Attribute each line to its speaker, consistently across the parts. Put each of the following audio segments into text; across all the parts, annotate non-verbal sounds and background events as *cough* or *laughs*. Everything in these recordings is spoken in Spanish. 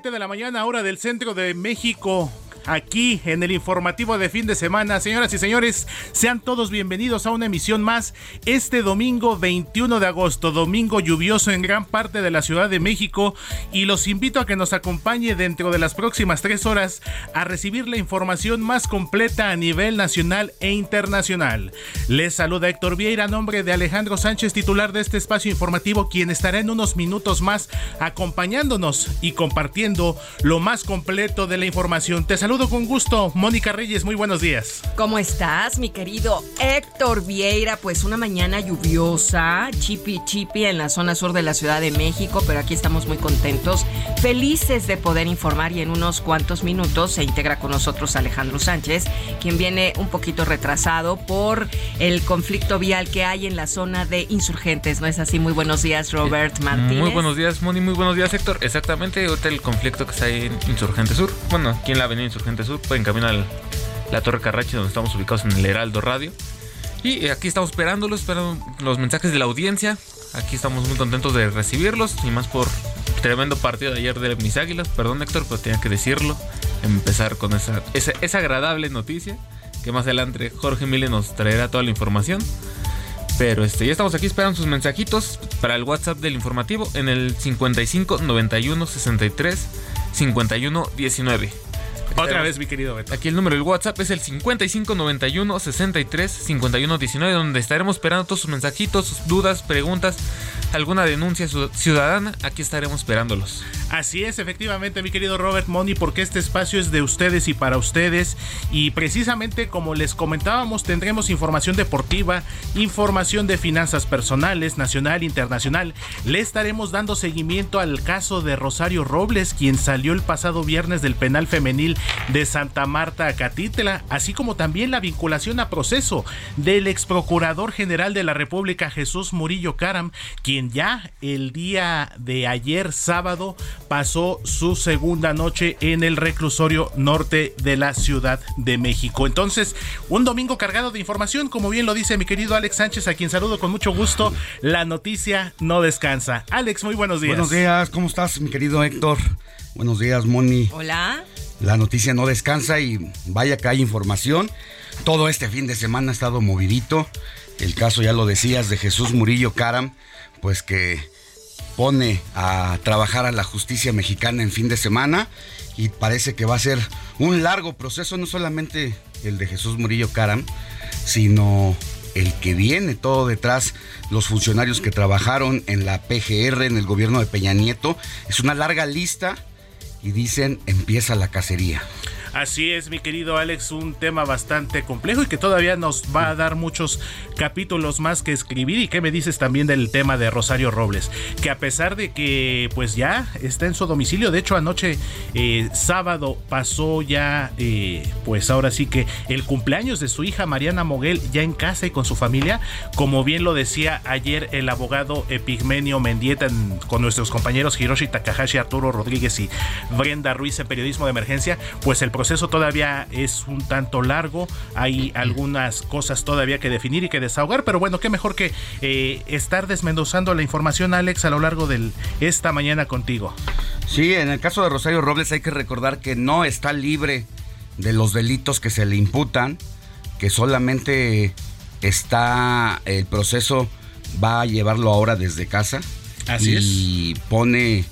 Speaker 1: 7 de la mañana, hora del centro de México aquí en el informativo de fin de semana. Señoras y señores, sean todos bienvenidos a una emisión más este domingo 21 de agosto, domingo lluvioso en gran parte de la Ciudad de México y los invito a que nos acompañe dentro de las próximas tres horas a recibir la información más completa a nivel nacional e internacional. Les saluda Héctor Vieira a nombre de Alejandro Sánchez, titular de este espacio informativo, quien estará en unos minutos más acompañándonos y compartiendo lo más completo de la información. Te saludo con gusto, Mónica Reyes, muy buenos días.
Speaker 2: ¿Cómo estás, mi querido Héctor Vieira? Pues una mañana lluviosa, chipi chipi en la zona sur de la Ciudad de México, pero aquí estamos muy contentos, felices de poder informar y en unos cuantos minutos se integra con nosotros Alejandro Sánchez, quien viene un poquito retrasado por el conflicto vial que hay en la zona de insurgentes, ¿no es así? Muy buenos días, Robert Martínez.
Speaker 3: Muy buenos días, Moni, muy buenos días, Héctor. Exactamente, ahorita el conflicto que está ahí en Insurgente Sur, bueno, aquí en la avenida Insurgente Sur, pueden caminar a la Torre Carrachi, donde estamos ubicados en el Heraldo Radio. Y aquí estamos esperándolos, esperando los mensajes de la audiencia. Aquí estamos muy contentos de recibirlos y más por tremendo partido de ayer de mis águilas. Perdón, Héctor, pero tenía que decirlo. Empezar con esa, esa, esa agradable noticia. Que más adelante Jorge Mille nos traerá toda la información. Pero este, ya estamos aquí esperando sus mensajitos para el WhatsApp del informativo en el 55 91 63 51 19.
Speaker 1: Otra vez, mi querido Beto.
Speaker 3: Aquí el número del WhatsApp es el 5591 63 51 19, donde estaremos esperando todos sus mensajitos, sus dudas, preguntas, alguna denuncia ciudadana. Aquí estaremos esperándolos.
Speaker 1: Así es, efectivamente, mi querido Robert Money, porque este espacio es de ustedes y para ustedes. Y precisamente como les comentábamos, tendremos información deportiva, información de finanzas personales, nacional, internacional. Le estaremos dando seguimiento al caso de Rosario Robles, quien salió el pasado viernes del penal femenil de Santa Marta a Catitla, así como también la vinculación a proceso del ex procurador general de la República, Jesús Murillo Caram, quien ya el día de ayer sábado pasó su segunda noche en el reclusorio norte de la Ciudad de México. Entonces, un domingo cargado de información, como bien lo dice mi querido Alex Sánchez, a quien saludo con mucho gusto. La noticia no descansa. Alex, muy buenos días.
Speaker 4: Buenos días, ¿cómo estás, mi querido Héctor? Buenos días, Moni.
Speaker 2: Hola.
Speaker 4: La noticia no descansa y vaya que hay información. Todo este fin de semana ha estado movidito. El caso, ya lo decías, de Jesús Murillo Caram, pues que pone a trabajar a la justicia mexicana en fin de semana y parece que va a ser un largo proceso, no solamente el de Jesús Murillo Caram, sino el que viene todo detrás, los funcionarios que trabajaron en la PGR, en el gobierno de Peña Nieto. Es una larga lista y dicen empieza la cacería.
Speaker 1: Así es, mi querido Alex, un tema bastante complejo y que todavía nos va a dar muchos capítulos más que escribir. ¿Y qué me dices también del tema de Rosario Robles? Que a pesar de que pues ya está en su domicilio, de hecho anoche eh, sábado pasó ya eh, pues ahora sí que el cumpleaños de su hija Mariana Moguel ya en casa y con su familia, como bien lo decía ayer el abogado Epigmenio Mendieta con nuestros compañeros Hiroshi Takahashi, Arturo Rodríguez y Brenda Ruiz en periodismo de emergencia, pues el proceso todavía es un tanto largo, hay algunas cosas todavía que definir y que desahogar, pero bueno, qué mejor que eh, estar desmendozando la información, Alex, a lo largo de esta mañana contigo.
Speaker 4: Sí, en el caso de Rosario Robles hay que recordar que no está libre de los delitos que se le imputan, que solamente está el proceso va a llevarlo ahora desde casa
Speaker 1: Así
Speaker 4: y pone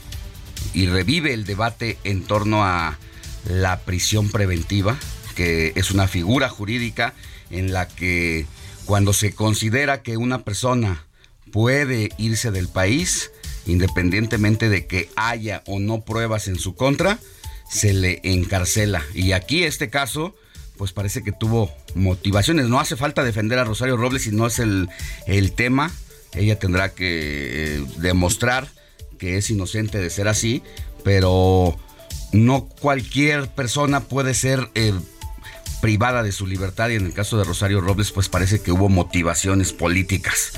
Speaker 4: y revive el debate en torno a la prisión preventiva, que es una figura jurídica en la que cuando se considera que una persona puede irse del país, independientemente de que haya o no pruebas en su contra, se le encarcela. Y aquí este caso, pues parece que tuvo motivaciones. No hace falta defender a Rosario Robles si no es el, el tema. Ella tendrá que eh, demostrar que es inocente de ser así, pero no cualquier persona puede ser eh, privada de su libertad y en el caso de Rosario Robles pues parece que hubo motivaciones políticas,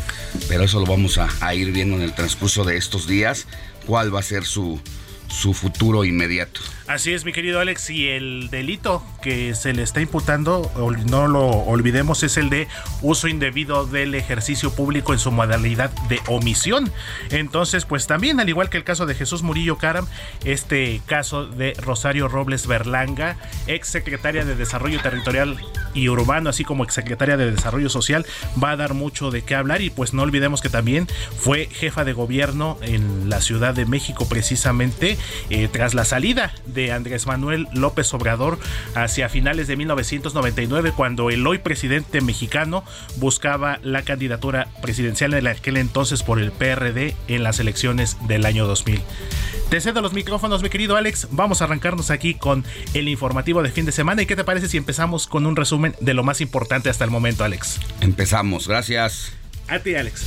Speaker 4: pero eso lo vamos a, a ir viendo en el transcurso de estos días, cuál va a ser su, su futuro inmediato.
Speaker 1: Así es, mi querido Alex, y el delito que se le está imputando, no lo olvidemos, es el de uso indebido del ejercicio público en su modalidad de omisión. Entonces, pues también, al igual que el caso de Jesús Murillo Caram, este caso de Rosario Robles Berlanga, ex secretaria de Desarrollo Territorial y Urbano, así como ex secretaria de Desarrollo Social, va a dar mucho de qué hablar y pues no olvidemos que también fue jefa de gobierno en la Ciudad de México precisamente eh, tras la salida de Andrés Manuel López Obrador hacia finales de 1999 cuando el hoy presidente mexicano buscaba la candidatura presidencial en aquel entonces por el PRD en las elecciones del año 2000. Te cedo los micrófonos, mi querido Alex. Vamos a arrancarnos aquí con el informativo de fin de semana. ¿Y qué te parece si empezamos con un resumen de lo más importante hasta el momento, Alex?
Speaker 4: Empezamos, gracias.
Speaker 1: A ti, Alex.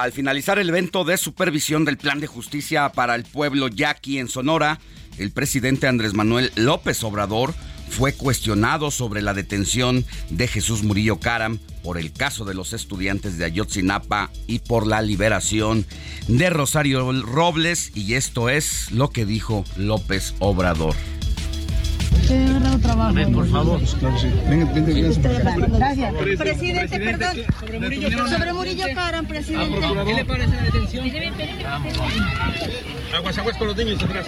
Speaker 4: Al finalizar el evento de supervisión del Plan de Justicia para el Pueblo Yaqui en Sonora, el presidente Andrés Manuel López Obrador fue cuestionado sobre la detención de Jesús Murillo Caram por el caso de los estudiantes de Ayotzinapa y por la liberación de Rosario Robles y esto es lo que dijo López Obrador.
Speaker 5: Ven, por favor.
Speaker 6: Gracias. Presidente, perdón. Sobre Murillo, sobre Murillo Caram, presidente.
Speaker 5: ¿Qué le parece la detención? Aguas, aguas con los niños atrás.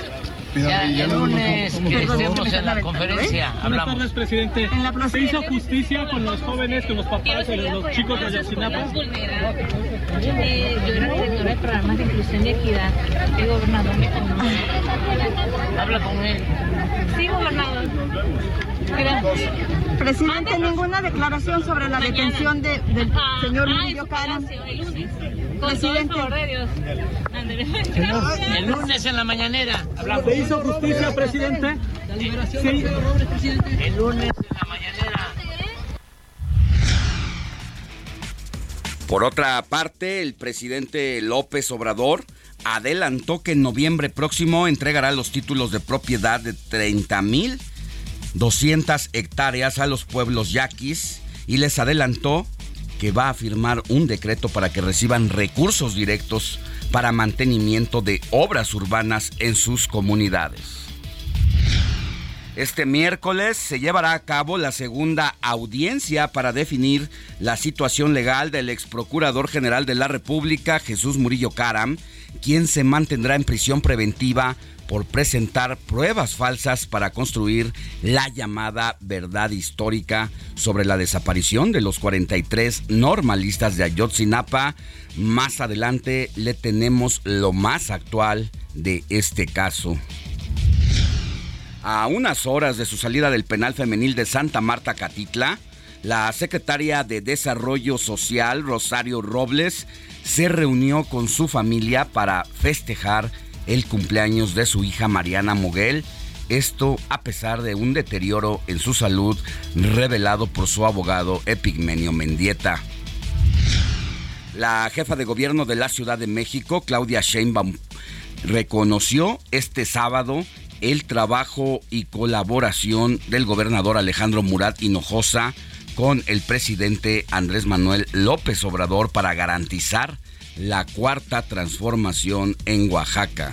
Speaker 7: Ya, el lunes que estemos en la conferencia
Speaker 5: Buenas
Speaker 7: hablamos.
Speaker 5: tardes, presidente. ¿Se hizo justicia con los jóvenes, con los papás de los chicos de Ayotzinapa?
Speaker 8: Eh, yo era directora de programas de inclusión y equidad. El gobernador me conoce.
Speaker 7: Habla con él.
Speaker 8: Sí, gobernador.
Speaker 6: Presidente, ninguna declaración sobre la
Speaker 8: Mañana.
Speaker 6: detención de- del
Speaker 8: Ah,
Speaker 6: señor
Speaker 8: ah,
Speaker 6: Murillo
Speaker 8: en su
Speaker 6: Caram.
Speaker 8: palacio, El lunes. Con todo el
Speaker 6: Presidente.
Speaker 8: favor de Dios. Ándale.
Speaker 7: El lunes en la mañanera hablamos.
Speaker 5: ¿Se hizo justicia, presidente? Sí.
Speaker 7: El lunes en la mañanera.
Speaker 4: Por otra parte, el presidente López Obrador adelantó que en noviembre próximo entregará los títulos de propiedad de 30.200 hectáreas a los pueblos yaquis y les adelantó que va a firmar un decreto para que reciban recursos directos para mantenimiento de obras urbanas en sus comunidades. Este miércoles se llevará a cabo la segunda audiencia para definir la situación legal del ex procurador general de la República, Jesús Murillo Caram, quien se mantendrá en prisión preventiva por presentar pruebas falsas para construir la llamada verdad histórica sobre la desaparición de los 43 normalistas de Ayotzinapa. Más adelante le tenemos lo más actual de este caso. A unas horas de su salida del penal femenil de Santa Marta Catitla, La secretaria de Desarrollo Social, Rosario Robles, se reunió con su familia para festejar el cumpleaños de su hija Mariana Moguel. Esto a pesar de un deterioro en su salud revelado por su abogado Epigmenio Mendieta. La jefa de gobierno de la Ciudad de México, Claudia Sheinbaum, reconoció este sábado el trabajo y colaboración del gobernador Alejandro Murat Hinojosa con el presidente Andrés Manuel López Obrador para garantizar la cuarta transformación en Oaxaca.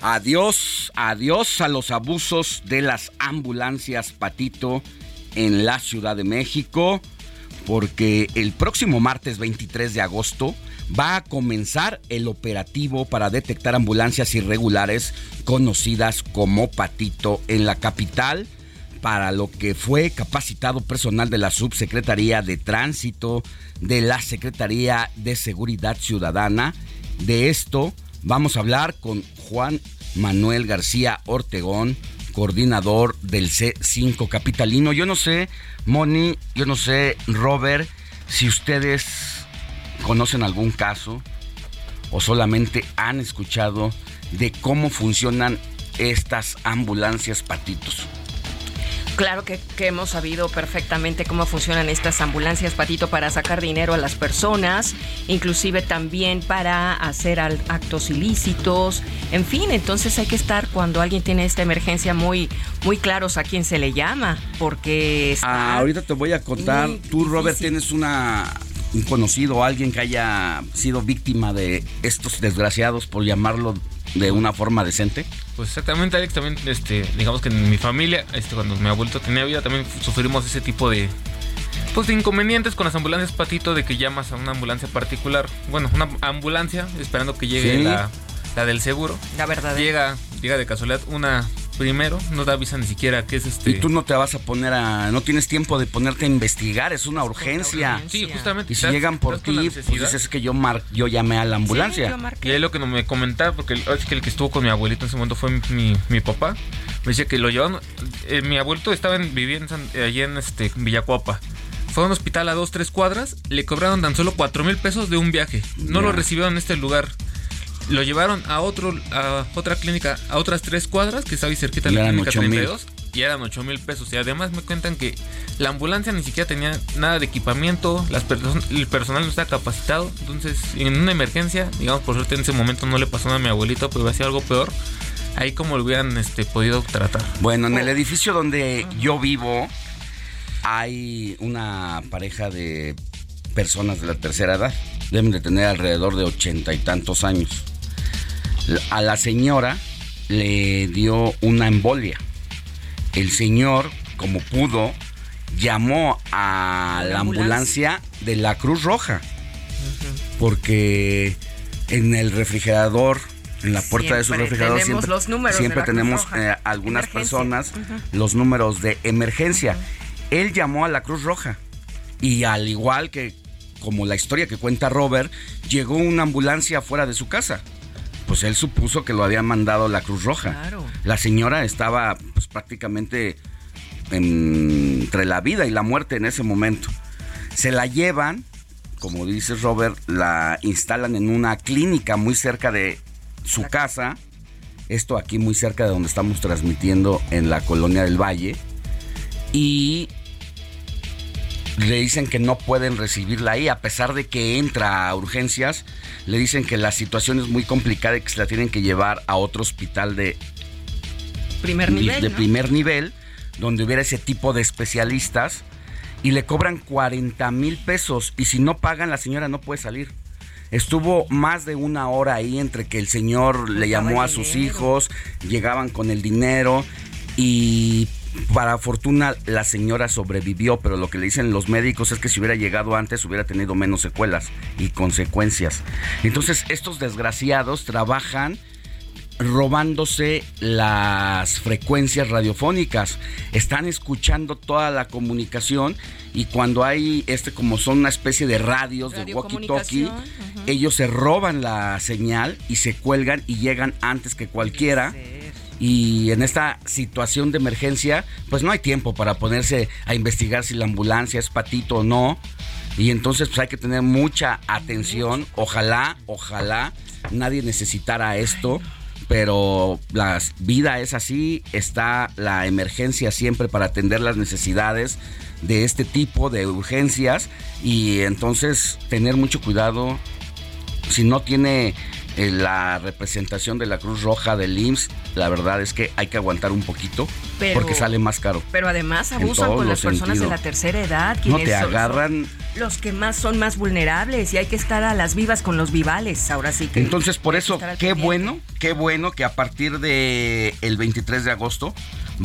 Speaker 4: Adiós, adiós a los abusos de las ambulancias Patito en la Ciudad de México, porque el próximo martes 23 de agosto va a comenzar el operativo para detectar ambulancias irregulares conocidas como Patito en la capital para lo que fue capacitado personal de la Subsecretaría de Tránsito, de la Secretaría de Seguridad Ciudadana. De esto vamos a hablar con Juan Manuel García Ortegón, coordinador del C5 Capitalino. Yo no sé, Moni, yo no sé, Robert, si ustedes conocen algún caso o solamente han escuchado de cómo funcionan estas ambulancias patitos.
Speaker 2: Claro que, hemos sabido perfectamente cómo funcionan estas ambulancias, Patito, para sacar dinero a las personas, inclusive también para hacer actos ilícitos. En fin, entonces hay que estar cuando alguien tiene esta emergencia muy, muy claros a quién se le llama, porque...
Speaker 4: Ah, ahorita te voy a contar, tú Robert tienes una un conocido, alguien que haya sido víctima de estos desgraciados, por llamarlo de una forma decente?
Speaker 3: Pues exactamente, Alex, también, este, digamos que en mi familia, este, cuando mi abuelo tenía vida, también sufrimos ese tipo de, pues, de inconvenientes con las ambulancias patito, de que llamas a una ambulancia particular, bueno, una ambulancia, esperando que llegue la, la, del seguro.
Speaker 2: La verdad.
Speaker 3: Llega, llega de casualidad una primero, no te avisa ni siquiera que es este.
Speaker 4: Y tú no te vas a poner a. No tienes tiempo de ponerte a investigar, es una urgencia.
Speaker 3: Sí, justamente.
Speaker 4: Y si llegan por ti, pues es que yo, mar, yo llamé a la ambulancia.
Speaker 3: y ahí lo que no me comentaba, porque es que el que estuvo con mi abuelito en ese momento fue mi, mi papá. Me decía que lo llevaron. Eh, mi abuelito estaba en, vivía allí en este, Villacuapa. Fue a un hospital a dos, tres cuadras, le cobraron tan solo cuatro mil pesos de un viaje. No lo recibieron en este lugar lo llevaron a otro a otra clínica a otras tres cuadras que estaba ahí cerquita de la clínica 32 y eran 8 mil pesos. Y además me cuentan que la ambulancia ni siquiera tenía nada de equipamiento las el personal no estaba capacitado. Entonces en una emergencia digamos por suerte en ese momento no le pasó nada a mi abuelito pero hacía algo peor ahí como lo hubieran este, podido tratar.
Speaker 4: Bueno en el edificio donde yo vivo hay una pareja de personas de la tercera edad. Deben de tener alrededor de ochenta y tantos años a la señora le dio una embolia. El señor, como pudo, llamó a la, ambulancia? de la Cruz Roja. Porque en el refrigerador, en la puerta de su refrigerador, siempre, tenemos eh, algunas personas los números de emergencia. Él llamó a la Cruz Roja. Y al igual que como la historia que cuenta Robert, llegó una ambulancia fuera de su casa pues él supuso que lo había mandado la Cruz Roja. La señora estaba pues, prácticamente entre la vida y la muerte en ese momento. Se la llevan, como dice Robert, la instalan en una clínica muy cerca de su casa. Esto aquí muy cerca de donde estamos transmitiendo en la colonia del Valle. Y le dicen que no pueden recibirla ahí, a pesar de que entra a urgencias, le dicen que la situación es muy complicada y que se la tienen que llevar a otro hospital de
Speaker 2: primer nivel,
Speaker 4: de primer nivel, donde hubiera ese tipo de especialistas, y le cobran 40 mil pesos, y si no pagan, la señora no puede salir. Estuvo más de una hora ahí entre que el señor le llamó a sus hijos, llegaban con el dinero y para fortuna la señora sobrevivió, pero lo que le dicen los médicos es que si hubiera llegado antes hubiera tenido menos secuelas y consecuencias. Entonces estos desgraciados trabajan robándose las frecuencias radiofónicas. Están escuchando toda la comunicación y cuando hay este como son una especie de radios de walkie-talkie, ellos se roban la señal y se cuelgan y llegan antes que cualquiera y en esta situación de emergencia, pues no hay tiempo para ponerse a investigar si la ambulancia es patito o no. Y entonces pues hay que tener mucha atención. Ojalá, ojalá nadie necesitara esto. Pero la vida es así, está la emergencia siempre para atender las necesidades de este tipo de urgencias y entonces tener mucho cuidado si no tiene la representación de la Cruz Roja del IMSS, la verdad es que hay que aguantar un poquito porque sale más caro.
Speaker 2: Pero además abusan con las personas de la tercera edad.
Speaker 4: No te agarran.
Speaker 2: los que más son más vulnerables y hay que estar a las vivas con los vivales, ahora sí que.
Speaker 4: Entonces, por eso, qué bueno, qué bueno que a partir del el 23 de agosto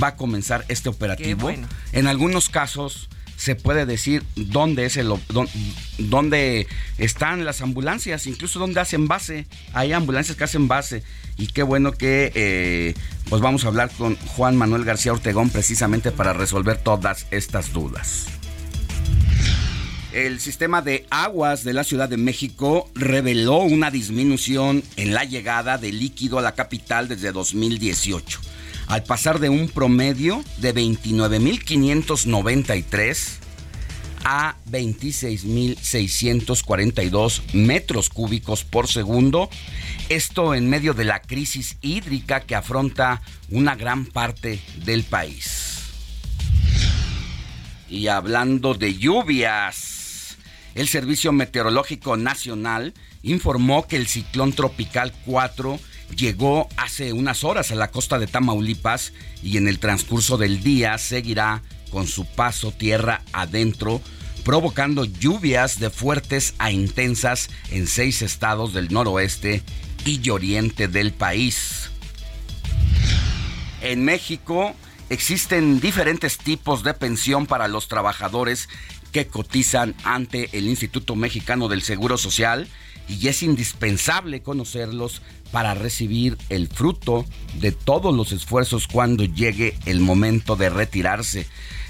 Speaker 4: va a comenzar este operativo. En algunos casos se puede decir dónde es el dónde están las ambulancias, incluso dónde hacen base. Hay ambulancias que hacen base y qué bueno que eh, pues vamos a hablar con Juan Manuel García Ortegón precisamente para resolver todas estas dudas. El sistema de aguas de la Ciudad de México reveló una disminución en la llegada de líquido a la capital desde 2018 al pasar de un promedio de 29.593 a 26.642 metros cúbicos por segundo. Esto en medio de la crisis hídrica que afronta una gran parte del país. Y hablando de lluvias, el Servicio Meteorológico Nacional informó que el ciclón tropical 4 llegó hace unas horas a la costa de Tamaulipas y en el transcurso del día seguirá con su paso tierra adentro, provocando lluvias de fuertes a intensas en seis estados del noroeste y oriente del país. En México existen diferentes tipos de pensión para los trabajadores que cotizan ante el Instituto Mexicano del Seguro Social y es indispensable conocerlos para recibir el fruto de todos los esfuerzos cuando llegue el momento de retirarse.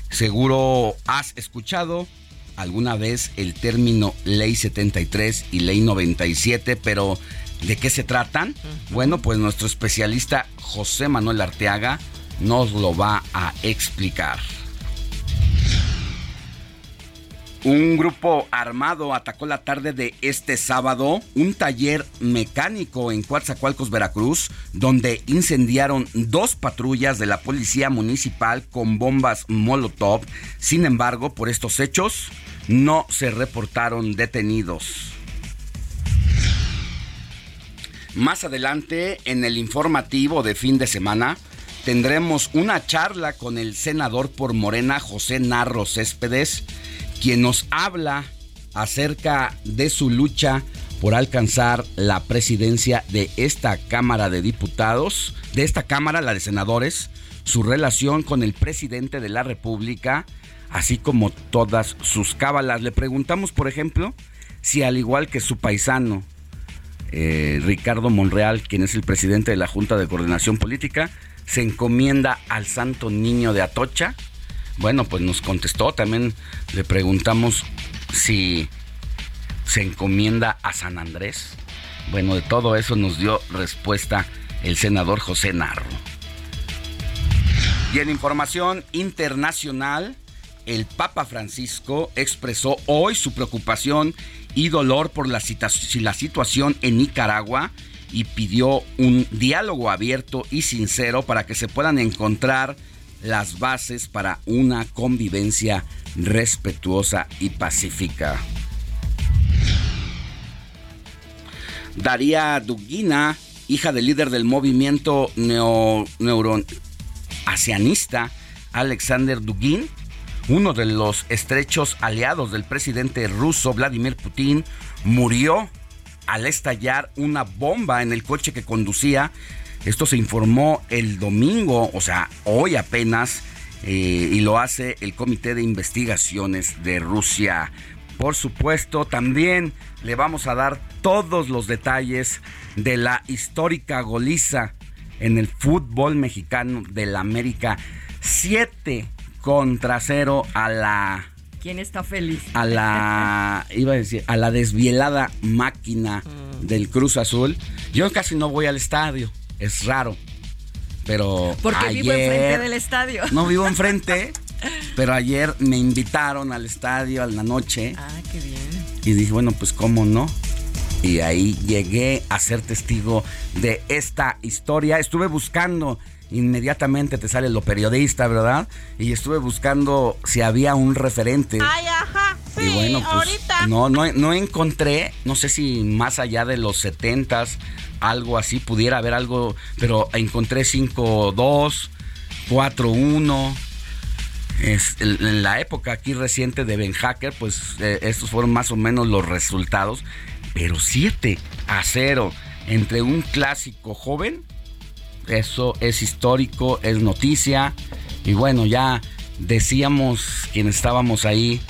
Speaker 4: Seguro has escuchado alguna vez el término Ley 73 y Ley 97, pero ¿de qué se tratan? Bueno, pues nuestro especialista José Manuel Arteaga nos lo va a explicar. Un grupo armado atacó la tarde de este sábado un taller mecánico en Coatzacoalcos, Veracruz, donde incendiaron dos patrullas de la policía municipal con bombas Molotov. Sin embargo, por estos hechos no se reportaron detenidos. Más adelante, en el informativo de fin de semana, tendremos una charla con el senador por Morena, José Narro Céspedes, quien nos habla acerca de su lucha por alcanzar la presidencia de esta Cámara de Diputados, de esta Cámara, la de Senadores, su relación con el presidente de la República, así como todas sus cábalas. Le preguntamos, por ejemplo, si al igual que su paisano, eh, Ricardo Monreal, quien es el presidente de la Junta de Coordinación Política, se encomienda al Santo Niño de Atocha bueno, pues nos contestó, también le preguntamos si se encomienda a San Andrés. Bueno, de todo eso nos dio respuesta el senador José Narro. Y en información internacional, el Papa Francisco expresó hoy su preocupación y dolor por la, situación en Nicaragua y pidió un diálogo abierto y sincero para que se puedan encontrar las bases para una convivencia respetuosa y pacífica. Daría Dugina, hija del líder del movimiento neo, neuroasianista Alexander Dugin, uno de los estrechos aliados del presidente ruso Vladimir Putin, murió al estallar una bomba en el coche que conducía esto se informó el domingo, o sea, hoy apenas, eh, y lo hace el Comité de Investigaciones de Rusia. Por supuesto, también le vamos a dar todos los detalles de la histórica goliza en el fútbol mexicano de la América. 7 contra 0 a la
Speaker 2: ¿Quién está feliz?
Speaker 4: A la, *laughs* iba a decir, a la desvielada máquina mm. del Cruz Azul. Yo casi no voy al estadio es raro. pero
Speaker 2: Porque
Speaker 4: ayer,
Speaker 2: vivo enfrente del estadio.
Speaker 4: No vivo enfrente, *laughs* pero ayer me invitaron al estadio a la noche.
Speaker 2: Ah, qué bien.
Speaker 4: Y dije, bueno, pues cómo no. Y ahí llegué a ser testigo de esta historia. Estuve buscando, inmediatamente te sale lo periodista, ¿verdad? Y estuve buscando si había un referente.
Speaker 6: Ay, ajá. Sí,
Speaker 4: y bueno, pues
Speaker 6: ahorita.
Speaker 4: no, no, no encontré, no sé si más allá de los 70s, algo así, pudiera haber algo, pero encontré 5-2, 4-1. Es, en la época aquí reciente de Ben Hacker, pues eh, estos fueron más o menos los resultados, pero 7 a 0 entre un clásico joven, eso es histórico, es noticia, y bueno, ya decíamos quienes estábamos ahí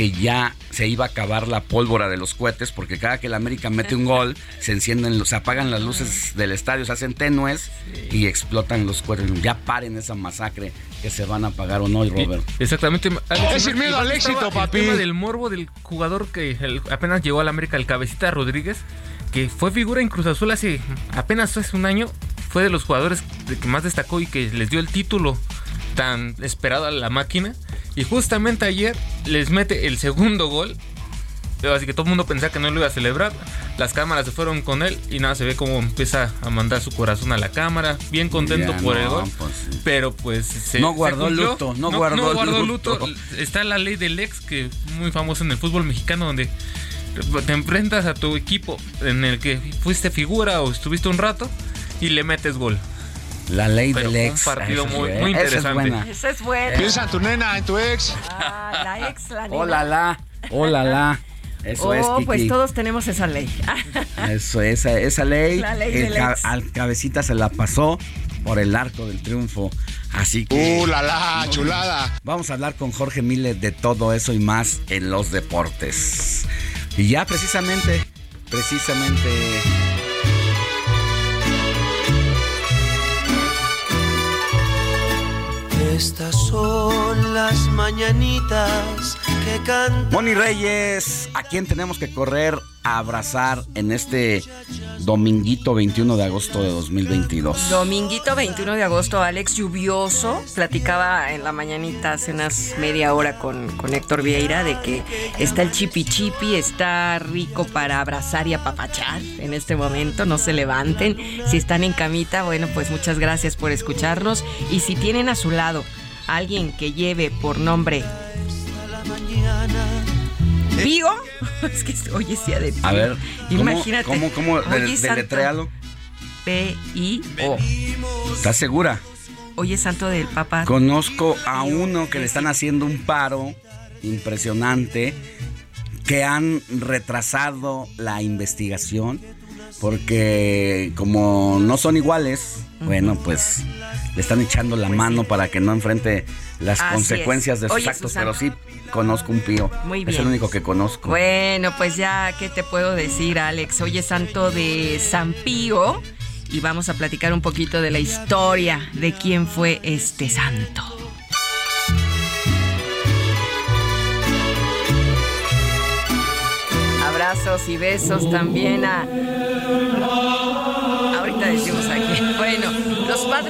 Speaker 4: que ya se iba a acabar la pólvora de los cohetes porque cada que el América mete un gol se encienden, se apagan las luces del estadio, se hacen tenues y explotan los cohetes. Ya paren esa masacre que se van a apagar o no, Robert.
Speaker 3: Exactamente. Alex,
Speaker 9: Es el miedo al éxito, papi.
Speaker 3: El tema del morbo del jugador que el- apenas llegó al América, el cabecita Rodríguez, que fue figura en Cruz Azul hace apenas hace un año, fue de los jugadores que más destacó y que les dio el título tan esperado a la máquina. Y justamente ayer les mete el segundo gol. Así que todo el mundo pensaba que no lo iba a celebrar. Las cámaras se fueron con él y nada, se ve cómo empieza a mandar su corazón a la cámara. Bien contento
Speaker 4: Ya,
Speaker 3: por
Speaker 4: no,
Speaker 3: el gol.
Speaker 4: pues sí.
Speaker 3: Pero pues se,
Speaker 4: No guardó luto, no guardó luto.
Speaker 3: Está la ley del ex, que muy famosa en el fútbol mexicano, donde te enfrentas a tu equipo en el que fuiste figura o estuviste un rato y le metes gol.
Speaker 4: La ley
Speaker 3: Pero
Speaker 4: del
Speaker 3: fue un
Speaker 4: ex.
Speaker 3: partido
Speaker 4: Esa es
Speaker 3: muy-
Speaker 4: buena.
Speaker 3: muy
Speaker 4: Esa es
Speaker 3: interesante.
Speaker 4: buena.
Speaker 2: Esa es buena.
Speaker 9: Piensa en tu nena, en tu ex.
Speaker 2: Ah, la ex, la nena.
Speaker 4: Hola, la. Hola, la. Eso
Speaker 2: oh,
Speaker 4: es, Kiki.
Speaker 2: pues todos tenemos esa ley. *laughs*
Speaker 4: Eso, esa, esa ley,
Speaker 2: La ley
Speaker 4: el
Speaker 2: del
Speaker 4: ca-
Speaker 2: ex.
Speaker 4: al cabecita se la pasó por el arco del triunfo. Así que.
Speaker 9: Uh, la la, chulada.
Speaker 4: Vamos a hablar con Jorge Mille de todo eso y más en los deportes. Y ya precisamente, precisamente.
Speaker 10: Estas son las mañanitas que cantan.
Speaker 4: Moni Reyes, ¿a quién tenemos que correr abrazar en este dominguito 21 de agosto de 2022?
Speaker 2: Dominguito 21 de agosto, Alex, lluvioso. Platicaba en la mañanita hace unas media hora con, con Héctor Vieira de que está el chipi chipi, está rico para abrazar y apapachar en este momento. No se levanten. Si están en camita, bueno, pues muchas gracias por escucharnos. Y si tienen a su lado alguien que lleve por nombre Pío, *laughs* es que oye, sí, de.
Speaker 4: A ver, ¿cómo,
Speaker 2: imagínate.
Speaker 4: ¿cómo, cómo, de- deletréalo?
Speaker 2: P-I-O.
Speaker 4: ¿Estás segura?
Speaker 2: Oye, santo del Papa.
Speaker 4: Conozco a uno que le están haciendo un paro impresionante, que han retrasado la investigación, porque como no son iguales, bueno, pues le están echando la mano para que no enfrente las
Speaker 2: Así
Speaker 4: consecuencias
Speaker 2: es.
Speaker 4: de sus
Speaker 2: Oye,
Speaker 4: actos,
Speaker 2: Susana.
Speaker 4: pero sí conozco un pío.
Speaker 2: Muy
Speaker 4: Es
Speaker 2: bien.
Speaker 4: el único que conozco.
Speaker 2: Bueno, pues ya, ¿qué te puedo decir, Alex? Hoy es santo de San Pío y vamos a platicar un poquito de la historia de quién fue este santo. Abrazos y besos también a...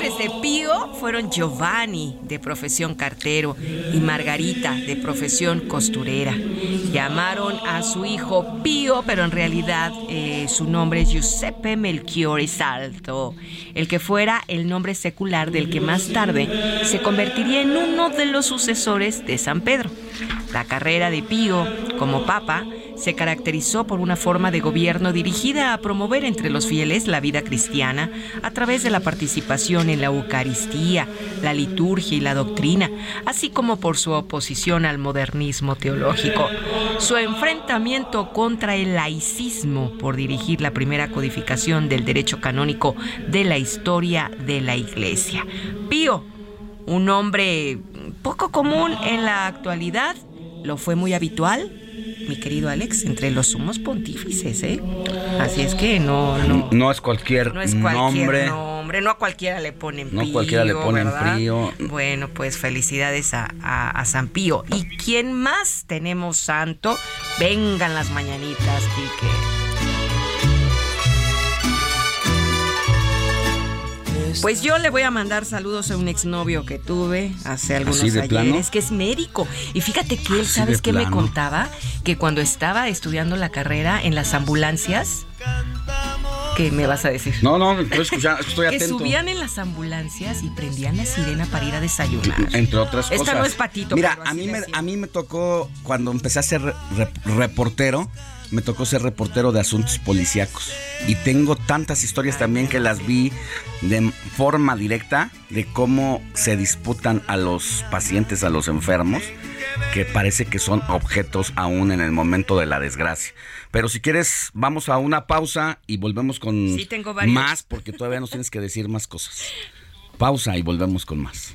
Speaker 2: padres de Pío fueron Giovanni, de profesión cartero, y Margarita, de profesión costurera. Llamaron a su hijo Pío, pero en realidad eh, su nombre es Giuseppe Melchiore Salto, el que fuera el nombre secular del que más tarde se convertiría en uno de los sucesores de San Pedro. La carrera de Pío como papa se caracterizó por una forma de gobierno dirigida a promover entre los fieles la vida cristiana a través de la participación en la Eucaristía, la liturgia y la doctrina, así como por su oposición al modernismo teológico. Su enfrentamiento contra el laicismo por dirigir la primera codificación del derecho canónico de la historia de la Iglesia. Pío, un nombre poco común en la actualidad, lo fue muy habitual, mi querido Alex, entre los sumos pontífices, ¿eh? Así es que no, no,
Speaker 4: No es cualquier,
Speaker 2: no es cualquier
Speaker 4: nombre.
Speaker 2: nombre, no a cualquiera le ponen
Speaker 4: No
Speaker 2: Pío,
Speaker 4: cualquiera le ponen
Speaker 2: ¿verdad?
Speaker 4: Pío.
Speaker 2: Bueno, pues felicidades a, a- a San Pío. ¿Y quién más tenemos santo? Vengan las mañanitas, Quique. Pues yo le voy a mandar saludos a un exnovio que tuve hace algunos
Speaker 4: ¿Así de
Speaker 2: ayeres,
Speaker 4: plano?
Speaker 2: que es médico. Y fíjate que él,
Speaker 4: ¿Así
Speaker 2: ¿sabes qué me contaba? Que cuando estaba estudiando la carrera en las ambulancias, ¿qué me vas a decir?
Speaker 4: No, no, estoy escuchando, estoy
Speaker 2: que
Speaker 4: atento.
Speaker 2: subían en las ambulancias y prendían la sirena para ir a desayunar.
Speaker 4: Entre otras cosas.
Speaker 2: Esta no es patito.
Speaker 4: Mira,
Speaker 2: pero
Speaker 4: a mí, me, a mí me tocó, cuando empecé a ser re- re- reportero, me tocó ser reportero de asuntos policíacos. Y tengo tantas historias también que las vi de forma directa de cómo se disputan a los pacientes, a los enfermos, que parece que son objetos aún en el momento de la desgracia. Pero si quieres, vamos a una pausa y volvemos con
Speaker 2: Sí, tengo varios.
Speaker 4: más, porque todavía nos tienes que decir más cosas. Pausa y volvemos con más.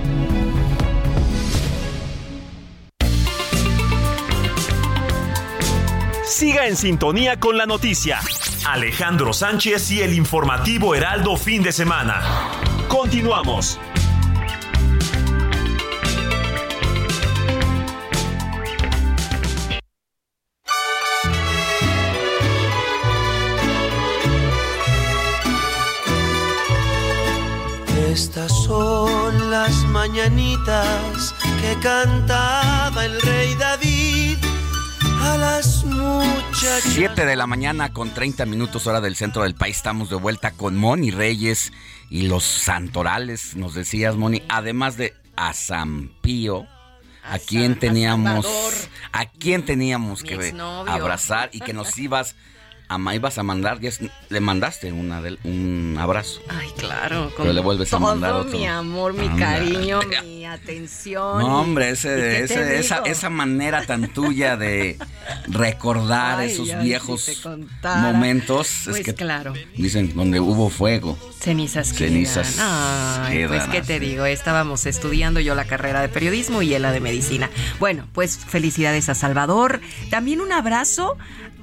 Speaker 11: Siga en sintonía con la noticia. Alejandro Sánchez y el informativo Heraldo fin de semana. Continuamos.
Speaker 10: Estas son las mañanitas que cantaba el rey David a las muchachas.
Speaker 4: 7 de la mañana con 30 minutos hora del centro del país. Estamos de vuelta con Moni Reyes y los santorales, nos decías Moni, además de a San Pío. ¿A quién teníamos,
Speaker 2: Salvador.
Speaker 4: a quién teníamos que abrazar y que nos ibas a, ma- ibas a mandar, ya es- le mandaste una del- un abrazo.
Speaker 2: Ay, claro.
Speaker 4: Pero le vuelves a mandar otro.
Speaker 2: mi amor, mi
Speaker 4: Anda.
Speaker 2: cariño, *laughs* mi atención.
Speaker 4: No, hombre,
Speaker 2: ¿y
Speaker 4: ese, ese- esa, esa manera tan tuya de recordar
Speaker 2: Ay,
Speaker 4: esos viejos momentos.
Speaker 2: Pues
Speaker 4: es que
Speaker 2: claro.
Speaker 4: dicen donde hubo fuego.
Speaker 2: Cenizas quedan.
Speaker 4: Cenizas
Speaker 2: Ay, pues qué te digo, estábamos estudiando yo la carrera de periodismo y él la de medicina. Bueno, pues felicidades a Salvador. También un abrazo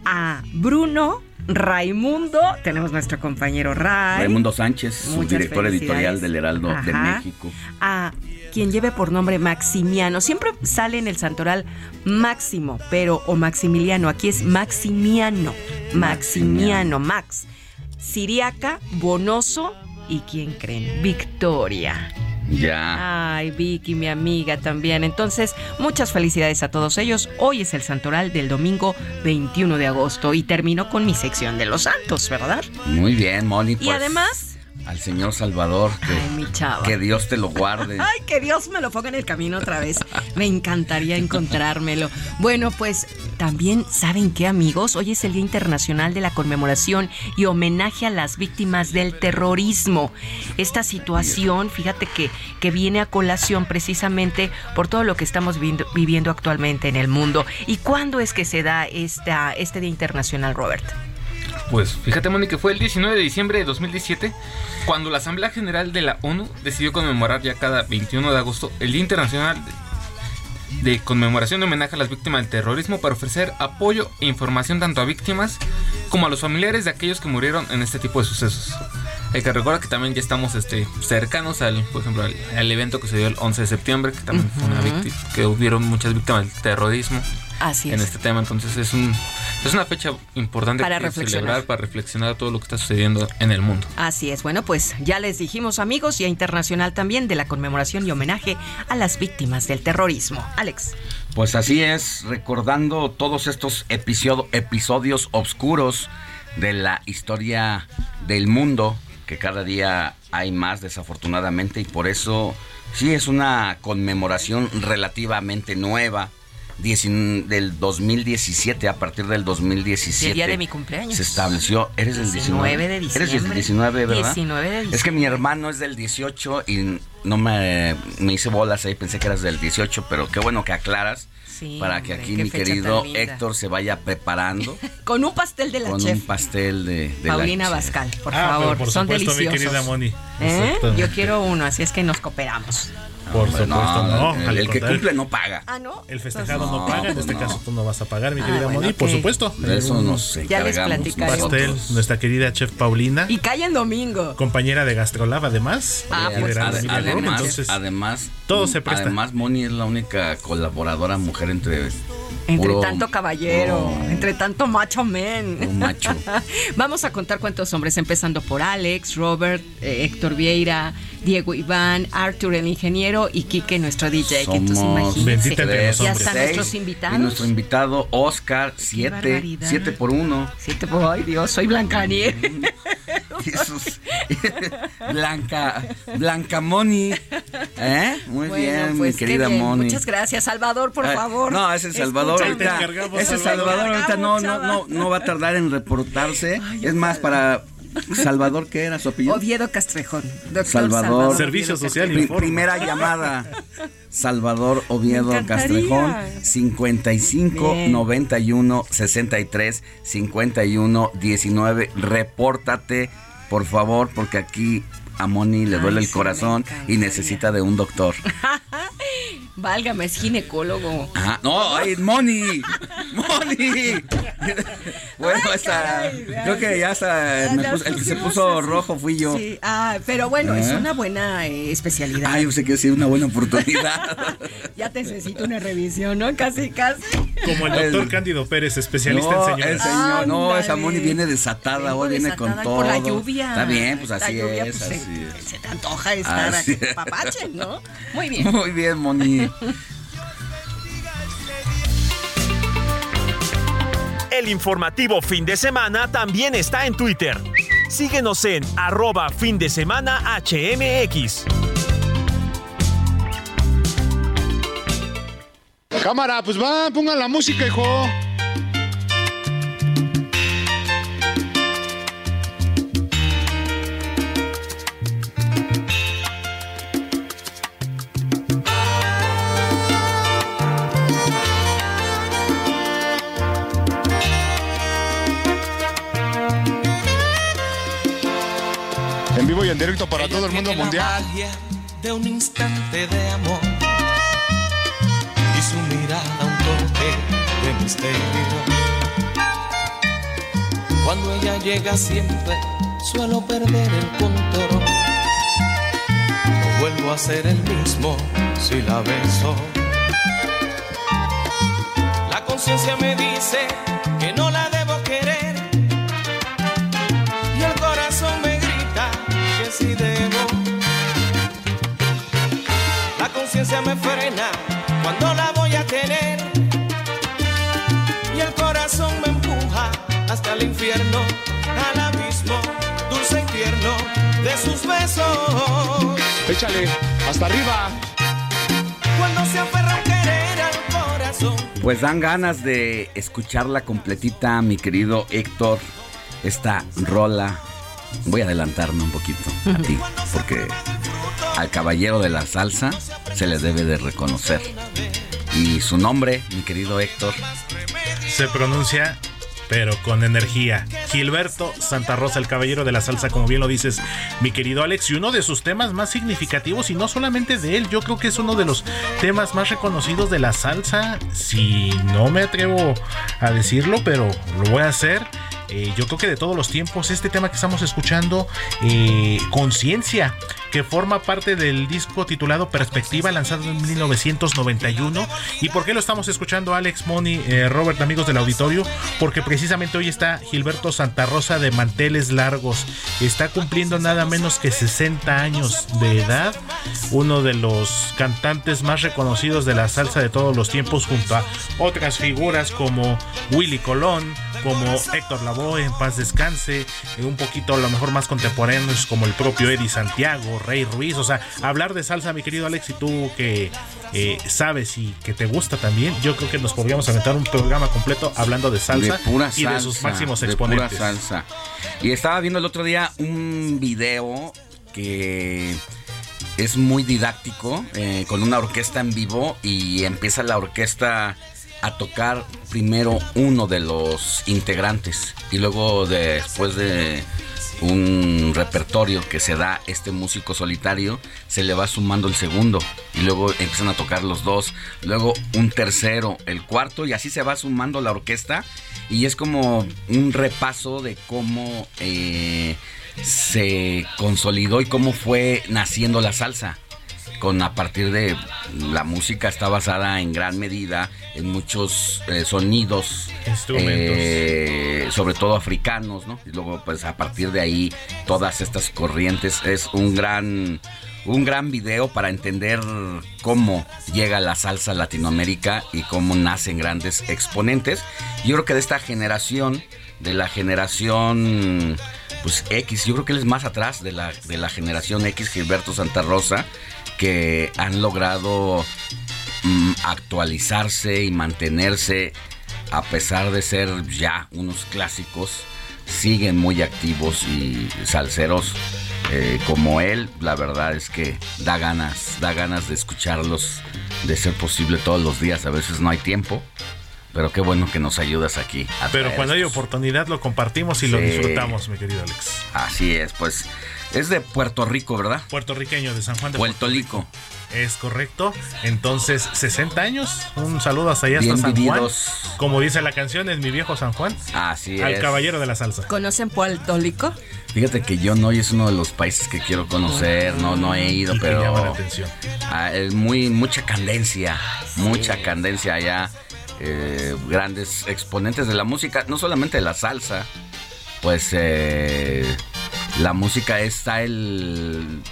Speaker 2: a Bruno Raimundo. Tenemos nuestro compañero Ray.
Speaker 4: Raimundo Sánchez, su
Speaker 2: Muchas
Speaker 4: director editorial del Heraldo de. México.
Speaker 2: a quien lleve por nombre Maximiano. Siempre sale en el santoral Máximo, pero o Maximiliano. Aquí es Maximiano. Maximiano, Max. Siriaca, Bonoso y ¿quién creen? Victoria.
Speaker 4: Ya.
Speaker 2: Ay, Vicky, mi amiga también. Entonces, muchas felicidades a todos ellos. Hoy es el santoral del domingo 21 de agosto y termino con mi sección de los santos, ¿verdad?
Speaker 4: Muy bien, Moni.
Speaker 2: y
Speaker 4: pues,
Speaker 2: además,
Speaker 4: Al Señor Salvador, que,
Speaker 2: Ay, mi chava.
Speaker 4: que Dios te lo guarde. *laughs*
Speaker 2: Ay, que Dios me lo ponga en el camino otra vez. Me encantaría encontrármelo. Bueno, pues también, ¿saben qué, amigos? Hoy es el Día Internacional de la Conmemoración y homenaje a las víctimas del terrorismo. Esta situación, fíjate que, que viene a colación precisamente por todo lo que estamos viviendo, viviendo actualmente en el mundo. ¿Y cuándo es que se da esta, este Día Internacional, Robert?
Speaker 3: Pues fíjate, Moni, que fue el 19 de diciembre de 2017 cuando la Asamblea General de la ONU decidió conmemorar ya cada 21 de agosto el Día Internacional de, Conmemoración de Homenaje a las Víctimas del Terrorismo para ofrecer apoyo e información tanto a víctimas como a los familiares de aquellos que murieron en este tipo de sucesos. Hay que recordar que también ya estamos este, cercanos al, por ejemplo, al, al evento que se dio el 11 de septiembre, que también fue una víctima, que hubieron muchas víctimas del terrorismo
Speaker 2: Así
Speaker 3: en
Speaker 2: es.
Speaker 3: este tema. Entonces es un es una fecha importante
Speaker 2: Para reflexionar.
Speaker 3: celebrar, para reflexionar todo lo que está sucediendo en el mundo.
Speaker 2: Así es, bueno, pues ya les dijimos amigos, Día Internacional también de la conmemoración y homenaje a las víctimas del terrorismo. Alex.
Speaker 4: Pues así es, recordando todos estos episodio- episodios oscuros de la historia del mundo, que cada día hay más desafortunadamente, y por eso sí es una conmemoración relativamente nueva. Del 2017, a partir del 2017.
Speaker 2: El día de mi cumpleaños.
Speaker 4: Se estableció. ¿Eres del 19?
Speaker 2: 19 de
Speaker 4: Eres del
Speaker 2: diciembre.
Speaker 4: 19, ¿verdad?
Speaker 2: 19 de
Speaker 4: Es que mi hermano es del 18 y no me, me hice bolas ahí, pensé que eras del 18, pero qué bueno que aclaras.
Speaker 2: Sí,
Speaker 4: para que aquí mi querido. Héctor se vaya preparando *laughs*
Speaker 2: Con un pastel de la
Speaker 4: con
Speaker 2: chef.
Speaker 4: un pastel de, de
Speaker 2: Paulina. Bascal, por
Speaker 1: Ah,
Speaker 2: favor.
Speaker 1: por
Speaker 2: Son
Speaker 1: supuesto, mi
Speaker 2: deliciosos.
Speaker 1: querida Moni.
Speaker 2: ¿Eh? Yo quiero uno, así es que nos cooperamos.
Speaker 1: Por
Speaker 4: Hombre,
Speaker 1: supuesto, no.
Speaker 4: El, que cumple no paga.
Speaker 2: Ah, ¿no?
Speaker 1: El festejado no,
Speaker 4: No,
Speaker 1: paga, en
Speaker 4: pues
Speaker 1: este
Speaker 4: no.
Speaker 1: caso tú no vas a pagar, mi
Speaker 2: Ah,
Speaker 1: querida
Speaker 2: bueno,
Speaker 1: Moni, por supuesto.
Speaker 4: De eso nos
Speaker 2: Ya les platicaremos.
Speaker 1: pastel, nuestra querida chef Paulina,
Speaker 2: Y cae en domingo.
Speaker 1: compañera de Gastrolab además.
Speaker 2: Ah, pues,
Speaker 4: además,
Speaker 1: entonces,
Speaker 4: además,
Speaker 1: todo se presta.
Speaker 4: Además, Moni es la única colaboradora mujer entre
Speaker 2: Entre tanto caballero, entre tanto macho men.
Speaker 4: Un macho. *laughs*
Speaker 2: Vamos a contar cuántos hombres, empezando por Alex, Robert, eh, Héctor Vieira, Diego Iván, Arthur el ingeniero y Quique nuestro DJ. que entonces
Speaker 4: Somos
Speaker 2: imagínense.
Speaker 1: Entre los
Speaker 2: Ya
Speaker 1: hombres.
Speaker 2: están
Speaker 4: seis,
Speaker 2: nuestros invitados.
Speaker 4: Y nuestro invitado, Oscar, siete,
Speaker 2: barbaridad.
Speaker 4: siete por uno.
Speaker 2: Siete por ay Dios, soy Blancanieves. *laughs*
Speaker 4: Jesús. *laughs* Blanca, Blanca Moni. ¿Eh? Muy
Speaker 2: Bueno,
Speaker 4: bien,
Speaker 2: pues,
Speaker 4: mi querida
Speaker 2: bien.
Speaker 4: Moni.
Speaker 2: Muchas gracias, Salvador, por
Speaker 4: Ah,
Speaker 2: favor.
Speaker 4: No, ese Salvador
Speaker 2: Escúchame.
Speaker 4: ahorita. Ese
Speaker 1: Salvador.
Speaker 4: Salvador ahorita no, no, no, no va a tardar en reportarse. es más, para Salvador, ¿qué era su apellido?
Speaker 2: Oviedo Castrejón. Doctor
Speaker 4: Salvador.
Speaker 1: Servicio
Speaker 2: Oviedo
Speaker 1: Social
Speaker 4: Pri- primera llamada. Salvador Oviedo. Castrejón 55
Speaker 2: Bien.
Speaker 4: 91 63 51 19. Repórtate, por favor, porque aquí a Moni le
Speaker 2: Ay,
Speaker 4: duele el corazón y necesita de un doctor. *laughs*
Speaker 2: Válgame, es ginecólogo.
Speaker 4: Ajá. No, ay, Moni. Moni. *laughs* bueno,
Speaker 2: Ay, caray.
Speaker 4: Creo que ya me puse- el que se puso
Speaker 2: así.
Speaker 4: rojo fui yo.
Speaker 2: Sí, ah, pero bueno, es
Speaker 4: ¿Eh?
Speaker 2: una buena eh, especialidad.
Speaker 4: Ay, yo sé que sí, una buena oportunidad. *laughs*
Speaker 2: Ya te necesito una revisión, ¿no? Casi, casi.
Speaker 1: Como el doctor
Speaker 4: El-
Speaker 1: Cándido Pérez, especialista
Speaker 4: no,
Speaker 1: en
Speaker 4: el
Speaker 1: señores.
Speaker 4: señor, no, esa Moni viene desatada,
Speaker 2: Vengo
Speaker 4: hoy viene con todo.
Speaker 2: Por la lluvia.
Speaker 4: Está bien, pues
Speaker 2: La
Speaker 4: así
Speaker 2: lluvia,
Speaker 4: es,
Speaker 2: pues,
Speaker 4: así
Speaker 2: se,
Speaker 4: es.
Speaker 2: se te antoja estar
Speaker 4: Así
Speaker 2: aquí, papache, ¿no? Muy *laughs* bien.
Speaker 4: Muy bien, Moni.
Speaker 11: El informativo fin de semana también está en Twitter. Síguenos en arroba fin de semana HMX.
Speaker 9: Cámara, pues va, pongan la música, hijo. Y en directo para todo el mundo mundial.
Speaker 10: de un instante de amor y su mirada un toque de misterio. Cuando ella llega siempre suelo perder el control. No vuelvo a ser el mismo si la beso. La conciencia me dice que no Me frena cuando la voy a tener y el corazón me empuja hasta el infierno, al abismo dulce y tierno de sus besos.
Speaker 9: Échale, hasta arriba.
Speaker 10: Cuando se aferra un querer al corazón.
Speaker 4: Pues dan ganas de escucharla completita, mi querido Héctor. Esta rola. Voy a adelantarme un poquito a ti, porque al caballero de la salsa se le debe de reconocer. Y su nombre, mi querido Héctor,
Speaker 1: Se pronuncia, pero con energía. Gilberto Santa Rosa, el caballero de la salsa, como bien lo dices, mi querido Alex, y uno de sus temas más significativos, y no solamente de él, yo creo que es uno de los temas más reconocidos de la salsa, si no me atrevo a decirlo, pero lo voy a hacer. Eh, yo creo que de todos los tiempos, este tema que estamos escuchando, eh, Conciencia, que forma parte del disco titulado Perspectiva, lanzado en 1991. ¿Y por qué lo estamos escuchando, Alex, Moni, eh, Robert, amigos del auditorio? Porque precisamente hoy está Gilberto Santa Rosa de Manteles Largos. Está cumpliendo nada menos que 60 años de edad. Uno de los cantantes más reconocidos de la salsa de todos los tiempos, junto a otras figuras como Willy Colón, como Héctor Lavoe, en paz descanse, eh, un poquito a lo mejor más contemporáneos como el propio Eddie Santiago, Rey Ruiz, o sea, hablar de salsa, mi querido Alex, y tú que eh, sabes y que te gusta también, yo creo que nos podríamos aventar un programa completo hablando de salsa
Speaker 4: de pura
Speaker 1: y
Speaker 4: salsa,
Speaker 1: de sus máximos
Speaker 4: de
Speaker 1: exponentes.
Speaker 4: pura salsa. Y estaba viendo el otro día un video que es muy didáctico, eh, con una orquesta en vivo y empieza la orquesta a tocar primero uno de los integrantes y luego después de un repertorio que se da este músico solitario, se le va sumando el segundo y luego empiezan a tocar los dos, luego un tercero, el cuarto y así se va sumando la orquesta y es como un repaso de cómo eh, se consolidó y cómo fue naciendo la salsa con a partir de la música está basada en gran medida en muchos eh, sonidos
Speaker 1: Instrumentos.
Speaker 4: eh, sobre todo africanos no y luego pues a partir de ahí todas estas corrientes. Es un gran un gran video para entender cómo llega la salsa a Latinoamérica y cómo nacen grandes exponentes. Yo creo que de esta generación de la generación pues X, yo creo que él es más atrás de la, de la generación X, Gilberto Santa Rosa, que han logrado mm, actualizarse y mantenerse a pesar de ser ya unos clásicos, siguen muy activos y salseros eh, como él, la verdad es que da ganas, da ganas de escucharlos, de ser posible todos los días, a veces no hay tiempo. Pero qué bueno que nos ayudas aquí. a
Speaker 1: Pero cuando hay
Speaker 4: estos-
Speaker 1: oportunidad lo compartimos y lo disfrutamos, mi querido Alex.
Speaker 4: Así es, pues es de Puerto Rico, ¿verdad?
Speaker 1: Puertorriqueño de San Juan de
Speaker 4: Puerto Rico.
Speaker 1: Es correcto. Entonces, 60 años. Un saludo hasta allá, hasta San. Juan. Como dice la canción, es mi viejo San Juan.
Speaker 4: Así
Speaker 1: Al
Speaker 4: es.
Speaker 1: caballero de la salsa.
Speaker 2: ¿Conocen Puerto Rico?
Speaker 4: Fíjate que yo no, y es uno de los países que quiero conocer, no, no he ido,
Speaker 1: Y que llama la
Speaker 4: pero
Speaker 1: atención.
Speaker 4: ah, es muy, mucha candencia, mucha candencia allá, eh, grandes exponentes de la música, no solamente de la salsa, pues eh, la música está el,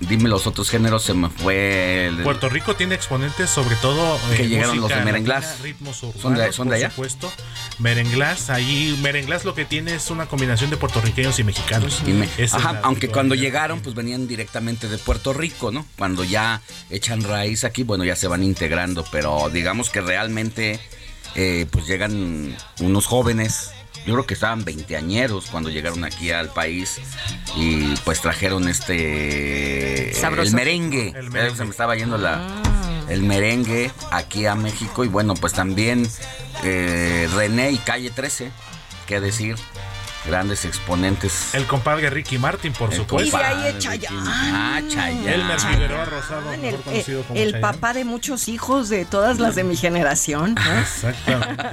Speaker 4: dime los otros géneros, se me fue el,
Speaker 1: Puerto Rico tiene exponentes, sobre todo.
Speaker 4: Que
Speaker 1: en
Speaker 4: llegaron los de merenglás.
Speaker 1: Ritmos
Speaker 4: ¿Son de- son de
Speaker 1: por
Speaker 4: allá?
Speaker 1: supuesto. Merenglás, ahí. Merenglás lo que tiene es una combinación de puertorriqueños y mexicanos.
Speaker 4: Y me- Ajá, aunque cuando llegaron, pues venían directamente de Puerto Rico, ¿no? Cuando ya echan raíz aquí, bueno, ya se van integrando, pero digamos que realmente, eh, pues llegan unos jóvenes. Yo creo que estaban veinteañeros cuando llegaron aquí al país y pues trajeron este
Speaker 2: Sabroso.
Speaker 4: el merengue.
Speaker 1: El merengue.
Speaker 4: Se me estaba yendo la el merengue aquí a México y bueno, pues también eh, René y Calle 13, qué decir, grandes exponentes.
Speaker 1: El compadre Ricky Martin, por
Speaker 4: El
Speaker 1: supuesto.
Speaker 2: Y de ahí es Chayanne.
Speaker 4: Ah, Chayanne.
Speaker 1: Elmer Figueroa Rosado,
Speaker 2: El,
Speaker 1: mejor conocido como
Speaker 2: el
Speaker 1: Chayanne.
Speaker 2: papá de muchos hijos de todas las de mi generación. ¿no?
Speaker 1: Exactamente.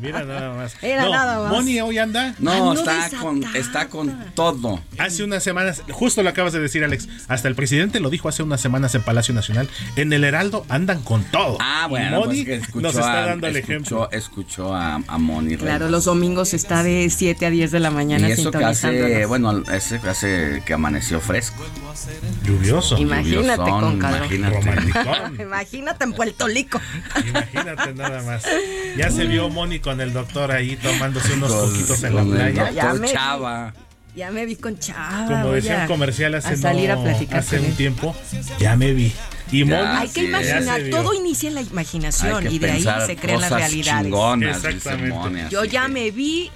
Speaker 1: Mira nada más.
Speaker 2: Mira nada más.
Speaker 1: Moni hoy anda.
Speaker 4: No,
Speaker 2: Ando
Speaker 4: está con, está con todo.
Speaker 1: Hace unas semanas, justo lo acabas de decir, Alex. Hasta el presidente lo dijo hace unas semanas en Palacio Nacional. En el Heraldo andan con todo.
Speaker 4: Ah, bueno,
Speaker 1: Moni
Speaker 4: pues escuchó
Speaker 1: nos está
Speaker 4: a-
Speaker 1: dando el
Speaker 4: escuchó-
Speaker 1: ejemplo.
Speaker 4: Escuchó a, a Moni.
Speaker 2: Claro,
Speaker 4: Reyes.
Speaker 2: los domingos está de 7 a 10 de la mañana
Speaker 4: Y eso que hace, bueno, ese que hace que amaneció fresco.
Speaker 1: Lluvioso.
Speaker 2: Imagínate
Speaker 4: lluviosón,
Speaker 2: con calor.
Speaker 4: Imagínate. *laughs*
Speaker 2: Imagínate en Puerto Rico.
Speaker 1: Imagínate nada más. Ya se vio Moni con el doctor ahí tomándose unos
Speaker 4: Con-
Speaker 1: poquitos en la playa.
Speaker 2: Ya me vi.
Speaker 4: Chava.
Speaker 2: Ya me vi con Chava.
Speaker 1: Como decía un comercial hace,
Speaker 2: a salir
Speaker 1: no-
Speaker 2: a platicar
Speaker 1: hace
Speaker 2: con
Speaker 1: un tiempo, ya me vi. Y
Speaker 4: Ya.
Speaker 1: Moni
Speaker 2: Hay que imaginar, todo inicia en la imaginación y de ahí se crean las realidades.
Speaker 1: Exactamente.
Speaker 4: Moni,
Speaker 2: Yo ya
Speaker 4: que-
Speaker 2: me vi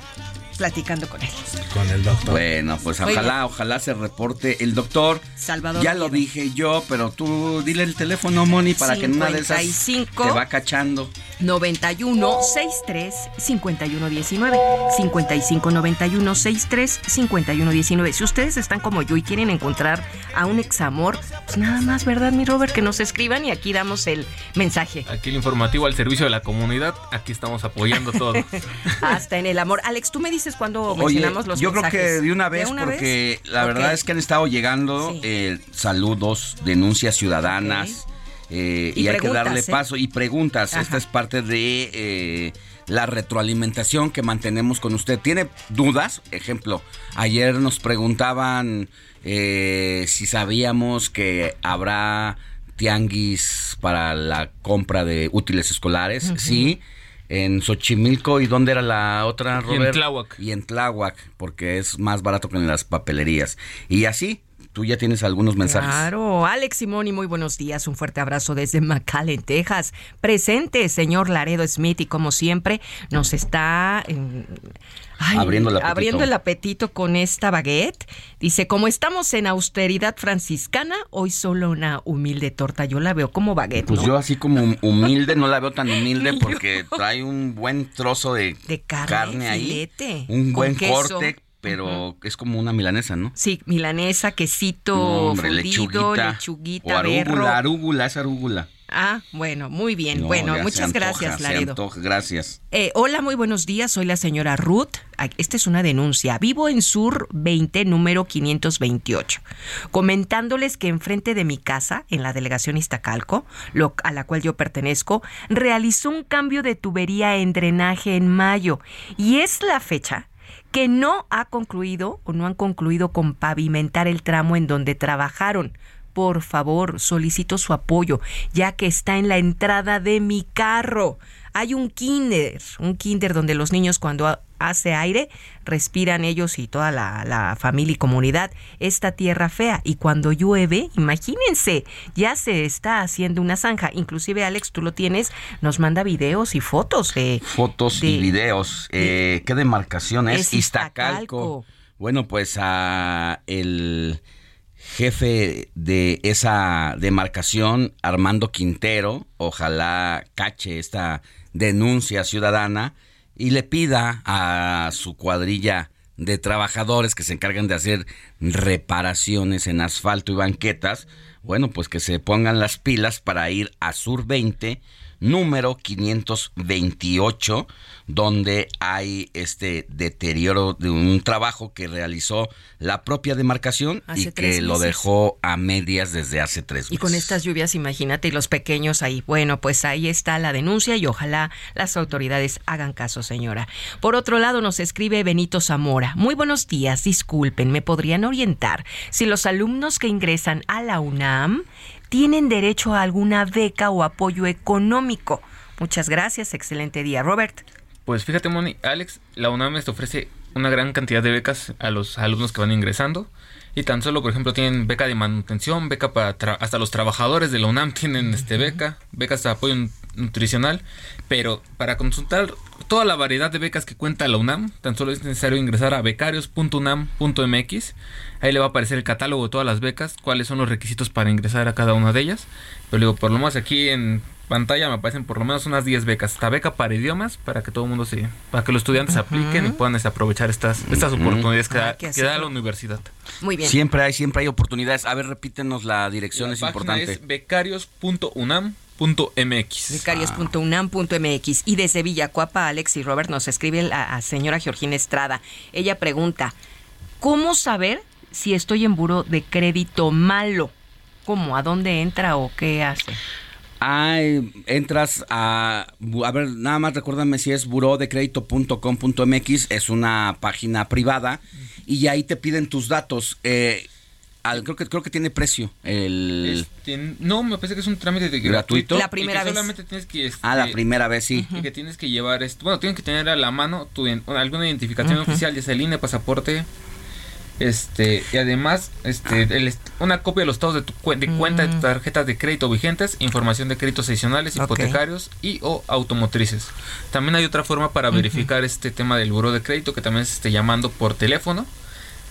Speaker 2: platicando con él.
Speaker 1: con el doctor.
Speaker 4: Bueno, pues ojalá, ojalá se reporte el doctor.
Speaker 2: Salvador
Speaker 4: Ya lo dije yo, pero tú dile el teléfono, Moni, para que en una de esas
Speaker 2: 55.
Speaker 4: te va cachando.
Speaker 2: 91 63 51 19 55 91 63 51 19 Si ustedes están como yo y quieren encontrar a un examor, pues nada más, ¿verdad, mi Robert? Que nos escriban y aquí damos el mensaje.
Speaker 3: Aquí el informativo al servicio de la comunidad. Aquí estamos apoyando todo. *laughs*
Speaker 2: Hasta en el amor. Alex, tú me dices cuando
Speaker 4: Oye,
Speaker 2: mencionamos los
Speaker 4: yo creo que de una vez, porque la verdad es que han estado llegando
Speaker 2: Sí.
Speaker 4: eh, saludos, denuncias ciudadanas, eh, y,
Speaker 2: Y
Speaker 4: hay que darle
Speaker 2: ¿eh?
Speaker 4: paso y preguntas.
Speaker 2: Ajá.
Speaker 4: Esta es parte de eh, la retroalimentación que mantenemos con usted. ¿Tiene dudas? Ejemplo, ayer nos preguntaban eh, si sabíamos que habrá tianguis para la compra de útiles escolares. Sí. En Xochimilco, ¿y dónde era la otra,
Speaker 3: Y en
Speaker 4: Robert?
Speaker 3: Tláhuac.
Speaker 4: Y en Tláhuac, porque es más barato que en las papelerías. Y así, tú ya tienes algunos mensajes.
Speaker 2: Claro, Alex Simoni, muy buenos días. Un fuerte abrazo desde McAllen, Texas. Presente, señor Laredo Smith, y como siempre, nos está eh, ay,
Speaker 4: Abriendo el apetito.
Speaker 2: abriendo el apetito con esta baguette. Dice, como estamos en austeridad franciscana, hoy solo una humilde torta. Yo la veo como baguette,
Speaker 4: Pues
Speaker 2: ¿no?
Speaker 4: yo así como humilde, no la veo tan *laughs* humilde porque trae un buen trozo de,
Speaker 2: De carne,
Speaker 4: ahí.
Speaker 2: filete,
Speaker 4: Un buen
Speaker 2: queso.
Speaker 4: corte, pero es como una milanesa, ¿no?
Speaker 2: Sí, milanesa, quesito
Speaker 4: No, hombre,
Speaker 2: fundido,
Speaker 4: lechuguita.
Speaker 2: lechuguita,
Speaker 4: o
Speaker 2: berro.
Speaker 4: arúgula, arúgula, es arúgula.
Speaker 2: Ah, bueno, muy bien.
Speaker 4: No,
Speaker 2: bueno, muchas
Speaker 4: antoja,
Speaker 2: gracias, Laredo.
Speaker 4: antoja, Gracias.
Speaker 2: Eh, hola, muy buenos días. Soy la señora Ruth. Esta es una denuncia. Vivo en Sur 20, número 528. Comentándoles que enfrente de mi casa, en la delegación Iztacalco, lo- a la cual yo pertenezco, realizó un cambio de tubería en drenaje en mayo. Y es la fecha que no ha concluido o no han concluido con pavimentar el tramo en donde trabajaron. Por favor, solicito su apoyo, ya que está en la entrada de mi carro. Hay un kinder, un kinder donde los niños cuando ha- hace aire respiran ellos y toda la, la familia y comunidad esta tierra fea. Y cuando llueve, imagínense, ya se está haciendo una zanja. Inclusive, Alex, tú lo tienes, nos manda videos y fotos de...
Speaker 4: Fotos y
Speaker 2: de-
Speaker 4: videos. Eh, ¿Qué demarcación es?
Speaker 2: Es
Speaker 4: Iztacalco.
Speaker 2: Iztacalco.
Speaker 4: Bueno, pues a el jefe de esa demarcación, Armando Quintero, ojalá cache esta denuncia ciudadana y le pida a su cuadrilla de trabajadores que se encargan de hacer reparaciones en asfalto y banquetas, bueno, pues que se pongan las pilas para ir a Sur 20, número 528, donde hay este deterioro de un trabajo que realizó la propia demarcación
Speaker 2: Hace
Speaker 4: y que lo dejó a medias desde hace tres
Speaker 2: Y
Speaker 4: meses.
Speaker 2: con estas lluvias, imagínate, y los pequeños ahí. Bueno, pues ahí está la denuncia y ojalá las autoridades hagan caso, señora. Por otro lado, nos escribe Benito Zamora. Muy buenos días, disculpen, ¿me podrían orientar si los alumnos que ingresan a la UNAM tienen derecho a alguna beca o apoyo económico? Muchas gracias, excelente día, Robert.
Speaker 3: Pues fíjate, Moni, Alex, la UNAM te ofrece una gran cantidad de becas a los alumnos que van ingresando. Y tan solo, por ejemplo, tienen beca de manutención, beca para hasta los trabajadores de la UNAM tienen este beca, becas de apoyo nu- nutricional. Pero para consultar toda la variedad de becas que cuenta la UNAM, tan solo es necesario ingresar a becarios.unam.mx. Ahí le va a aparecer el catálogo de todas las becas, cuáles son los requisitos para ingresar a cada una de ellas. Pero digo, por lo menos aquí en pantalla me aparecen por lo menos unas 10 becas. Esta beca para idiomas, para que todo el mundo se, para que los estudiantes apliquen y puedan aprovechar estas, estas oportunidades que, da,
Speaker 4: que
Speaker 3: que da
Speaker 4: así-
Speaker 3: la universidad.
Speaker 2: Muy bien.
Speaker 4: Siempre hay, siempre hay oportunidades. A ver, repítenos la dirección,
Speaker 3: La
Speaker 4: es importante.
Speaker 3: es becarios.unam.mx.
Speaker 2: becarios.unam.mx y desde Villacuapa, Alex y Robert nos escribe la a señora Georgina Estrada. Ella pregunta, ¿cómo saber si estoy en buro de crédito malo? ¿Cómo? ¿A dónde entra o qué hace?
Speaker 4: Ay, entras a... A ver, nada más recuérdame si es burodecredito.com.mx, es una página privada y ahí te piden tus datos. Eh, al- creo, que, creo que tiene precio. El...
Speaker 3: Este, no, me parece que es un trámite de
Speaker 4: ¿Gratuito? La primera
Speaker 3: y que
Speaker 4: vez.
Speaker 3: solamente tienes que... este,
Speaker 4: Ah, la primera vez, sí.
Speaker 3: Y que tienes que llevar, esto, bueno, tienes que tener a la mano tu, alguna identificación oficial, ya sea el INE, pasaporte, este, y además, este, el est- una copia de los estados de tu de cuenta de tus tarjetas de crédito vigentes, información de créditos adicionales, hipotecarios y o automotrices. También hay otra forma para verificar este tema del buro de crédito que también es este, llamando por teléfono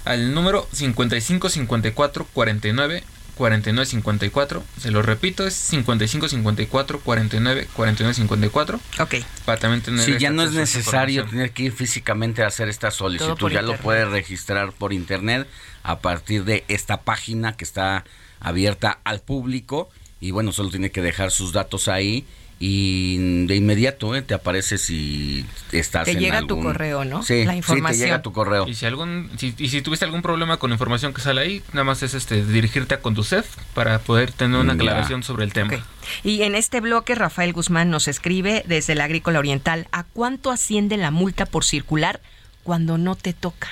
Speaker 3: al número 55 54 49 49 54. Se lo repito, es 55 54 49 49 54.
Speaker 2: Ok.
Speaker 3: Para también tener
Speaker 4: Sí, ya no es necesario tener que ir físicamente a hacer esta solicitud, ya lo puedes registrar por internet a partir de esta página que está abierta al público y bueno, solo tiene que dejar sus datos ahí y de inmediato eh, te aparece si estás
Speaker 2: Te
Speaker 4: en
Speaker 2: llega a tu
Speaker 4: algún-
Speaker 2: correo, ¿no?
Speaker 4: Sí,
Speaker 2: La
Speaker 4: sí,
Speaker 2: información.
Speaker 4: te llega tu correo.
Speaker 3: Y si algún si, y si tuviste algún problema con la información que sale ahí, nada más es este dirigirte a Conducef para poder tener una
Speaker 4: Ya.
Speaker 3: aclaración sobre el tema.
Speaker 2: Y en este bloque, Rafael Guzmán nos escribe desde la Agrícola Oriental, ¿a cuánto asciende la multa por circular cuando no te toca?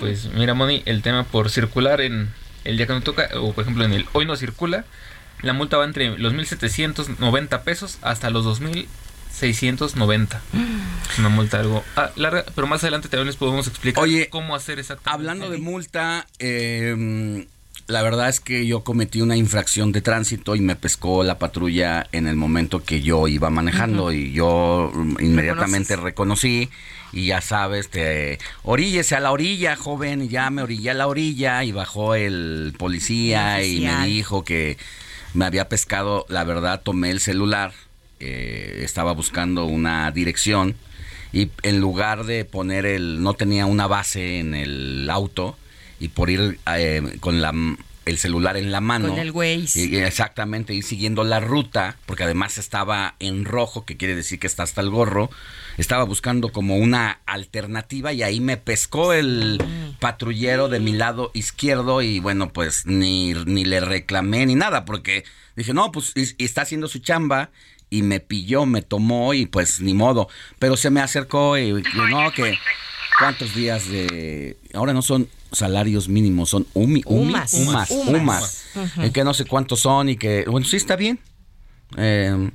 Speaker 3: Pues mira, Moni, el tema por circular en el día que no toca, o por ejemplo en el hoy no circula, la multa va entre los 1.790 pesos hasta los 2.690. Es una multa algo ah, larga, pero más adelante también les podemos explicar
Speaker 4: Oye,
Speaker 3: cómo hacer exactamente.
Speaker 4: Hablando de multa, eh, la verdad es que yo cometí una infracción de tránsito y me pescó la patrulla en el momento que yo iba manejando y yo mm, inmediatamente reconocí y ya sabes, te oríllese a la orilla, joven, y ya me orillé a la orilla y bajó el policía y me dijo que me había pescado, la verdad tomé el celular, eh, estaba buscando una dirección y en lugar de poner el, no tenía una base en el auto y por ir eh, con la el celular en la mano.
Speaker 2: Con el Waze.
Speaker 4: Exactamente, ir siguiendo la ruta, porque además estaba en rojo, que quiere decir que está hasta el gorro. Estaba buscando como una alternativa y ahí me pescó el patrullero de mi lado izquierdo y bueno, pues ni, ni le reclamé ni nada, porque dije, no, pues y- y está haciendo su chamba y me pilló, me tomó y pues ni modo. Pero se me acercó y, y no, que cuántos días de... Ahora no son salarios mínimos, son umi, umi-
Speaker 2: Umas.
Speaker 4: umas,
Speaker 2: Umas.
Speaker 4: umas. Que no sé cuántos son y que, bueno, sí está bien. Eh,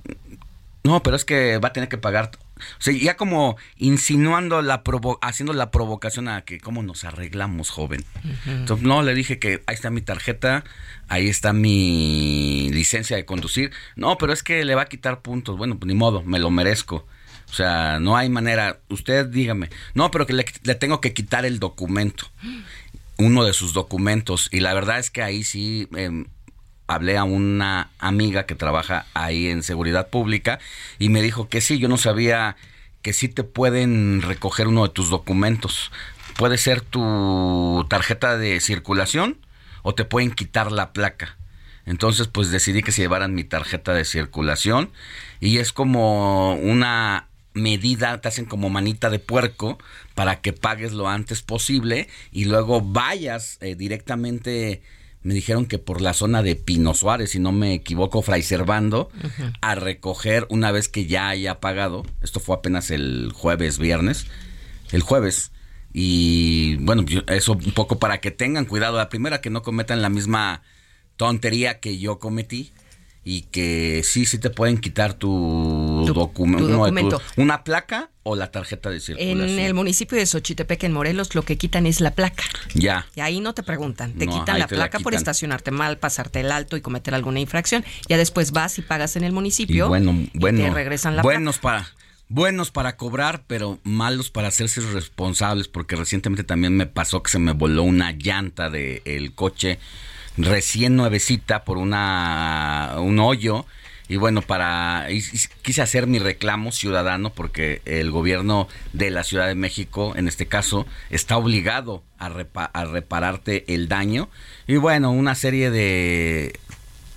Speaker 4: no, pero es que va a tener que pagar. O sea, ya como insinuando la provo haciendo la provocación a que cómo nos arreglamos, joven. Entonces, no, le dije que ahí está mi tarjeta, ahí está mi licencia de conducir. No, pero es que le va a quitar puntos. Bueno, pues ni modo, me lo merezco. O sea, no hay manera. Usted dígame. No, pero que le, le tengo que quitar el documento. Uno de sus documentos. Y la verdad es que ahí sí em, hablé a una amiga que trabaja ahí en seguridad pública y me dijo que sí, yo no sabía que sí te pueden recoger uno de tus documentos. Puede ser tu tarjeta de circulación o te pueden quitar la placa. Entonces, pues decidí que se llevaran mi tarjeta de circulación y es como una medida, te hacen como manita de puerco para que pagues lo antes posible y luego vayas eh, directamente, me dijeron que por la zona de Pino Suárez, si no me equivoco, Fray Servando, a recoger una vez que ya haya pagado. Esto fue apenas el jueves, viernes, el jueves. Y bueno, eso un poco para que tengan cuidado. La primera, que no cometan la misma tontería que yo cometí. Y que sí, sí te pueden quitar tu,
Speaker 2: Tu- tu
Speaker 4: de
Speaker 2: documento.
Speaker 4: una placa o la tarjeta de circulación.
Speaker 2: En el municipio de Xochitepec, en Morelos, lo que quitan es la placa.
Speaker 4: Ya.
Speaker 2: Y ahí no te preguntan, te
Speaker 4: No,
Speaker 2: quitan la
Speaker 4: te la
Speaker 2: placa por estacionarte mal, pasarte el alto y cometer alguna infracción. Ya después vas y pagas en el municipio
Speaker 4: Y bueno,
Speaker 2: y
Speaker 4: bueno,
Speaker 2: te regresan la
Speaker 4: buenos para buenos para cobrar, pero malos para hacerse responsables, porque recientemente también me pasó que se me voló una llanta del coche recién nuevecita por una un hoyo y bueno, para y- quise hacer mi reclamo ciudadano porque el gobierno de la Ciudad de México, en este caso, está obligado a, repa- a repararte el daño y bueno, una serie de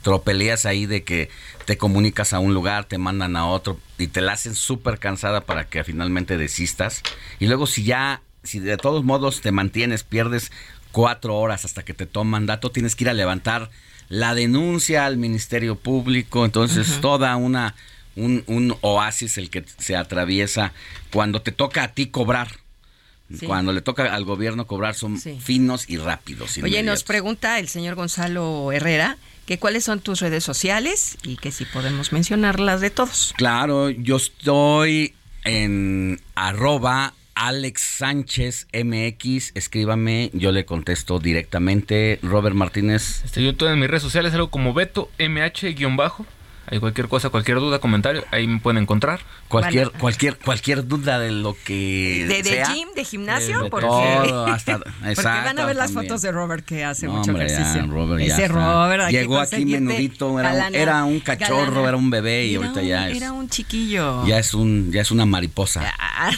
Speaker 4: tropelías ahí de que te comunicas a un lugar, te mandan a otro y te la hacen súper cansada para que finalmente desistas. Y luego si ya, si de todos modos te mantienes, pierdes cuatro horas hasta que te toman dato, tienes que ir a levantar la denuncia al Ministerio Público. Entonces
Speaker 12: Ujú.
Speaker 4: toda una, un, un oasis el que se atraviesa cuando te toca a ti cobrar.
Speaker 2: Sí.
Speaker 4: Cuando le toca al gobierno cobrar son
Speaker 2: Sí.
Speaker 4: finos y rápidos.
Speaker 2: Oye, nos pregunta el señor Gonzalo Herrera que cuáles son tus redes sociales y que si podemos mencionarlas de todos.
Speaker 4: Claro, yo estoy en arroba Alex Sánchez MX, escríbame, yo le contesto directamente. Robert Martínez.
Speaker 3: Este, yo estoy en mis redes sociales, algo como Beto MH-bajo. Hay cualquier cosa, cualquier duda, comentario, ahí me pueden encontrar.
Speaker 4: Cualquier, cualquier, cualquier duda de lo que
Speaker 2: De, de
Speaker 4: sea.
Speaker 2: gym, de gimnasio,
Speaker 4: De
Speaker 2: porque,
Speaker 4: todo, *laughs* hasta-
Speaker 2: porque
Speaker 4: exacto,
Speaker 2: van a ver las
Speaker 4: también.
Speaker 2: fotos de Robert que hace
Speaker 4: No,
Speaker 2: mucho
Speaker 4: hombre, ya,
Speaker 2: ejercicio.
Speaker 4: Robert ya
Speaker 2: Ese. Robert,
Speaker 4: Llegó aquí menudito, era, un-
Speaker 2: galana-
Speaker 4: era un cachorro,
Speaker 2: galana.
Speaker 4: era un bebé y
Speaker 2: Era
Speaker 4: ahorita
Speaker 2: un-
Speaker 4: ya es,
Speaker 2: Era un chiquillo.
Speaker 4: ya es un, ya es una mariposa.
Speaker 2: Ah,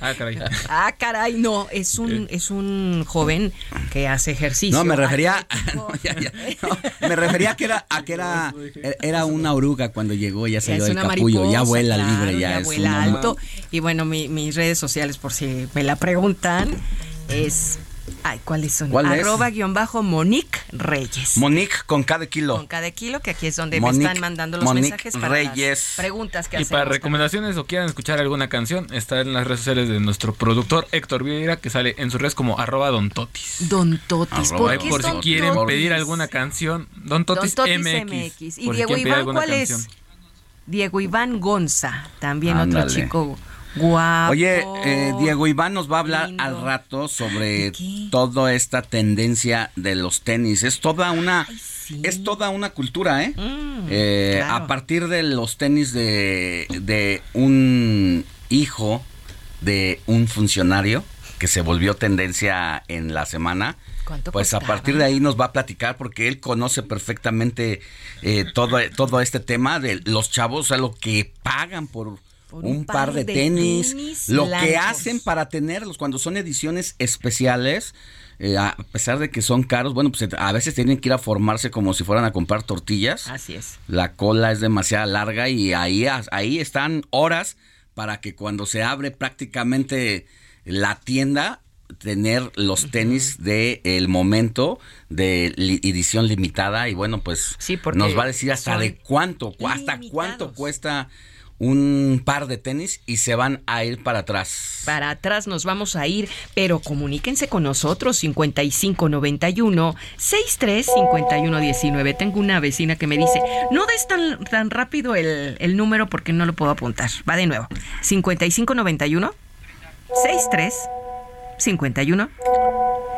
Speaker 3: Ah, caray. *laughs*
Speaker 2: ah, caray, no, es un, es un joven que hace ejercicio.
Speaker 4: No, me refería, no, *laughs* ya, ya. No, me refería a que era, a que era, era una oruga cuando llegó, ya
Speaker 2: Ya
Speaker 4: salió del
Speaker 2: una
Speaker 4: capullo, ya vuela
Speaker 2: claro,
Speaker 4: libre, ya, es
Speaker 2: vuela
Speaker 4: una-
Speaker 2: alto. Y bueno, mi- mis redes sociales, por si me la preguntan, es. Ay, ¿cuáles son?
Speaker 4: ¿Cuál es?
Speaker 2: Arroba guion bajo Monique Reyes.
Speaker 4: Monique con cada kilo.
Speaker 2: con cada kilo, que aquí es donde
Speaker 4: Monique-
Speaker 2: me están mandando los
Speaker 4: Monique
Speaker 2: mensajes para
Speaker 4: Reyes.
Speaker 2: las preguntas que
Speaker 3: Y
Speaker 2: hacemos.
Speaker 3: para recomendaciones o quieran escuchar alguna canción, está en las redes sociales de nuestro productor Héctor Vieira, que sale en sus redes como arroba Don Totis.
Speaker 2: Don Totis, ¿por qué
Speaker 3: por si
Speaker 2: Don
Speaker 3: quieren
Speaker 2: Totis?
Speaker 3: pedir alguna canción, Don Totis,
Speaker 2: Don Totis
Speaker 3: MX.
Speaker 2: MX. ¿Y
Speaker 3: si
Speaker 2: Diego Iván cuál
Speaker 3: canción.
Speaker 2: es? Diego Iván Gonza, también
Speaker 4: Ándale.
Speaker 2: otro chico guapo.
Speaker 4: Oye, eh, Diego Iván nos va a hablar al rato sobre toda esta tendencia de los tenis. Es toda una, es toda una cultura, ¿eh? Eh,
Speaker 2: claro.
Speaker 4: A partir de los tenis de, de un hijo de un funcionario que se volvió tendencia en la semana.
Speaker 2: ¿Cuánto
Speaker 4: Pues a partir de ahí nos va a platicar porque él conoce perfectamente eh, todo, todo este tema de los chavos, o sea, lo que pagan por un, par, de, tenis, lo que hacen para tenerlos cuando son ediciones especiales. Eh, a pesar de que son caros, bueno, pues a veces tienen que ir a formarse como si fueran a comprar tortillas.
Speaker 2: Así es.
Speaker 4: La cola es demasiado larga y ahí, ahí están horas para que cuando se abre prácticamente la tienda tener los tenis de el momento de edición limitada y bueno pues nos va a decir hasta de cuánto hasta cuánto cuesta un par de tenis y se van a ir para atrás.
Speaker 2: Para atrás nos vamos a ir, pero comuníquense con nosotros 5591 635119. Tengo una vecina que me dice, "No des tan tan rápido el, el número porque no lo puedo apuntar." Va de nuevo. 5591 63 51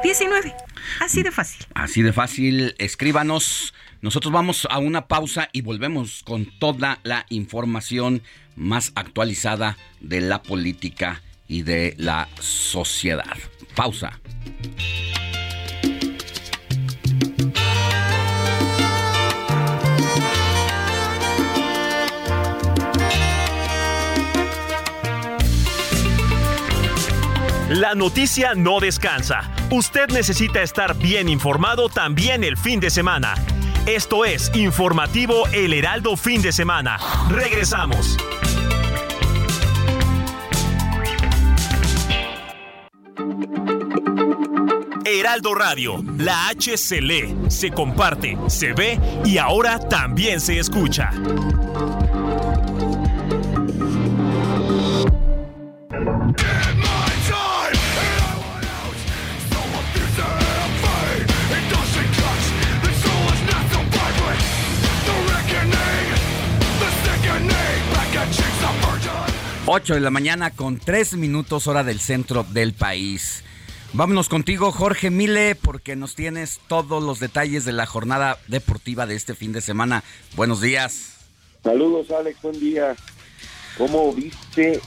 Speaker 2: 19. Así de fácil.
Speaker 4: Así de fácil. Escríbanos. Nosotros vamos a una pausa y volvemos con toda la información más actualizada de la política y de la sociedad. Pausa.
Speaker 11: La noticia no descansa. Usted necesita estar bien informado también el fin de semana. Esto es Informativo El Heraldo Fin de Semana. Regresamos. Heraldo Radio, la H se lee, se comparte, se ve y ahora también se escucha.
Speaker 4: Ocho de la mañana con tres minutos hora del centro del país. Vámonos contigo, Jorge Mile, porque nos tienes todos los detalles de la jornada deportiva de este fin de semana. Buenos días.
Speaker 12: Saludos, Alex, buen día. ¿Cómo viste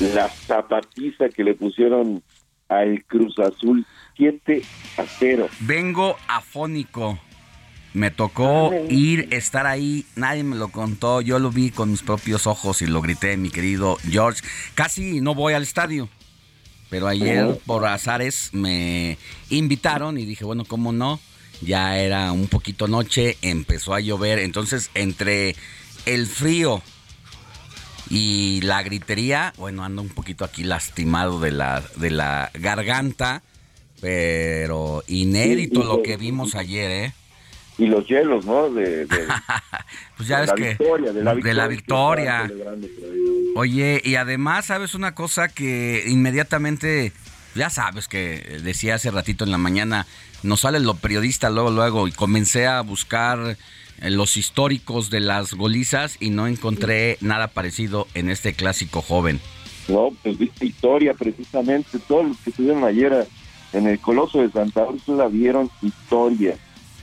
Speaker 12: la zapatiza que le pusieron al Cruz Azul 7 a 0?
Speaker 4: Vengo afónico. Me tocó ir, estar ahí, nadie me lo contó, yo lo vi con mis propios ojos y lo grité, mi querido George. Casi no voy al estadio, pero ayer por azares me invitaron y dije, bueno, ¿cómo no? Ya era un poquito noche, empezó a llover, entonces entre el frío y la gritería, bueno, ando un poquito aquí lastimado de la, de la garganta, pero inédito lo que vimos ayer, ¿eh?
Speaker 12: Y los hielos, ¿no? De, *laughs*
Speaker 4: pues ya de, la que victoria, de, la victoria, Oye, y además, ¿sabes una cosa que inmediatamente, ya sabes que decía hace ratito en la mañana, nos sale lo periodista luego, luego, y comencé a buscar eh, los históricos de las golizas y no encontré nada parecido en este clásico joven.
Speaker 12: No, pues viste historia precisamente, todos los que estuvieron ayer en el Coloso de Santa Úrsula vieron historia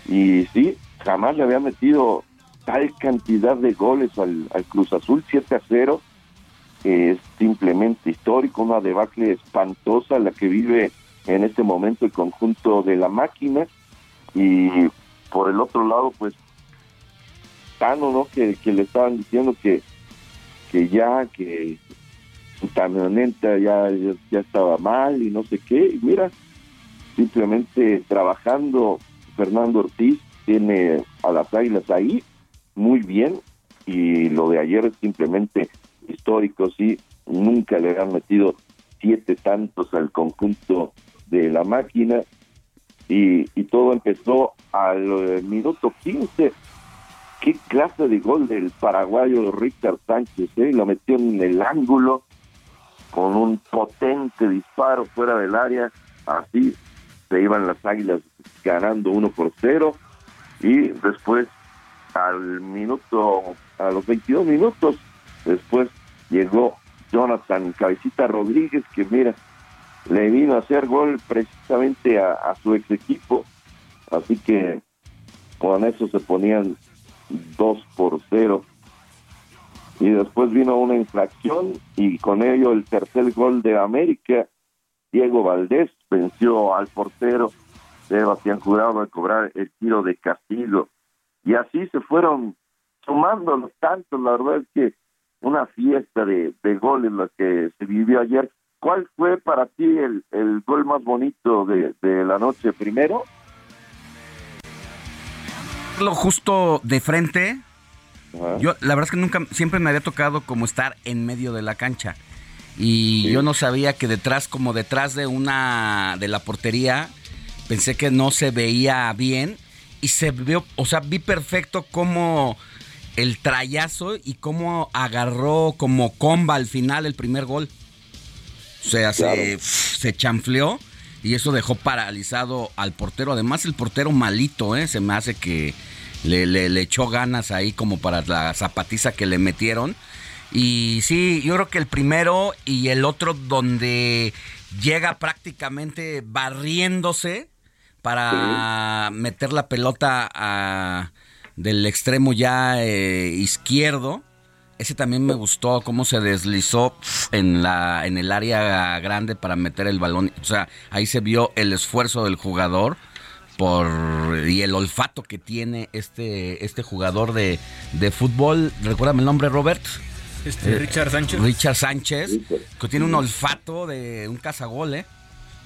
Speaker 12: y sí, jamás le había metido tal cantidad de goles al, Cruz Azul, 7 a 0. es simplemente histórico, una debacle espantosa la que vive en este momento el conjunto de la máquina. Y por el otro lado, pues, Tano, ¿no? Que, le estaban diciendo que, que ya, que su camioneta ya, ya estaba mal y no sé qué. Y mira, simplemente trabajando Fernando Ortiz tiene a las Águilas ahí muy bien y lo de ayer es simplemente histórico, sí, nunca le han metido siete tantos al conjunto de la máquina y, todo empezó al minuto 15. Qué clase de gol del paraguayo Richard Sánchez, ¿eh? lo metió en el ángulo con un potente disparo fuera del área, así se iban las águilas ganando uno por cero. Y después al minuto, a los 22 minutos, después llegó Jonathan Cabecita Rodríguez que mira, le vino a hacer gol precisamente a, su ex equipo, así que con eso se ponían dos por cero. Y después vino una infracción y con ello el tercer gol de América. Diego Valdés venció al portero Sebastián Jurado a cobrar el tiro de castigo. Y así se fueron sumando los tantos. La verdad es que una fiesta de, de goles la que se vivió ayer. ¿Cuál fue para ti el, el gol más bonito de, de la noche primero?
Speaker 4: Lo justo de frente. Yo, la verdad es que nunca, siempre me había tocado como estar en medio de la cancha. Y yo no sabía que detrás, como detrás de una, de la portería, pensé que no se veía bien. Y se vio, o sea, vi perfecto cómo el trayazo y cómo agarró como comba al final el primer gol. O sea, se, se chanfleó y eso dejó paralizado al portero. Además, el portero malito, ¿eh? Se me hace que le, le, le echó ganas ahí como para la zapatiza que le metieron. Y sí, yo creo que el primero y el otro donde llega prácticamente barriéndose para meter la pelota a, del extremo ya eh, izquierdo. Ese también me gustó cómo se deslizó en la en el área grande para meter el balón. O sea, ahí se vio el esfuerzo del jugador por y el olfato que tiene este este jugador de, de fútbol. Recuérdame el nombre, Robert.
Speaker 3: Este,
Speaker 4: Eh,
Speaker 3: Richard Sánchez.
Speaker 4: Richard Sánchez, que tiene un olfato de un cazagol, ¿eh?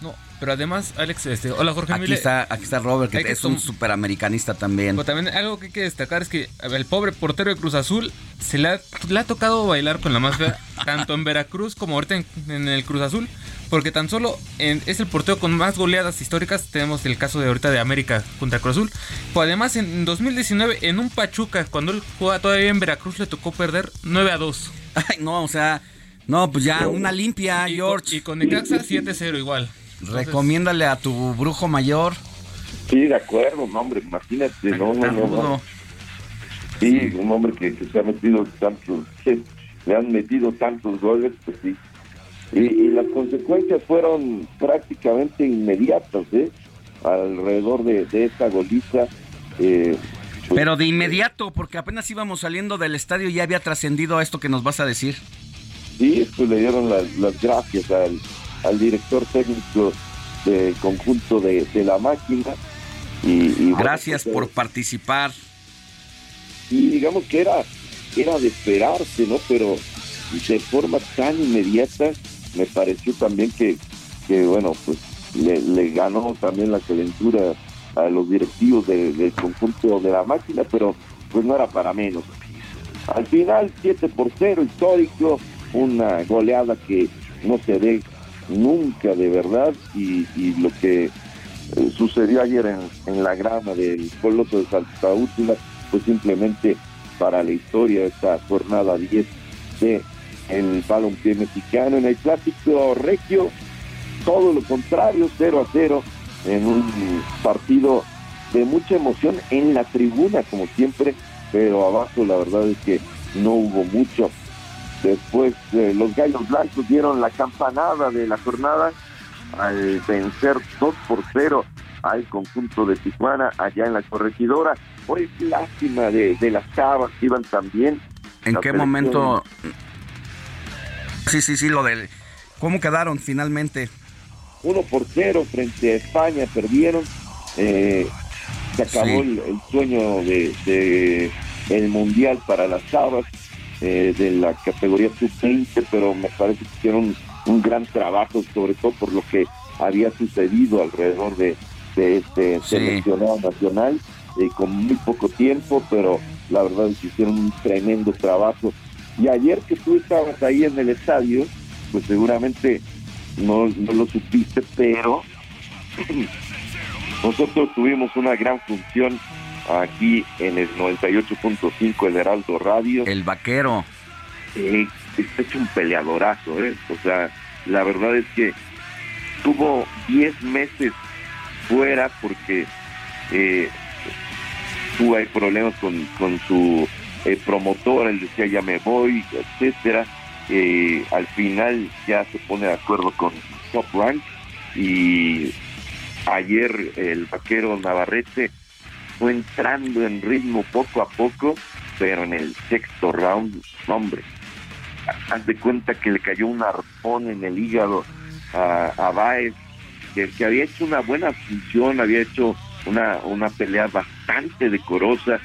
Speaker 3: No, pero además, Alex, este, hola Jorge
Speaker 4: Aquí está, aquí está Robert, que es un superamericanista también.
Speaker 3: Pero también algo que hay que destacar es que el pobre portero de Cruz Azul se le ha, le ha tocado bailar con la más fea, *laughs* tanto en Veracruz como ahorita en, en el Cruz Azul, porque tan solo en- es el portero con más goleadas históricas. Tenemos el caso de ahorita de América contra Cruz Azul. Pero además en 2019 en un Pachuca, cuando él jugaba todavía en Veracruz, le tocó perder 9 a 2.
Speaker 4: Ay, no, o sea, no, pues ya una limpia, George.
Speaker 3: Y con Necaxa 7-0 igual.
Speaker 4: Recomiéndale a tu brujo mayor.
Speaker 12: Sí, de acuerdo, no, hombre, imagínate, no, no, no, no. Sí, un hombre que, que se ha metido tantos, que le han metido tantos goles, pues sí. Y, y las consecuencias fueron prácticamente inmediatas, ¿eh? Alrededor de, de esta goliza. Eh, pues,
Speaker 4: Pero de inmediato, porque apenas íbamos saliendo del estadio y ya había trascendido a esto que nos vas a decir.
Speaker 12: Sí, pues le dieron las, las gracias al, al director técnico del conjunto de, de la máquina. Y,
Speaker 4: Gracias
Speaker 12: pues,
Speaker 4: por participar.
Speaker 12: y digamos que era era de esperarse, ¿no? Pero de forma tan inmediata me pareció también que, que bueno, pues le, le ganó también la calentura a los directivos de- del conjunto de la máquina, pero pues no era para menos. Al final, 7 por 0 histórico, una goleada que no se ve nunca de verdad y, y lo que eh, sucedió ayer en, en la grama del Coloso de Santa Úrsula, pues simplemente para la historia de esta jornada 10 de el balompié mexicano. En el clásico regio, todo lo contrario, 0 a 0, en un partido de mucha emoción en la tribuna, como siempre, pero abajo la verdad es que no hubo mucho. Después eh, los Gallos Blancos dieron la campanada de la jornada al vencer 2 por 0 al conjunto de Tijuana allá en la corregidora. Hoy lástima de, de las Cabas que iban también.
Speaker 4: ¿En qué momento? Sí, sí, sí, lo del... ¿Cómo quedaron finalmente?
Speaker 12: 1 por 0 frente a España, perdieron. Eh, se acabó
Speaker 4: Sí.
Speaker 12: el, el sueño de, de el mundial para las Cabas eh, de la categoría sub-20, pero me parece que hicieron un, gran trabajo, sobre todo por lo que había sucedido alrededor de, de este
Speaker 4: Sí.
Speaker 12: seleccionado nacional, eh, con muy poco tiempo, pero la verdad es que hicieron un tremendo trabajo. Y ayer que tú estabas ahí en el estadio, pues seguramente no, no lo supiste, pero *clears throat* nosotros tuvimos una gran función aquí en el 98.5 el Heraldo Radio.
Speaker 4: El vaquero.
Speaker 12: Eh, está hecho un peleadorazo, ¿eh? O sea, la verdad es que tuvo 10 meses fuera porque eh, tuvo problemas con, con su eh, promotor, él decía ya me voy, etcétera. Eh, al final ya se pone de acuerdo con Top Rank y ayer el vaquero Navarrete fue entrando en ritmo poco a poco, pero en el sexto round, hombre, haz de cuenta que le cayó un arpón en el hígado a, a Baez, que, había hecho una buena función, había hecho una, una pelea bastante decorosa,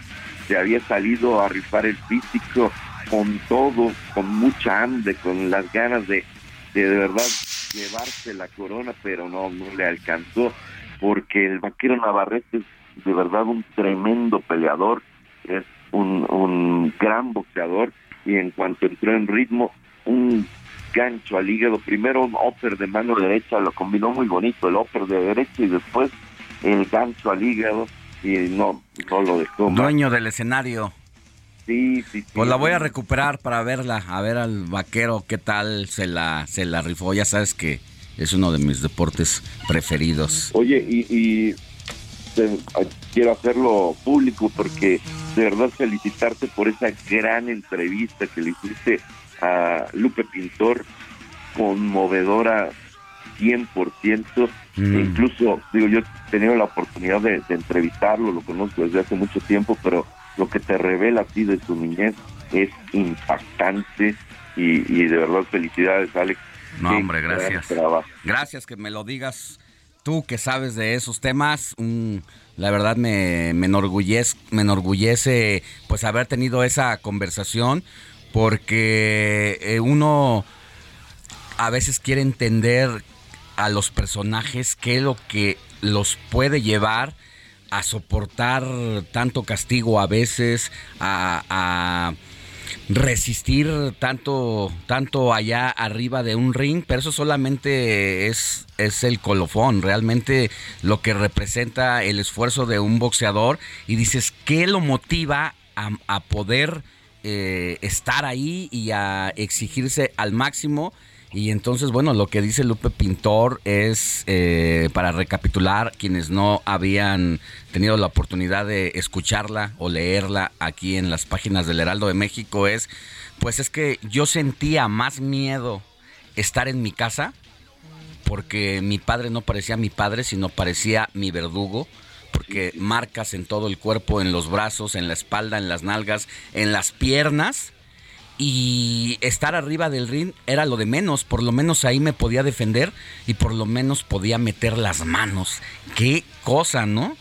Speaker 12: se había salido a rifar el físico, con todo, con mucha hambre, con las ganas de de, de verdad llevarse la corona, pero no, no le alcanzó, porque el vaquero Navarrete de verdad un tremendo peleador, es un, un gran boxeador y en cuanto entró en ritmo, un gancho al hígado, primero un upper de mano derecha, lo combinó muy bonito, el upper de derecha y después el gancho al hígado y no, no lo dejó. mal.
Speaker 4: Dueño del escenario.
Speaker 12: Sí, sí, sí.
Speaker 4: Pues la voy a recuperar para verla, a ver al vaquero qué tal se la, se la rifó. Ya sabes que es uno de mis deportes preferidos.
Speaker 12: Oye, y, y te- quiero hacerlo público porque de verdad felicitarte por esa gran entrevista que le hiciste a Lupe Pintor, conmovedora 100%.
Speaker 4: Mm.
Speaker 12: Incluso, digo, yo he tenido la oportunidad de, de entrevistarlo, lo conozco desde hace mucho tiempo, pero lo que te revela a ti de su niñez es impactante y, y de verdad felicidades, Alex.
Speaker 4: No, hombre, gracias. Gracias que me lo digas tú que sabes de esos temas. Mm, la verdad me, me, enorgullez- me enorgullece pues haber tenido esa conversación porque eh, uno a veces quiere entender a los personajes qué es lo que los puede llevar a soportar tanto castigo a veces, a, a resistir tanto, tanto allá arriba de un ring, pero eso solamente es, es el colofón, realmente lo que representa el esfuerzo de un boxeador y dices, ¿qué lo motiva a, a poder eh, estar ahí y a exigirse al máximo? Y entonces, bueno, lo que dice Lupe Pintor es, eh, para recapitular, quienes no habían tenido la oportunidad de escucharla o leerla aquí en las páginas del Heraldo de México, es, pues es que yo sentía más miedo estar en mi casa, porque mi padre no parecía mi padre, sino parecía mi verdugo, porque marcas en todo el cuerpo, en los brazos, en la espalda, en las nalgas, en las piernas y estar arriba del ring era lo de menos, por lo menos ahí me podía defender y por lo menos podía meter las manos. Qué cosa, ¿no?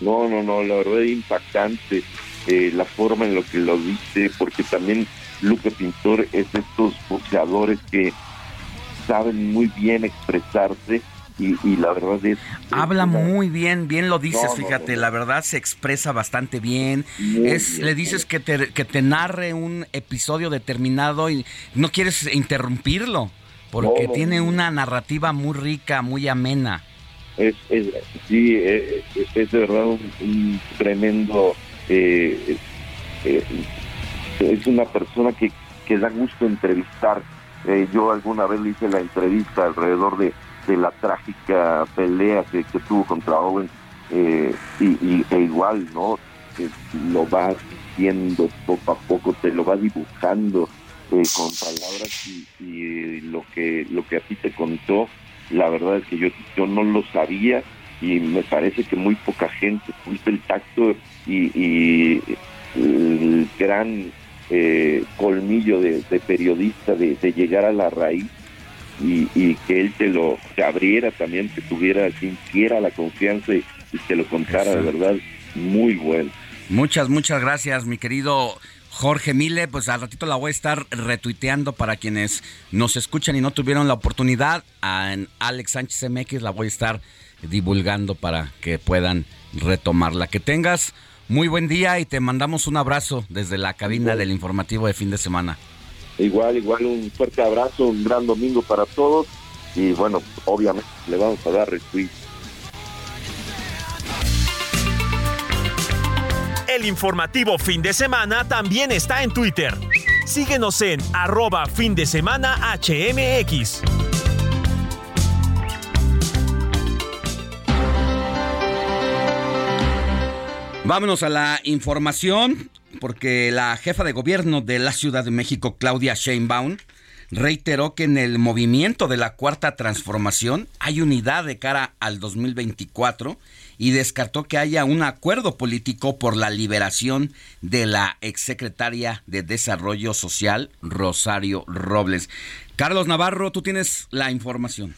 Speaker 12: No, no, no, la verdad es impactante eh, la forma en lo que lo dice, porque también Lupe Pintor es de estos boxeadores que saben muy bien expresarse y, y la verdad es...
Speaker 4: Habla muy bien, bien lo dices,
Speaker 12: No,
Speaker 4: fíjate,
Speaker 12: no, no.
Speaker 4: la verdad se expresa bastante bien.
Speaker 12: Muy
Speaker 4: es,
Speaker 12: bien,
Speaker 4: le dices que te, que te narre un episodio determinado y no quieres interrumpirlo, porque tiene una narrativa muy rica, muy amena.
Speaker 12: Es, es, sí, eh, es, es de verdad un, un tremendo... eh, eh, es una persona que, que da gusto entrevistar. Eh, yo alguna vez le hice la entrevista alrededor de, de la trágica pelea que, tuvo contra Owen eh, y, e igual, ¿no? Que lo va viendo poco a poco, te lo va dibujando eh, con palabras y, y lo que lo que a ti te contó, la verdad es que yo, yo no lo sabía y me parece que muy poca gente tuviste el tacto y, y el gran eh, colmillo de, periodista de llegar a la raíz y, y que él te lo te abriera también, que tuviera, sintiera la confianza y, y te lo contara de verdad muy bueno.
Speaker 4: Muchas, muchas gracias, mi querido Jorge Mile. Pues al ratito la voy a estar retuiteando para quienes nos escuchan y no tuvieron la oportunidad. En Alex Sánchez MX la voy a estar divulgando para que puedan retomarla. Que tengas muy buen día y te mandamos un abrazo desde la cabina del informativo de fin de semana.
Speaker 12: Igual, igual un fuerte abrazo, un gran domingo para todos y bueno, obviamente le vamos a dar retweet.
Speaker 11: El informativo fin de semana también está en Twitter. Síguenos en arroba fin de semana HMX.
Speaker 4: Vámonos a la información, porque la jefa de gobierno de la Ciudad de México, Claudia Sheinbaum, reiteró que en el movimiento de la cuarta transformación hay unidad de cara al 2024 y descartó que haya un acuerdo político por la liberación de la exsecretaria de Desarrollo Social, Rosario Robles. Carlos Navarro, tú tienes la información.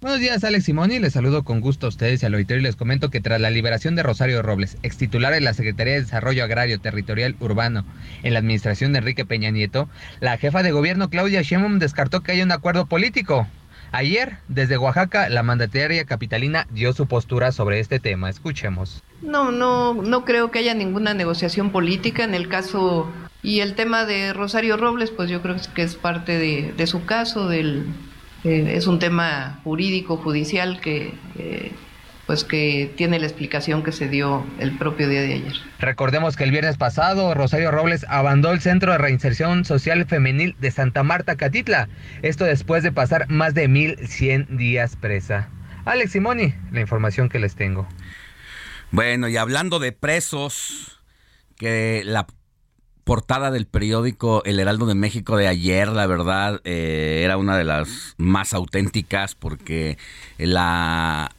Speaker 13: Buenos días, Alex Simoni. Les saludo con gusto a ustedes y al auditorio y les comento que tras la liberación de Rosario Robles, ex titular de la Secretaría de Desarrollo Agrario Territorial Urbano en la administración de Enrique Peña Nieto, la jefa de gobierno Claudia Sheinbaum descartó que haya un acuerdo político. Ayer, desde Oaxaca, la mandataria capitalina dio su postura sobre este tema. Escuchemos.
Speaker 14: No, no, no creo que haya ninguna negociación política en el caso y el tema de Rosario Robles, pues yo creo que es parte de, de su caso, del, eh, es un tema jurídico, judicial que... Eh, pues que tiene la explicación que se dio el propio día de ayer.
Speaker 13: Recordemos que el viernes pasado Rosario Robles abandonó el Centro de Reinserción Social Femenil de Santa Marta, Catitla. Esto después de pasar más de 1100 días presa. Alex Simoni, la información que les tengo.
Speaker 4: Bueno, y hablando de presos, que la portada del periódico El Heraldo de México de ayer, la verdad, eh, era una de las más auténticas porque la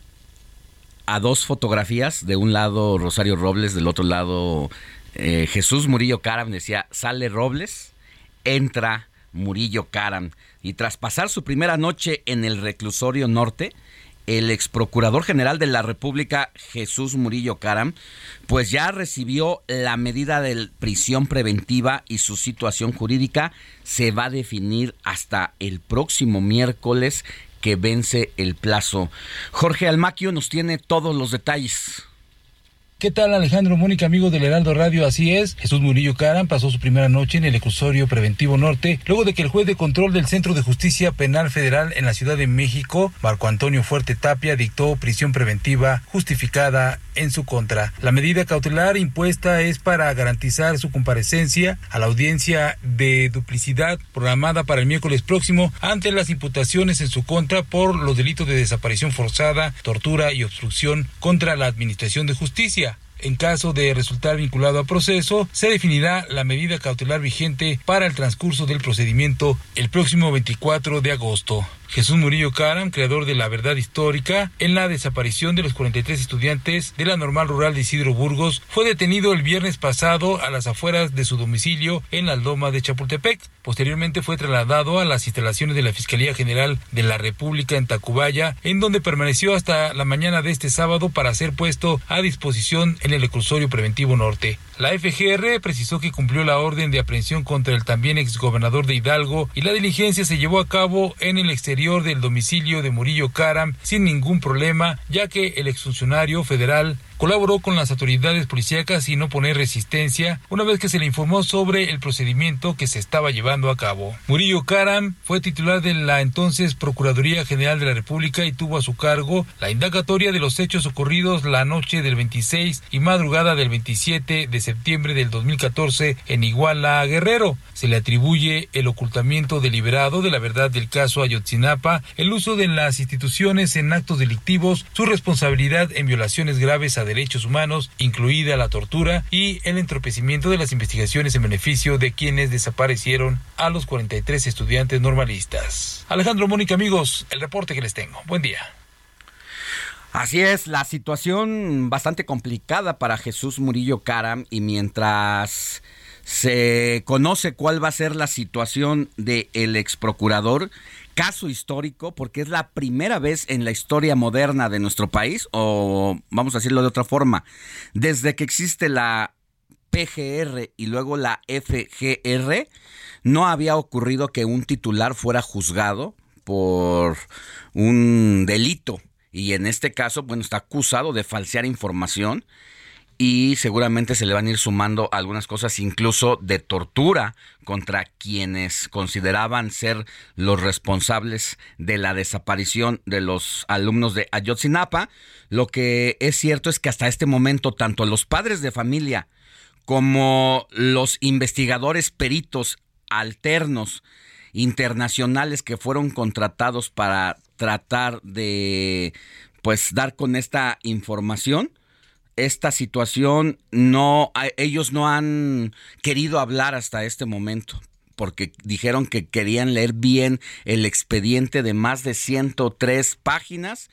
Speaker 4: a dos fotografías, de un lado Rosario Robles, del otro lado eh, Jesús Murillo Caram, decía, sale Robles, entra Murillo Caram. Y tras pasar su primera noche en el reclusorio norte, el ex procurador general de la República, Jesús Murillo Caram, pues ya recibió la medida de prisión preventiva y su situación jurídica se va a definir hasta el próximo miércoles que vence el plazo. Jorge Almaquio nos tiene todos los detalles.
Speaker 15: ¿Qué tal Alejandro Mónica, amigo del Heraldo Radio? Así es, Jesús Murillo Caram pasó su primera noche en el reclusorio preventivo norte, luego de que el juez de control del Centro de Justicia Penal Federal en la Ciudad de México, Marco Antonio Fuerte Tapia, dictó prisión preventiva justificada en su contra. La medida cautelar impuesta es para garantizar su comparecencia a la audiencia de duplicidad programada para el miércoles próximo ante las imputaciones en su contra por los delitos de desaparición forzada, tortura y obstrucción contra la Administración de Justicia. En caso de resultar vinculado a proceso, se definirá la medida cautelar vigente para el transcurso del procedimiento el próximo 24 de agosto. Jesús Murillo Caram, creador de La Verdad Histórica, en la desaparición de los 43 estudiantes de la normal rural de Isidro Burgos, fue detenido el viernes pasado a las afueras de su domicilio en la Loma de Chapultepec. Posteriormente fue trasladado a las instalaciones de la Fiscalía General de la República en Tacubaya, en donde permaneció hasta la mañana de este sábado para ser puesto a disposición en el reclusorio preventivo norte. La FGR precisó que cumplió la orden de aprehensión contra el también exgobernador de Hidalgo y la diligencia se llevó a cabo en el exterior del domicilio de Murillo Caram sin ningún problema, ya que el exfuncionario federal colaboró con las autoridades policíacas y no poner resistencia una vez que se le informó sobre el procedimiento que se estaba llevando a cabo. Murillo Karam fue titular de la entonces Procuraduría General de la República y tuvo a su cargo la indagatoria de los hechos ocurridos la noche del 26 y madrugada del 27 de septiembre del 2014 en Iguala, Guerrero. Se le atribuye el ocultamiento deliberado de la verdad del caso Ayotzinapa, el uso de las instituciones en actos delictivos, su responsabilidad en violaciones graves a derechos humanos, incluida la tortura y el entropecimiento de las investigaciones en beneficio de quienes desaparecieron a los 43 estudiantes normalistas. Alejandro Mónica, amigos, el reporte que les tengo. Buen día.
Speaker 4: Así es, la situación bastante complicada para Jesús Murillo Caram y mientras se conoce cuál va a ser la situación del el ex procurador, caso histórico porque es la primera vez en la historia moderna de nuestro país, o vamos a decirlo de otra forma, desde que existe la PGR y luego la FGR, no había ocurrido que un titular fuera juzgado por un delito. Y en este caso, bueno, está acusado de falsear información y seguramente se le van a ir sumando algunas cosas, incluso de tortura contra quienes consideraban ser los responsables de la desaparición de los alumnos de Ayotzinapa. Lo que es cierto es que hasta este momento tanto los padres de familia como los investigadores peritos alternos internacionales que fueron contratados para tratar de pues dar con esta información esta situación no, ellos no han querido hablar hasta este momento porque dijeron que querían leer bien el expediente de más de 103 páginas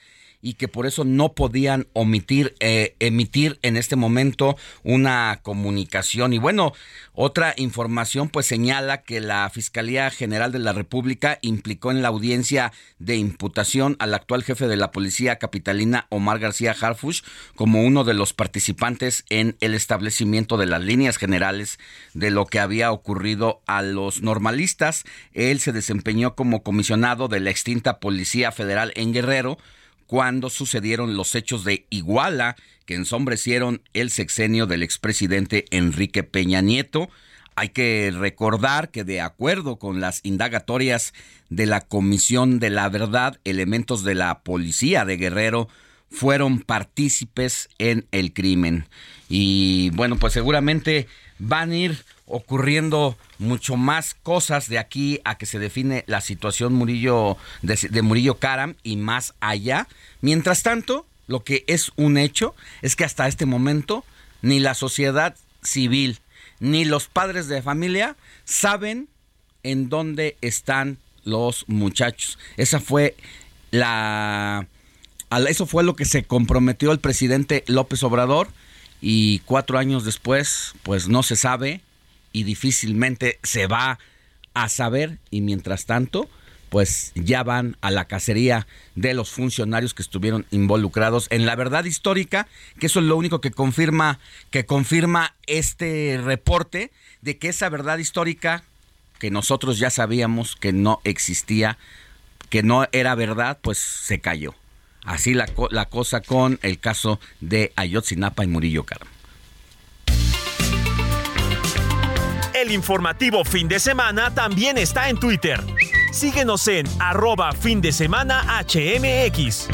Speaker 4: y que por eso no podían omitir, eh, emitir en este momento una comunicación. Y bueno, otra información pues señala que la Fiscalía General de la República implicó en la audiencia de imputación al actual jefe de la policía capitalina Omar García Harfush como uno de los participantes en el establecimiento de las líneas generales de lo que había ocurrido a los normalistas. Él se desempeñó como comisionado de la extinta Policía Federal en Guerrero cuando sucedieron los hechos de Iguala que ensombrecieron el sexenio del expresidente Enrique Peña Nieto. Hay que recordar que de acuerdo con las indagatorias de la Comisión de la Verdad, elementos de la policía de Guerrero fueron partícipes en el crimen. Y bueno, pues seguramente van a ir ocurriendo mucho más cosas de aquí a que se define la situación Murillo de, Murillo Karam y más allá. Mientras tanto, lo que es un hecho es que hasta este momento ni la sociedad civil ni los padres de familia saben en dónde están los muchachos. Esa fue la eso fue lo que se comprometió el presidente López Obrador y cuatro años después, pues no se sabe y difícilmente se va a saber y mientras tanto pues ya van a la cacería de los funcionarios que estuvieron involucrados en la verdad histórica, que eso es lo único que confirma que confirma este reporte de que esa verdad histórica que nosotros ya sabíamos que no existía, que no era verdad, pues se cayó. Así la, la cosa con el caso de Ayotzinapa y Murillo Caram.
Speaker 11: El informativo fin de semana también está en Twitter. Síguenos en arroba fin de semana HMX.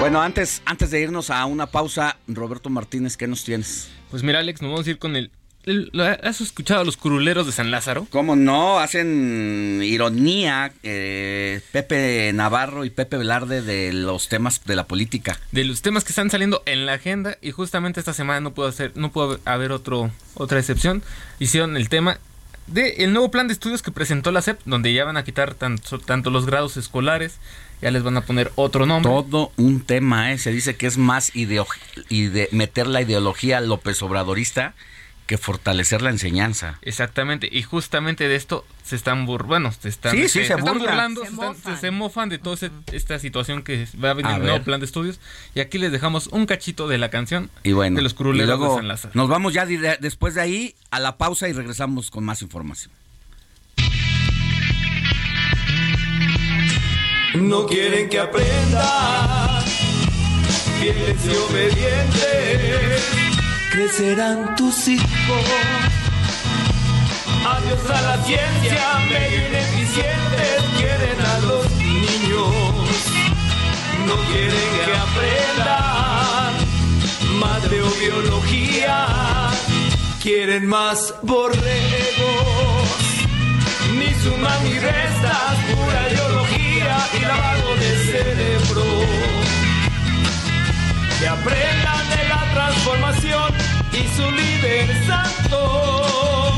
Speaker 4: Bueno, antes, antes de irnos a una pausa, Roberto Martínez, ¿qué nos tienes?
Speaker 3: Pues mira, Alex, nos vamos a ir con el ¿Has escuchado a los curuleros de San Lázaro?
Speaker 4: ¿Cómo no? Hacen ironía eh, Pepe Navarro y Pepe Velarde de los temas de la política.
Speaker 3: De los temas que están saliendo en la agenda y justamente esta semana no puedo hacer, no puedo haber otro, otra excepción. Hicieron el tema del nuevo plan de estudios que presentó la SEP, donde ya van a quitar tanto, tanto los grados escolares, ya les van a poner otro nombre.
Speaker 4: Todo un tema, ¿eh? Se dice que es más y de meter la ideología López Obradorista que fortalecer la enseñanza.
Speaker 3: Exactamente, y justamente de esto se están burlando, se están,
Speaker 4: sí, sí, se,
Speaker 3: burlando, se, mofan. de toda esta situación que va a venir el nuevo plan de estudios. Y aquí les dejamos un cachito de la canción
Speaker 4: y bueno,
Speaker 3: de los curuleros de San Lázaro.
Speaker 4: Nos vamos ya después de ahí a la pausa y regresamos con más información.
Speaker 10: No quieren que aprenda, fieles y obedientes crecerán tus hijos. Adiós a la ciencia, medio ineficientes, quieren a los niños. No quieren que aprendan madre o biología, quieren más borregos. Ni suman ni restas, pura ideología y lavado de cerebro. Que aprendan de la transformación y su líder santo.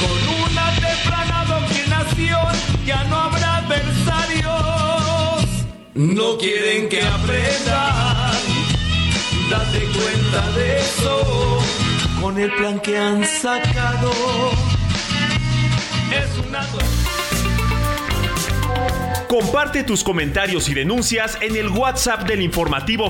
Speaker 10: Con una temprana doctrinación ya no habrá adversarios. No quieren que aprendan, date cuenta de eso. Con el plan que han sacado, es una...
Speaker 11: Comparte tus comentarios y denuncias en el WhatsApp del informativo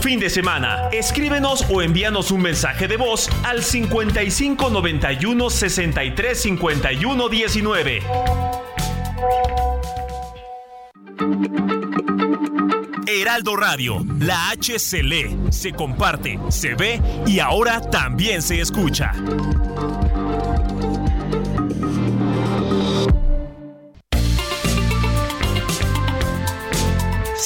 Speaker 11: Fin de semana. Escríbenos o envíanos un mensaje de voz al 55 91 63 51 19. Heraldo Radio, la H se lee, se comparte, se ve y ahora también se escucha.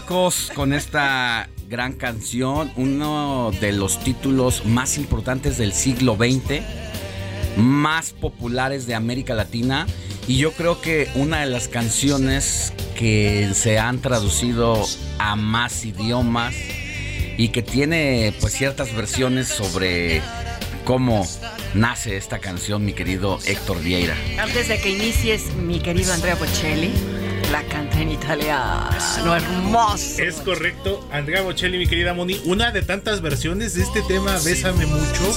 Speaker 4: Con esta gran canción, uno de los títulos más importantes del siglo XX, más populares de América Latina y yo creo que una de las canciones que se han traducido a más idiomas y que tiene pues ciertas versiones sobre cómo nace esta canción, mi querido Héctor Vieira.
Speaker 2: Antes de que inicies, mi querido Andrea Bocelli en italiano. Hermoso.
Speaker 1: Es correcto, Andrea Bocelli, mi querida Moni. Una de tantas versiones de este tema, Bésame mucho.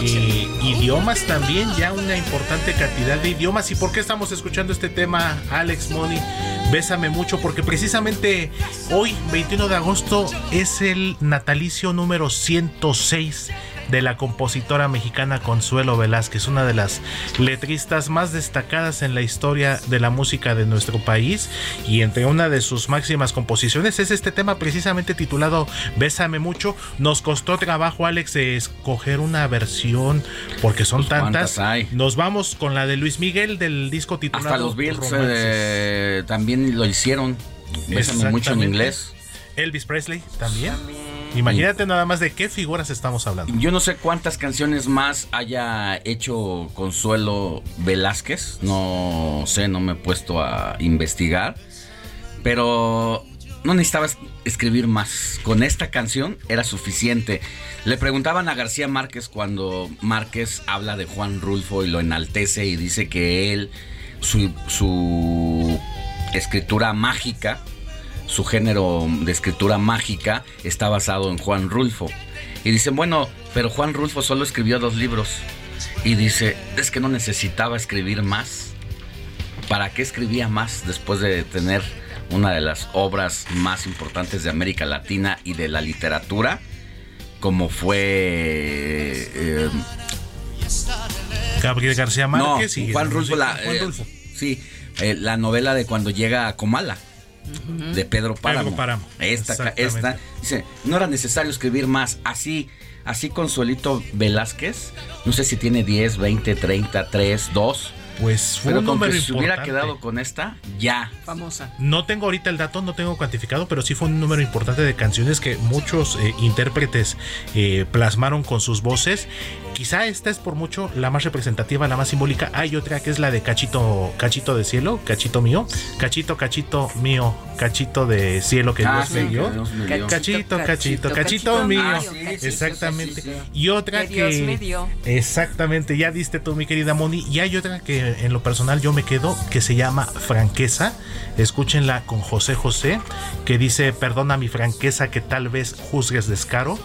Speaker 1: Eh, idiomas también, ya una importante cantidad de idiomas. ¿Y por qué estamos escuchando este tema, Alex Moni? Bésame mucho, porque precisamente hoy, 21 de agosto, es el natalicio número 106 de la compositora mexicana Consuelo Velázquez, una de las letristas más destacadas en la historia de la música de nuestro país y entre una de sus máximas composiciones es este tema precisamente titulado Bésame mucho. Nos costó trabajo Alex escoger una versión porque son pues, tantas. Nos vamos con la de Luis Miguel del disco titulado
Speaker 4: Hasta los Beatles eh, también lo hicieron. Bésame mucho en inglés.
Speaker 1: Elvis Presley también. Imagínate nada más de qué figuras estamos hablando.
Speaker 4: Yo no sé cuántas canciones más haya hecho Consuelo Velázquez. No sé, no me he puesto a investigar. Pero no necesitaba escribir más. Con esta canción era suficiente. Le preguntaban a García Márquez cuando Márquez habla de Juan Rulfo y lo enaltece y dice que él, su, escritura mágica, su género de escritura mágica está basado en Juan Rulfo. Y dicen, bueno, pero Juan Rulfo solo escribió dos libros. Y dice, es que no necesitaba escribir más. ¿Para qué escribía más después de tener una de las obras más importantes de América Latina y de la literatura? Como fue... Eh,
Speaker 1: Gabriel García Márquez
Speaker 4: y Juan Rulfo, la, eh, sí, eh, la novela de cuando llega a Comala de Pedro Páramo. Esta, esta, dice, no era necesario escribir más. Así, así Consuelito Velázquez, no sé si tiene 10, 20, 30, 3, 2.
Speaker 1: Pues fue un número
Speaker 4: si hubiera quedado con esta, ya.
Speaker 2: Famosa.
Speaker 1: No tengo ahorita el dato, no tengo cuantificado, pero sí fue un número importante de canciones que muchos eh, intérpretes eh, plasmaron con sus voces. Quizá esta es por mucho la más representativa, la más simbólica. Hay otra que es la de Cachito, Cachito de Cielo, Cachito mío, Cachito, Cachito mío, Cachito de Cielo que
Speaker 4: Ah,
Speaker 1: Dios
Speaker 4: sí,
Speaker 1: me
Speaker 4: que
Speaker 1: dio.
Speaker 4: Dios me dio.
Speaker 1: Cachito, Cachito,
Speaker 2: Cachito,
Speaker 1: Cachito,
Speaker 2: Cachito
Speaker 1: mío.
Speaker 2: Cachito,
Speaker 1: Exactamente.
Speaker 4: sí.
Speaker 1: Y otra
Speaker 2: Que
Speaker 1: que.
Speaker 2: Dios me dio.
Speaker 1: Exactamente, ya diste tú, mi querida Moni. Y hay otra que en lo personal yo me quedo, que se llama Franqueza. Escúchenla con José José, que dice: Perdona mi franqueza que tal vez juzgues descaro.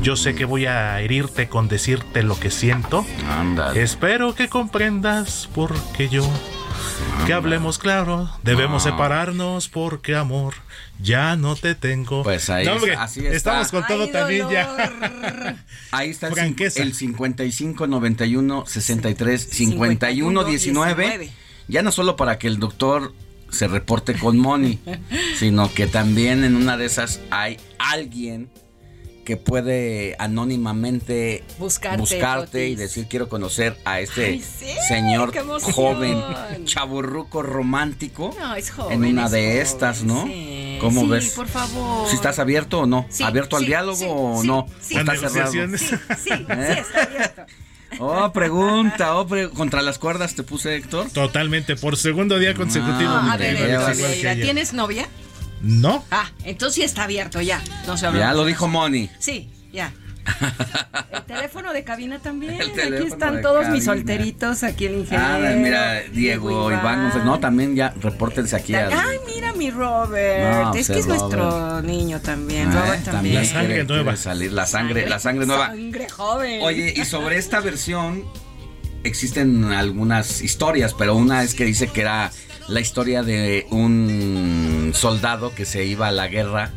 Speaker 1: Yo sé que voy a herirte con decirte lo que siento.
Speaker 4: Ándale.
Speaker 1: Espero que comprendas porque yo. Que hablemos claro, debemos
Speaker 4: No.
Speaker 1: separarnos porque amor, ya no te tengo.
Speaker 4: Pues ahí
Speaker 1: No, hombre,
Speaker 4: así está.
Speaker 1: Estamos con todo
Speaker 2: Ay,
Speaker 1: también ya. *laughs*
Speaker 4: Ahí está
Speaker 1: Franqueza.
Speaker 4: el 55 91 63 51 19. Ya no solo para que el doctor se reporte con Moni, *laughs* sino que también en una de esas hay alguien que puede anónimamente
Speaker 2: Buscarte,
Speaker 4: buscarte y decir quiero conocer a este
Speaker 2: Ay, sí,
Speaker 4: señor joven, chaburruco romántico
Speaker 2: No, es
Speaker 4: en
Speaker 2: joven.
Speaker 4: una
Speaker 2: es
Speaker 4: de
Speaker 2: joven,
Speaker 4: estas, ¿no?
Speaker 2: sí.
Speaker 4: ¿Cómo
Speaker 2: Sí,
Speaker 4: ves?
Speaker 2: por favor.
Speaker 4: ¿Si estás abierto o no?
Speaker 2: Sí,
Speaker 4: ¿Abierto al diálogo
Speaker 2: sí,
Speaker 4: o
Speaker 2: sí,
Speaker 4: no?
Speaker 2: sí.
Speaker 4: ¿O
Speaker 1: A
Speaker 4: está cerrado?
Speaker 2: Sí, sí, sí, *laughs*
Speaker 4: ¿Eh?
Speaker 2: está abierto.
Speaker 4: Oh, pregunta, oh, pre- contra las cuerdas te puse, Héctor.
Speaker 1: Totalmente, por segundo día consecutivo.
Speaker 4: Ah,
Speaker 1: mi
Speaker 2: a ver. ¿tienes novia?
Speaker 1: No,
Speaker 2: Ah, entonces sí está abierto ya. No se.
Speaker 4: Ya lo dijo Moni.
Speaker 2: Sí, ya. *laughs* El teléfono de cabina también. Aquí están todos mis solteritos, aquí el ingeniero.
Speaker 4: Ah, mira, Diego, Iván, no, también ya, repórtense aquí. al-
Speaker 2: Ay, mira mi Robert.
Speaker 4: No,
Speaker 2: es
Speaker 4: sí,
Speaker 2: que es
Speaker 4: Robert.
Speaker 2: nuestro niño también.
Speaker 4: Eh,
Speaker 2: Robert también.
Speaker 1: La sangre
Speaker 4: quiere-
Speaker 1: nueva.
Speaker 4: quiere salir, la sangre, la sangre nueva.
Speaker 2: Sangre joven.
Speaker 4: Oye, y sobre esta versión existen algunas historias, pero una es que dice que era la historia de un soldado que se iba a la guerra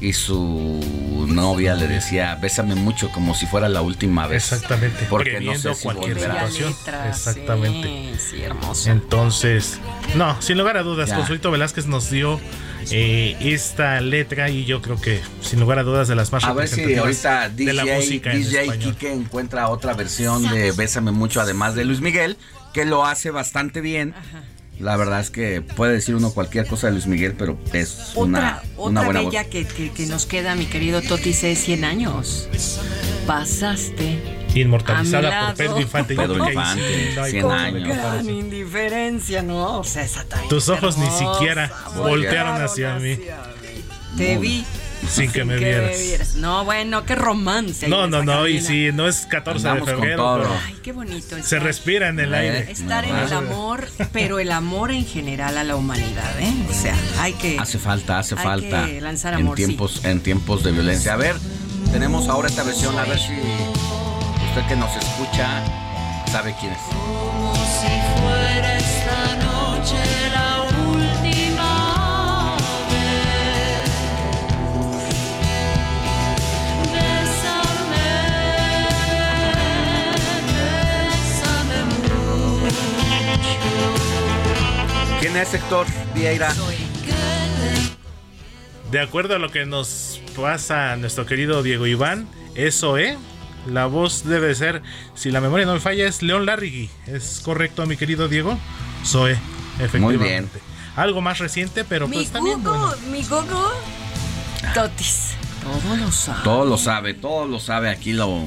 Speaker 4: y su novia le decía, bésame mucho como si fuera la última vez.
Speaker 1: exactamente.
Speaker 4: Porque no sé si
Speaker 1: cualquier
Speaker 4: volverá.
Speaker 1: situación. Exactamente.
Speaker 2: Sí, sí, hermoso.
Speaker 1: Entonces, no, sin lugar a dudas,
Speaker 4: Ya.
Speaker 1: Consuelito Velázquez nos dio eh, esta letra y yo creo que, sin lugar a dudas, de las más
Speaker 4: A ver si ahorita
Speaker 1: de la
Speaker 4: DJ,
Speaker 1: música en
Speaker 4: DJ
Speaker 1: español.
Speaker 4: Kike encuentra otra versión de Bésame mucho, además de Luis Miguel, que lo hace bastante bien. La verdad es que puede decir uno cualquier cosa de Luis Miguel, pero es una,
Speaker 2: Otra,
Speaker 4: una
Speaker 2: otra
Speaker 4: buena
Speaker 2: bella que, que- que nos queda, mi querido Totis, es 100 años. Pasaste.
Speaker 1: Inmortalizada
Speaker 2: A mi
Speaker 1: por Pedro. Infante.
Speaker 4: Pedro Infante,
Speaker 1: sí no hay
Speaker 4: 100
Speaker 1: cosa
Speaker 4: años.
Speaker 2: Gran indiferencia, ¿no? O sea, esa
Speaker 1: Tus ojos ni
Speaker 2: hermosa,
Speaker 1: siquiera voltearon hacia mí.
Speaker 2: Te
Speaker 4: Muy-
Speaker 2: vi.
Speaker 1: Sin que me vieras.
Speaker 2: No, bueno, qué romance.
Speaker 1: No,
Speaker 2: en
Speaker 1: no, no, y si no es 14
Speaker 4: Andamos
Speaker 1: de
Speaker 4: con
Speaker 1: febrero,
Speaker 4: todo.
Speaker 1: pero
Speaker 2: Ay, qué bonito.
Speaker 1: se respira en el aire.
Speaker 2: Estar en el amor, pero el amor en general a la humanidad, ¿eh? O sea, hay que...
Speaker 4: Hace falta, hace
Speaker 2: Hay
Speaker 4: falta.
Speaker 2: que lanzar
Speaker 4: en
Speaker 2: amor, sí.
Speaker 4: tiempos, en tiempos de violencia. A ver, tenemos ahora esta versión, a ver si usted que nos escucha sabe quién es. ¿Quién es Héctor Vieira?
Speaker 1: De acuerdo a lo que nos pasa nuestro querido Diego Iván, eso, ¿eh? La voz debe ser, si la memoria no me falla, es León Larrigui. ¿Es correcto, mi querido Diego? Zoe, efectivamente.
Speaker 4: bien.
Speaker 1: Algo más reciente, pero
Speaker 2: Mi
Speaker 1: pues también
Speaker 2: Gogo,
Speaker 1: bueno.
Speaker 2: mi Gogo, Totis. Todo lo sabe.
Speaker 4: Todo lo sabe, todo lo sabe. Aquí lo,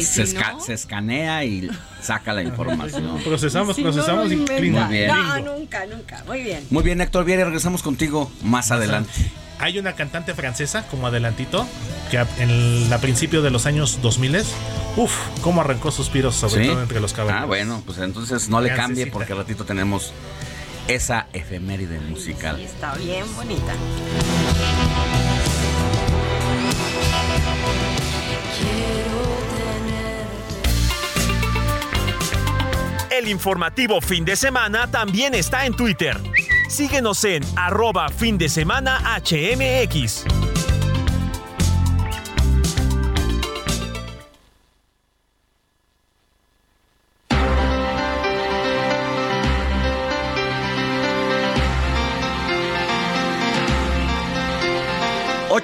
Speaker 4: se,
Speaker 2: si
Speaker 4: esca-
Speaker 2: no-
Speaker 4: se escanea y saca la información. *laughs*
Speaker 1: Procesamos,
Speaker 2: Si no
Speaker 1: procesamos
Speaker 2: lo
Speaker 1: y.
Speaker 4: Muy bien.
Speaker 2: No, nunca, nunca. Muy bien.
Speaker 4: Muy bien, Héctor Vieira, regresamos contigo más adelante.
Speaker 1: Hay una cantante francesa, como adelantito, que a- en el, a principio de los años 2000, uff, cómo arrancó suspiros, sobre
Speaker 4: ¿Sí?
Speaker 1: todo entre los caballeros.
Speaker 4: Ah, bueno, pues entonces no le cambie porque al ratito tenemos esa efeméride musical.
Speaker 2: Sí, está bien bonita.
Speaker 11: El informativo fin de semana también está en Twitter. Síguenos en arroba fin de semana HMX.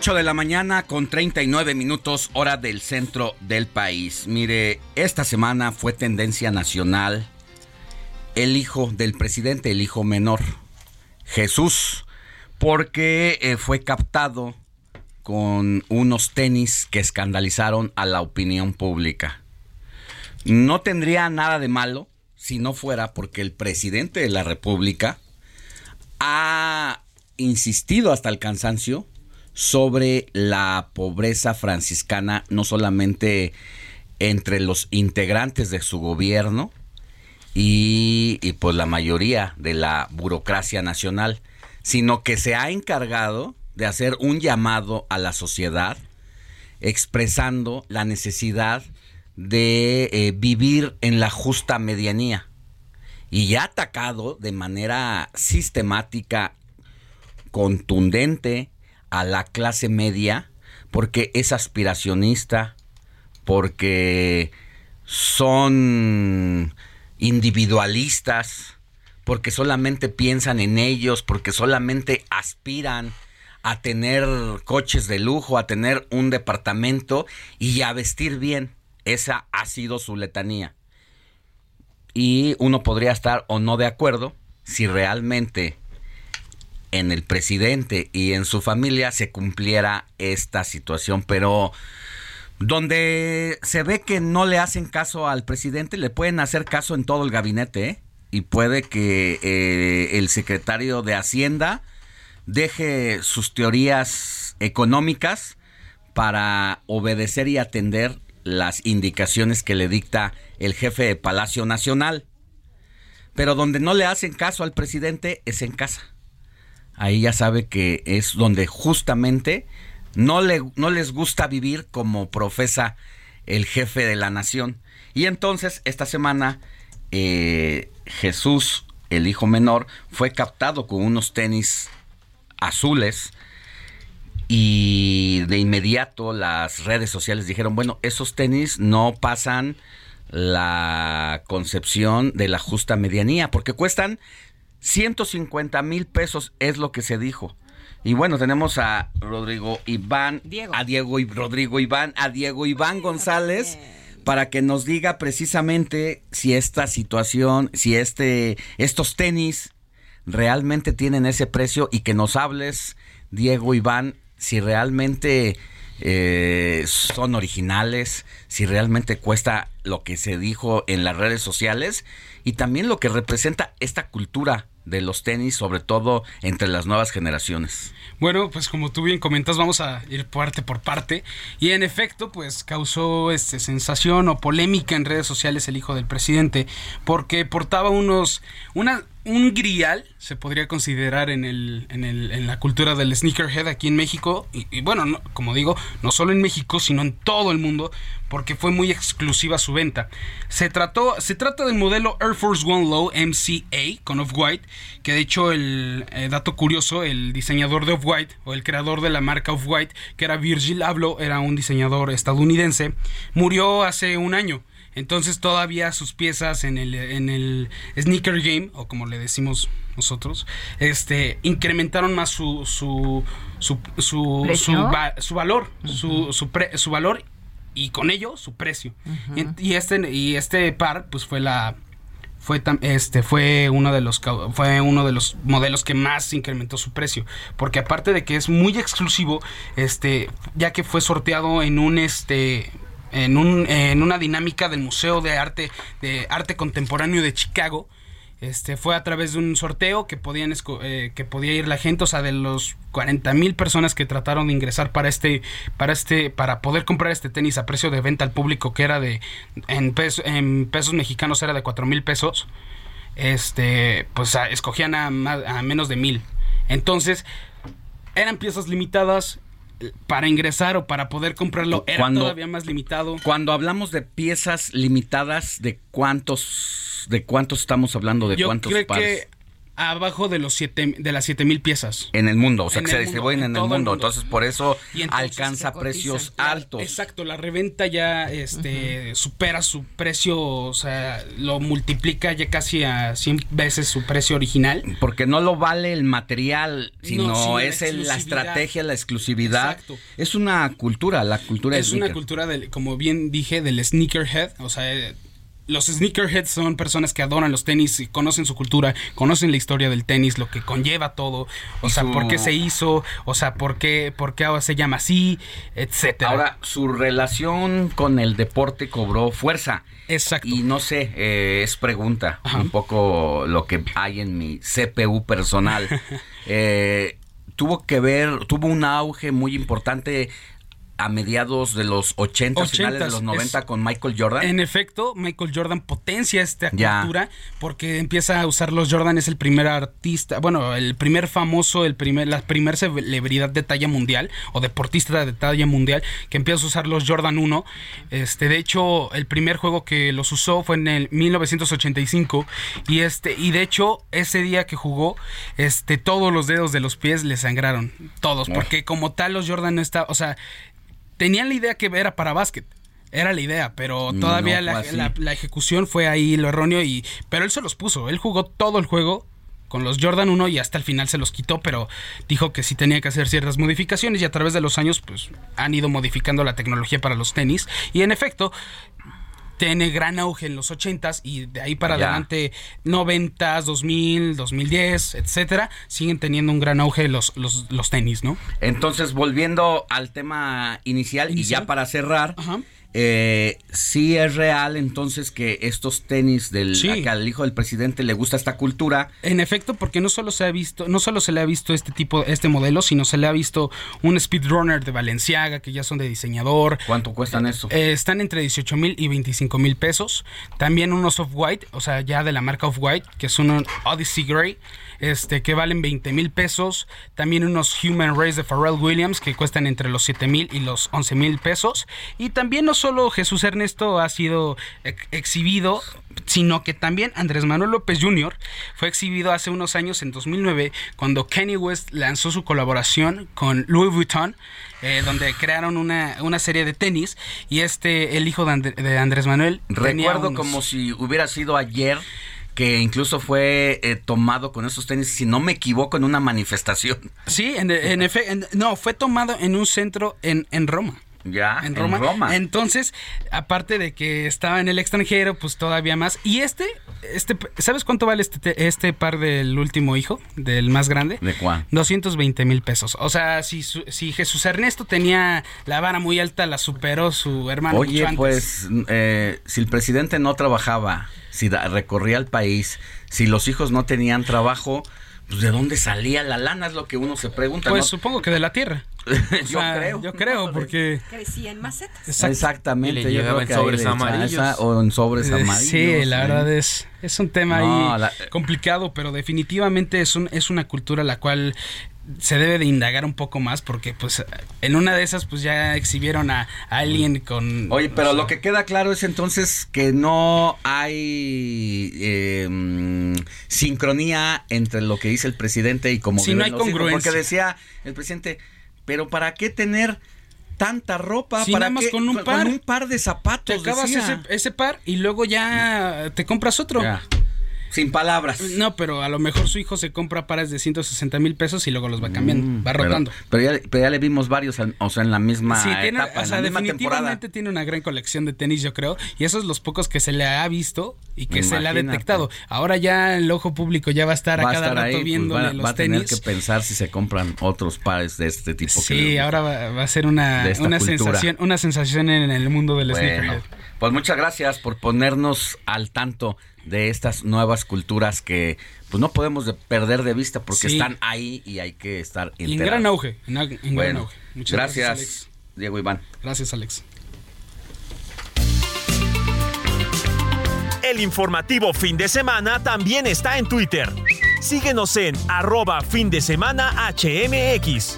Speaker 4: De la mañana con 39 minutos hora del centro del país. Mire, esta semana fue tendencia nacional el hijo del presidente, el hijo menor, Jesús, porque eh, fue captado con unos tenis que escandalizaron a la opinión pública. no tendría nada de malo si no fuera porque el presidente de la República ha insistido hasta el cansancio sobre la pobreza franciscana, no solamente entre los integrantes de su gobierno y, y pues la mayoría de la burocracia nacional, sino que se ha encargado de hacer un llamado a la sociedad expresando la necesidad de eh, vivir en la justa medianía. Y ya atacado de manera sistemática, contundente a la clase media porque es aspiracionista, porque son individualistas, porque solamente piensan en ellos, porque solamente aspiran a tener coches de lujo, a tener un departamento y a vestir bien. Esa ha sido su letanía. Y uno podría estar o no de acuerdo si realmente en el presidente y en su familia se cumpliera esta situación, pero donde se ve que no le hacen caso al presidente, le pueden hacer caso en todo el gabinete, ¿eh? y puede que eh, el secretario de Hacienda deje sus teorías económicas para obedecer y atender las indicaciones que le dicta el jefe de Palacio Nacional. Pero donde no le hacen caso al presidente es en casa. Ahí ya sabe que es donde justamente no, le, no les gusta vivir como profesa el jefe de la nación. Y entonces esta semana eh, Jesús, el hijo menor, fue captado con unos tenis azules y de inmediato las redes sociales dijeron, bueno, esos tenis no pasan la concepción de la justa medianía, porque cuestan 150 mil pesos, es lo que se dijo. Y bueno, tenemos a Rodrigo Iván, a Diego y Rodrigo Iván, a Diego Iván González para que nos diga precisamente si esta situación, si este estos tenis realmente tienen ese precio y que nos hables, Diego Iván, si realmente eh, son originales, si realmente cuesta lo que se dijo en las redes sociales y también lo que representa esta cultura de los tenis, sobre todo entre las nuevas generaciones.
Speaker 16: Bueno, pues como tú bien comentas, vamos a ir parte por parte. Y en efecto, pues causó este, sensación o polémica en redes sociales el hijo del presidente, porque portaba unos, una, un grial, se podría considerar en, el, en, el, en la cultura del sneakerhead aquí en México, y, bueno, como digo, no solo en México, sino en todo el mundo, porque fue muy exclusiva su venta. Se, trató, se trata del modelo Air Force One Low MCA con Off-White, que de hecho el eh, dato curioso, el diseñador de Off-White, o el creador de la marca Off-White, que era Virgil Abloh, era un diseñador estadounidense, murió hace un año. Entonces todavía sus piezas en el, en el sneaker game, o como le decimos nosotros, este, incrementaron más su, su, su, su, su, valor, su, su, valor y con ello su precio. y, este, y este par, pues fue la, fue este fue uno de los fue uno de los modelos que más incrementó su precio. Porque aparte de que es muy exclusivo este ya que fue sorteado en un este en, un, en una dinámica del Museo de Arte, de Arte Contemporáneo de Chicago. Este, fue a través de un sorteo que podían eh, que podía ir la gente, o sea, de los 40 mil personas que trataron de ingresar para este, para este, para poder comprar este tenis a precio de venta al público que era de, en, en pesos mexicanos era de 4 mil pesos, este, pues escogían a, a menos de mil. Entonces, eran piezas limitadas, para ingresar o para poder comprarlo era todavía más limitado.
Speaker 4: Cuando hablamos de piezas limitadas, ¿de cuántos de cuántos estamos hablando? ¿De
Speaker 16: Yo
Speaker 4: cuántos
Speaker 16: creo que abajo de los siete, de las siete mil piezas.
Speaker 4: En el mundo, o sea, que se distribuyen en, el, mundo. Entonces, por eso alcanza precios altos.
Speaker 16: Exacto, la reventa ya este, supera su precio, o sea, lo multiplica ya casi a 100 veces su precio original.
Speaker 4: Porque no lo vale el material, sino, es la, estrategia, la exclusividad. Exacto. Es una cultura, la cultura
Speaker 16: Es una cultura, del, como bien dije, del sneakerhead, o sea los sneakerheads son personas que adoran los tenis, y conocen su cultura, conocen la historia del tenis, lo que conlleva todo, o sea,
Speaker 4: su-
Speaker 16: por qué se hizo, o sea, por qué, por qué ahora se llama así, etcétera.
Speaker 4: Ahora, su relación con el deporte cobró fuerza.
Speaker 16: Exacto.
Speaker 4: Y no sé, eh, es pregunta, un poco lo que hay en mi CPU personal. *laughs* Eh, tuvo que ver, tuvo un auge muy importante a mediados de los 80, finales de
Speaker 16: 80s,
Speaker 4: los 90
Speaker 16: es-
Speaker 4: con Michael Jordan.
Speaker 16: En efecto, Michael Jordan potencia esta
Speaker 4: Ya.
Speaker 16: cultura porque empieza a usar los Jordan, es el primer artista, bueno, el primer famoso, el primer, la primera celebridad de talla mundial o deportista de talla mundial que empieza a usar los Jordan 1. Este, de hecho, el primer juego que los usó fue en el 1985 y este y de hecho ese día que jugó, este todos los dedos de los pies le sangraron, todos, porque como tal los Jordan no está, o sea, tenían la idea que era para básquet. Era la idea, pero
Speaker 4: No
Speaker 16: todavía la- la ejecución fue ahí lo erróneo y pero él se los puso, él jugó todo el juego con los Jordan 1 y hasta el final se los quitó, pero dijo que sí tenía que hacer ciertas modificaciones y a través de los años pues han ido modificando la tecnología para los tenis y en efecto tiene gran auge en los 80s y de ahí para
Speaker 4: Ya.
Speaker 16: adelante 90s, 2000, 2010, etcétera, siguen teniendo un gran auge los, los, los tenis, ¿no?
Speaker 4: Entonces, volviendo al tema inicial, y
Speaker 16: Inicial.
Speaker 4: ya para cerrar, eh, sí es real entonces que estos tenis del
Speaker 16: Sí.
Speaker 4: que al hijo del presidente le gusta esta cultura.
Speaker 16: En efecto, porque no solo se ha visto, no solo se le ha visto este tipo, este modelo, sino se le ha visto un speedrunner de Valenciaga que ya son de diseñador.
Speaker 4: ¿Cuánto cuestan eso?
Speaker 16: Eh, están entre 18 mil y 25 mil pesos. También unos off-white, o sea, ya de la marca off-white, que son un Odyssey Grey, este, que valen 20 mil pesos. También unos Human Race de Pharrell Williams, que cuestan entre los 7 mil y los 11 mil pesos. Y también no solo Jesús Ernesto ha sido ex- exhibido, sino que también Andrés Manuel López Jr. fue exhibido hace unos años, en 2009, cuando Kanye West lanzó su colaboración con Louis Vuitton, eh, donde crearon una, una serie de tenis y este, el hijo de, de Andrés Manuel,
Speaker 4: Recuerdo
Speaker 16: unos-
Speaker 4: como si hubiera sido ayer que incluso fue eh, tomado con esos tenis, si no me equivoco, en una manifestación.
Speaker 16: Sí, en, en efecto, no, fue tomado en un centro en, en Roma.
Speaker 4: Ya,
Speaker 16: en Roma. Entonces, aparte de que estaba en el extranjero, pues todavía más. Y este, este, ¿sabes cuánto vale este, te- este par del último hijo, del más grande?
Speaker 4: ¿De cuál?
Speaker 16: 220 mil pesos. O sea, si, si Jesús Ernesto tenía la vara muy alta, la superó su hermano. mucho
Speaker 4: Oye,
Speaker 16: antes.
Speaker 4: pues, eh, si el presidente no trabajaba, si recorría el país, si los hijos no tenían trabajo, pues ¿de dónde salía la lana? Es lo que uno se pregunta.
Speaker 16: Pues
Speaker 4: ¿no?
Speaker 16: supongo que de la tierra. *laughs* O
Speaker 4: Yo
Speaker 16: sea,
Speaker 4: creo.
Speaker 16: Yo creo, porque...
Speaker 2: Crecía en macetas.
Speaker 4: Exactamente.
Speaker 3: Y le
Speaker 4: yo
Speaker 3: llegaba
Speaker 4: creo
Speaker 3: en
Speaker 4: que
Speaker 3: sobres amarillos.
Speaker 4: o en sobres amarillos.
Speaker 16: Sí, la verdad es, es un tema
Speaker 4: No,
Speaker 16: ahí
Speaker 4: la-
Speaker 16: complicado, pero definitivamente es, un, es una cultura la cual se debe de indagar un poco más porque pues en una de esas pues ya exhibieron a, a alguien con...
Speaker 4: Oye, pero lo que queda claro es entonces que no hay eh, mm, sincronía entre lo que dice el presidente y
Speaker 16: no
Speaker 4: viven
Speaker 16: hay congruencia.
Speaker 4: Porque decía el presidente, pero ¿para qué tener tanta ropa?
Speaker 16: Sí,
Speaker 4: ¿Para
Speaker 16: nada más
Speaker 4: qué?
Speaker 16: con un par.
Speaker 4: Con un par de zapatos.
Speaker 16: Te acabas ese, ese par y luego ya te compras otro.
Speaker 4: Ya. Sin palabras.
Speaker 16: No, pero a lo mejor su hijo se compra pares de 160 mil pesos y luego los va cambiando, va
Speaker 4: Mm, Pero-
Speaker 16: rotando.
Speaker 4: Pero, ya, pero ya le vimos varios, o sea, en la misma
Speaker 16: Sí, tiene,
Speaker 4: etapa,
Speaker 16: o
Speaker 4: en
Speaker 16: sea,
Speaker 4: la misma temporada.
Speaker 16: definitivamente tiene una gran colección de tenis, yo creo, y esos los pocos que se le ha visto y que se le ha detectado. Ahora ya el ojo público ya va a estar
Speaker 4: Va
Speaker 16: a cada
Speaker 4: estar
Speaker 16: rato
Speaker 4: ahí, pues,
Speaker 16: viéndole
Speaker 4: va,
Speaker 16: los
Speaker 4: va a tener
Speaker 16: tenis.
Speaker 4: que pensar si se compran otros pares de este tipo. que
Speaker 16: Sí, ahora va, va a ser una, una sensación, una sensación en el mundo del
Speaker 4: Bueno,
Speaker 16: sneakerhead.
Speaker 4: pues muchas gracias por ponernos al tanto de estas nuevas culturas que pues no podemos de- perder de vista porque
Speaker 16: Sí.
Speaker 4: están ahí y hay que estar
Speaker 16: Y en
Speaker 4: enterados.
Speaker 16: gran auge, en, en gran
Speaker 4: Bueno,
Speaker 16: auge. Muchas
Speaker 4: gracias,
Speaker 16: gracias,
Speaker 4: Diego Iván.
Speaker 16: Alex. Gracias, Alex.
Speaker 11: El informativo fin de semana también está en Twitter. Síguenos en arroba fin de semana HMX.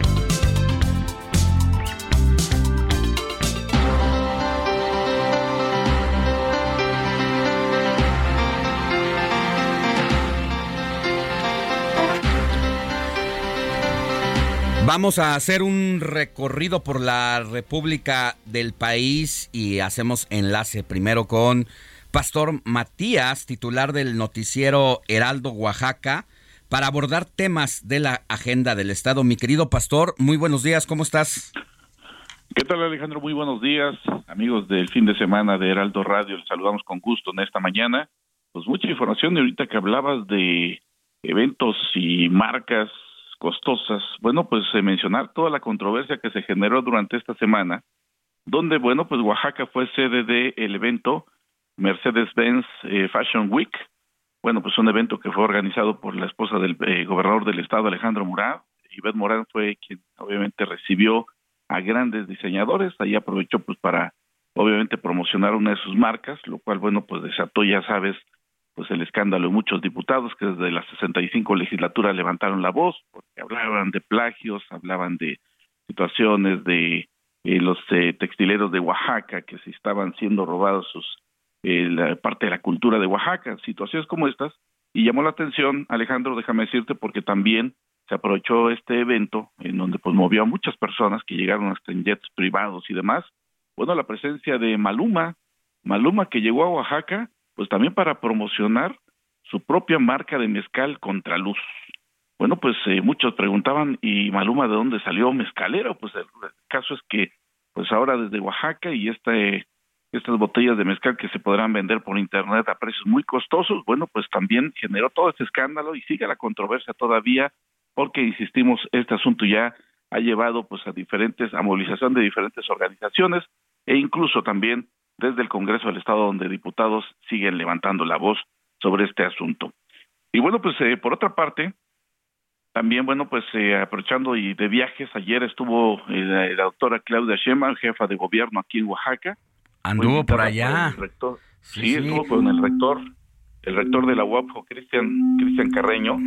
Speaker 4: Vamos a hacer un recorrido por la República del país y hacemos enlace primero con Pastor Matías, titular del noticiero Heraldo Oaxaca, para abordar temas de la agenda del Estado. Mi querido Pastor, muy buenos días, ¿cómo estás?
Speaker 17: ¿Qué tal Alejandro? Muy buenos días, amigos del fin de semana de Heraldo Radio. Les saludamos con gusto en esta mañana. Pues mucha información ahorita que hablabas de eventos y marcas costosas. Bueno, pues eh, mencionar toda la controversia que se generó durante esta semana, donde, bueno, pues Oaxaca fue sede del el evento Mercedes-Benz eh, Fashion Week. Bueno, pues un evento que fue organizado por la esposa del eh, gobernador del estado, Alejandro Murat. Yvette Morán fue quien obviamente recibió a grandes diseñadores. Ahí aprovechó pues para obviamente promocionar una de sus marcas, lo cual, bueno, pues desató, ya sabes, pues el escándalo de muchos diputados que desde la 65 legislatura levantaron la voz porque hablaban de plagios, hablaban de situaciones de eh, los eh, textileros de Oaxaca que se estaban siendo robados sus eh, la parte de la cultura de Oaxaca, situaciones como estas y llamó la atención Alejandro, déjame decirte porque también se aprovechó este evento en donde pues movió a muchas personas que llegaron hasta en jets privados y demás. Bueno, la presencia de Maluma, Maluma que llegó a Oaxaca pues también para promocionar su propia marca de mezcal Contraluz. Bueno, pues eh, muchos preguntaban, ¿y Maluma de dónde salió mezcalero? Pues el, caso es que, pues ahora desde Oaxaca y este, estas botellas de mezcal que se podrán vender por internet a precios muy costosos, bueno, pues también generó todo este escándalo y sigue la controversia todavía, porque insistimos, este asunto ya ha llevado pues a diferentes, a movilización de diferentes organizaciones e incluso también desde el Congreso del Estado, donde diputados siguen levantando la voz sobre este asunto. Y bueno, pues eh, por otra parte, también, bueno, pues eh, aprovechando y de viajes, ayer estuvo eh, la, doctora Claudia Sheinbaum, jefa de gobierno aquí en Oaxaca.
Speaker 4: Anduvo por allá.
Speaker 17: sí, estuvo con el rector, el rector de la UAPJO, Cristian, Cristian Carreño,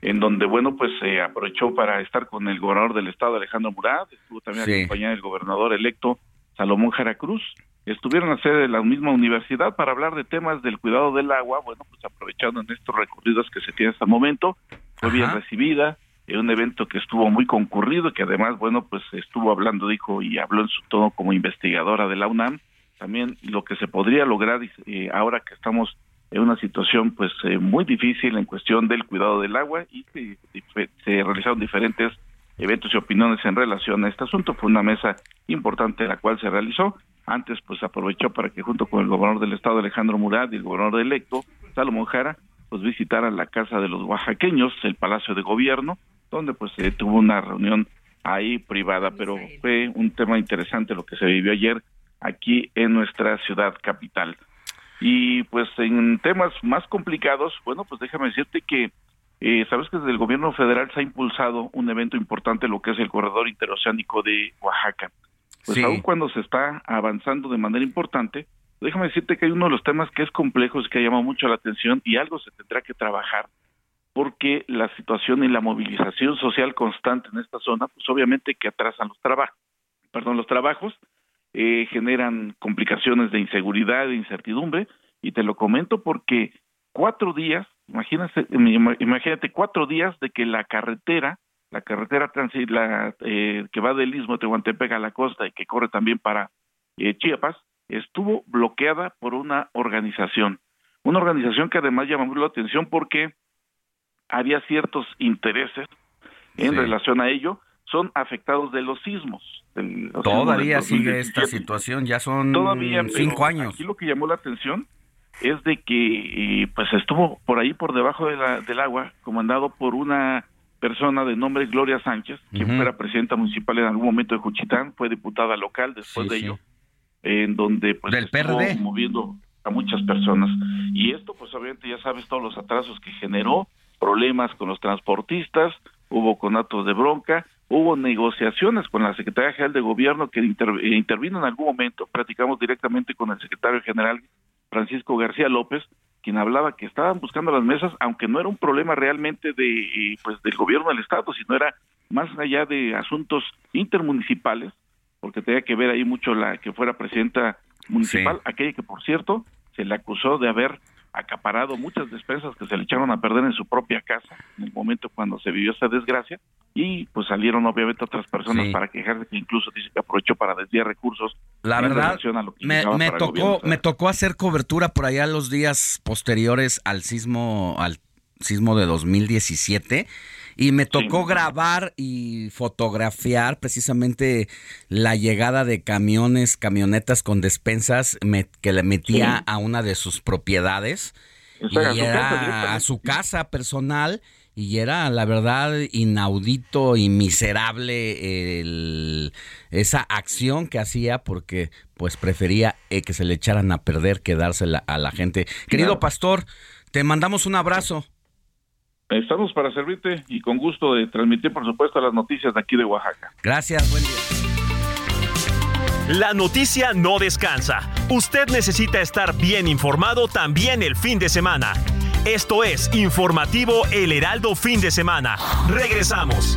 Speaker 17: en donde, bueno, pues se aprovechó para estar con el gobernador del estado, Alejandro Murat, estuvo también acompañado del gobernador electo, Salomón Jara Cruz, estuvieron a sede de la misma universidad para hablar de temas del cuidado del agua, bueno, pues aprovechando en estos recorridos que se tiene hasta el momento, fue bien recibida, en un evento que estuvo muy concurrido, que además, bueno, pues estuvo hablando, dijo, y habló en su tono como investigadora de la UNAM, también lo que se podría lograr eh, ahora que estamos en una situación pues eh, muy difícil en cuestión del cuidado del agua y que se realizaron diferentes eventos y opiniones en relación a este asunto. Fue una mesa importante la cual se realizó antes, pues aprovechó para que junto con el gobernador del estado, Alejandro Murat, y el gobernador electo, Salomón Jara, pues visitaran la casa de los oaxaqueños, el Palacio de Gobierno, donde pues se tuvo una reunión ahí privada, pero fue un tema interesante lo que se vivió ayer aquí en nuestra ciudad capital. Y pues en temas más complicados, bueno, pues déjame decirte que eh, sabes que desde el gobierno federal se ha impulsado un evento importante, lo que es el corredor interoceánico de Oaxaca pues aún cuando se está avanzando de manera importante, déjame decirte que hay uno de los temas que es complejo, y que llama mucho la atención y algo se tendrá que trabajar porque la situación y la movilización social constante en esta zona, pues obviamente que atrasan los trabajos, perdón, los trabajos, eh, generan complicaciones de inseguridad, de incertidumbre, y te lo comento porque cuatro días, imagínate, imagínate cuatro días de que la carretera la carretera la, eh, que va del Istmo de Tehuantepec a la costa y que corre también para eh, Chiapas, estuvo bloqueada por una organización. Una organización que además llamó la atención porque había ciertos intereses en relación a ello, son afectados de los sismos.
Speaker 4: Todavía sigue esta situación, ya son cinco años.
Speaker 17: Aquí lo que llamó la atención es de que pues estuvo por ahí por debajo de la, del agua, comandado por una persona de nombre Gloria Sánchez, quien fuera presidenta municipal en algún momento de Juchitán, fue diputada local después de ello, en donde pues
Speaker 4: Del estuvo
Speaker 17: moviendo a muchas personas. Y esto pues obviamente ya sabes todos los atrasos que generó, problemas con los transportistas, hubo conatos de bronca, hubo negociaciones con la Secretaría General de Gobierno que eh, intervino en algún momento, platicamos directamente con el secretario general Francisco García López, quien hablaba que estaban buscando las mesas, aunque no era un problema realmente de eh, pues del gobierno del estado, sino era más allá de asuntos intermunicipales, porque tenía que ver ahí mucho la que fuera presidenta municipal, aquella que por cierto se le acusó de haber acaparado muchas despensas que se le echaron a perder en su propia casa en el momento cuando se vivió esa desgracia. Y pues salieron obviamente otras personas para quejarse que incluso dice que aprovechó para desviar recursos
Speaker 4: la verdad me, me tocó me tocó hacer cobertura por allá los días posteriores al sismo al sismo de 2017 Y me tocó grabar y fotografiar precisamente la llegada de camiones, camionetas con despensas que le metía a una de sus propiedades. y era a su casa personal y era la verdad inaudito y miserable esa acción que hacía porque pues prefería eh, que se le echaran a perder que dársela a la gente. Querido pastor, te mandamos un abrazo.
Speaker 17: Estamos para servirte y con gusto de transmitir, por supuesto, las noticias de aquí de Oaxaca.
Speaker 4: Gracias, buen día.
Speaker 11: La noticia no descansa. Usted necesita estar bien informado también el fin de semana. Esto es Informativo El Heraldo Fin de Semana. Regresamos.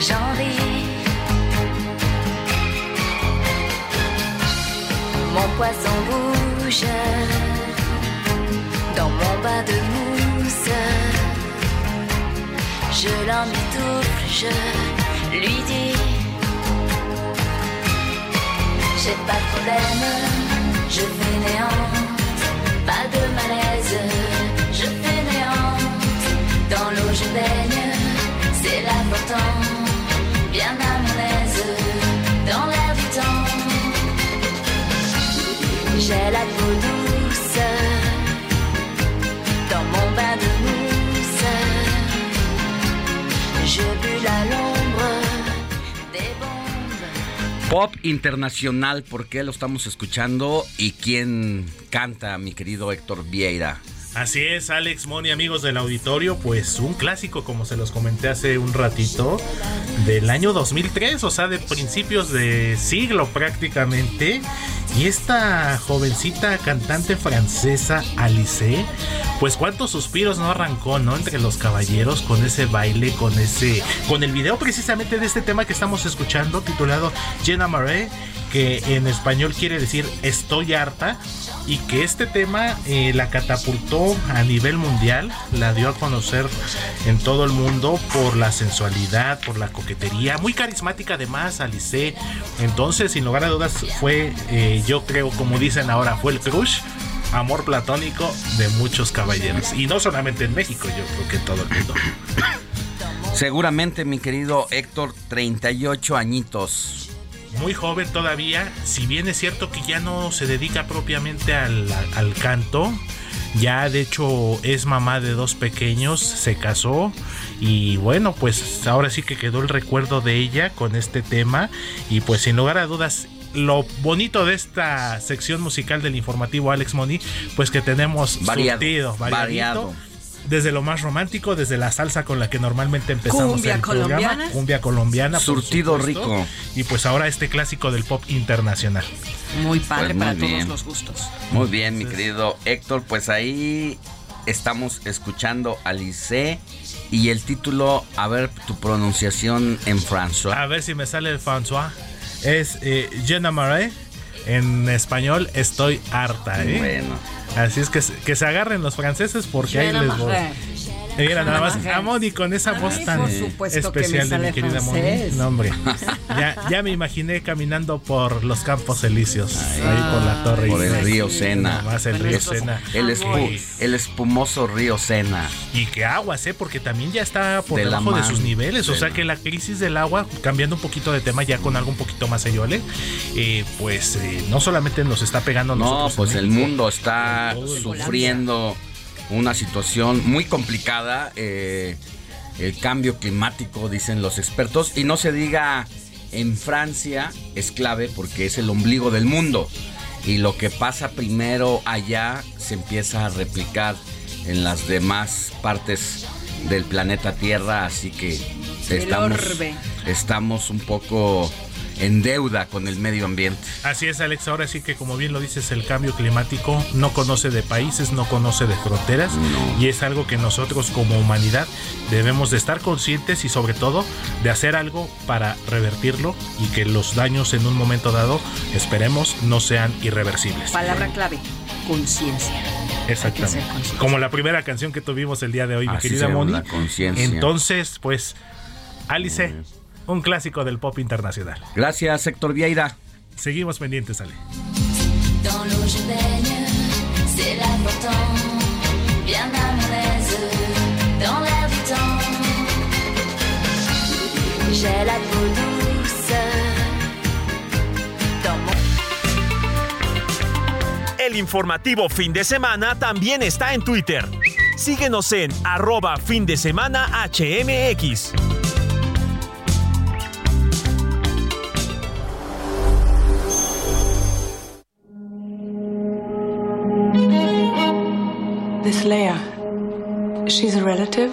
Speaker 18: J'en ris. Mon poisson bouge dans mon bain de mousse. Je l'en étouffe, je lui dis J'ai pas de problème, je fais néant, pas de malaise, je fais néant. Dans l'eau je baigne c'est l'important, bien à mon aise dans l'air du temps. J'ai la peau douce
Speaker 4: Pop internacional, ¿por qué lo estamos escuchando? ¿Y quién canta, mi querido Héctor Vieira?
Speaker 1: Así es, Alex Moni, amigos del auditorio, pues un clásico, como se los comenté hace un ratito, del año 2003, o sea, de principios de siglo prácticamente. Y esta jovencita cantante francesa, Alice, pues cuántos suspiros no arrancó, ¿no? Entre los caballeros con ese baile, con ese, con el video precisamente de este tema que estamos escuchando, titulado Jenna Marais que en español quiere decir estoy harta y que este tema eh, la catapultó a nivel mundial, la dio a conocer en todo el mundo por la sensualidad, por la coquetería, muy carismática además, Alice. Entonces, sin lugar a dudas, fue, eh, yo creo, como dicen ahora, fue el crush amor platónico de muchos caballeros. Y no solamente en México, yo creo que en todo el mundo. *coughs*
Speaker 4: Seguramente, mi querido Héctor, 38 añitos
Speaker 1: muy joven todavía, si bien es cierto que ya no se dedica propiamente al, canto, ya de hecho es mamá de dos pequeños, se casó y bueno, pues ahora sí que quedó el recuerdo de ella con este tema y pues sin lugar a dudas lo bonito de esta sección musical del informativo Alex Moni, pues que tenemos
Speaker 4: variado, variado
Speaker 1: desde lo más romántico, desde la salsa con la que normalmente empezamos
Speaker 2: cumbia
Speaker 1: el
Speaker 2: colombiana.
Speaker 1: programa, cumbia colombiana,
Speaker 4: surtido rico,
Speaker 1: y pues ahora este clásico del pop internacional.
Speaker 2: Muy padre pues para todos los gustos.
Speaker 4: Muy bien, mi querido Héctor, pues ahí estamos escuchando Alice y el título, a ver tu pronunciación en François.
Speaker 1: A ver si me sale el François. Es eh, Jenna Marais. En español, estoy harta, ¿eh?
Speaker 4: Bueno.
Speaker 1: Así es que, que se agarren los franceses porque ahí les voy. Mira, nada más a Moni con esa voz tan especial de mi querida Moni. No, hombre. Ya, ya, me imaginé caminando por los campos elíseos, ahí, por la torre.
Speaker 4: Por el río Sena.
Speaker 1: Más el río Sena.
Speaker 4: El, el, espumoso río Sena.
Speaker 1: Y que aguas, ¿eh? Porque también ya está por debajo de sus niveles. O sea que la crisis del agua, cambiando un poquito de tema ya con algo un poquito más sellole, eh, pues eh, no solamente nos está pegando a nosotros.
Speaker 4: No, pues el mundo está sufriendo una situación muy complicada. Eh, el cambio climático, dicen los expertos, y no se diga en Francia, es clave porque es el ombligo del mundo. Y lo que pasa primero allá se empieza a replicar en las demás partes del planeta Tierra, así que estamos, estamos un poco en deuda con el medio ambiente.
Speaker 1: Así es, Alex. Ahora sí que, como bien lo dices, el cambio climático no conoce de países, no conoce de fronteras. Y es algo que nosotros como humanidad debemos de estar conscientes y sobre todo de hacer algo para revertirlo y que los daños en un momento dado, esperemos, no sean irreversibles.
Speaker 2: Palabra clave, conciencia.
Speaker 1: Exactamente. Como la primera canción que tuvimos el día de hoy, mi querida Moni.
Speaker 4: la conciencia.
Speaker 1: Entonces, pues, Alice, un clásico del pop internacional.
Speaker 4: Gracias, Héctor Vieira.
Speaker 1: Seguimos pendientes, Ale.
Speaker 11: El informativo fin de semana también está en Twitter. Síguenos en arroba fin de semana HMX.
Speaker 19: This Leia, she's a relative?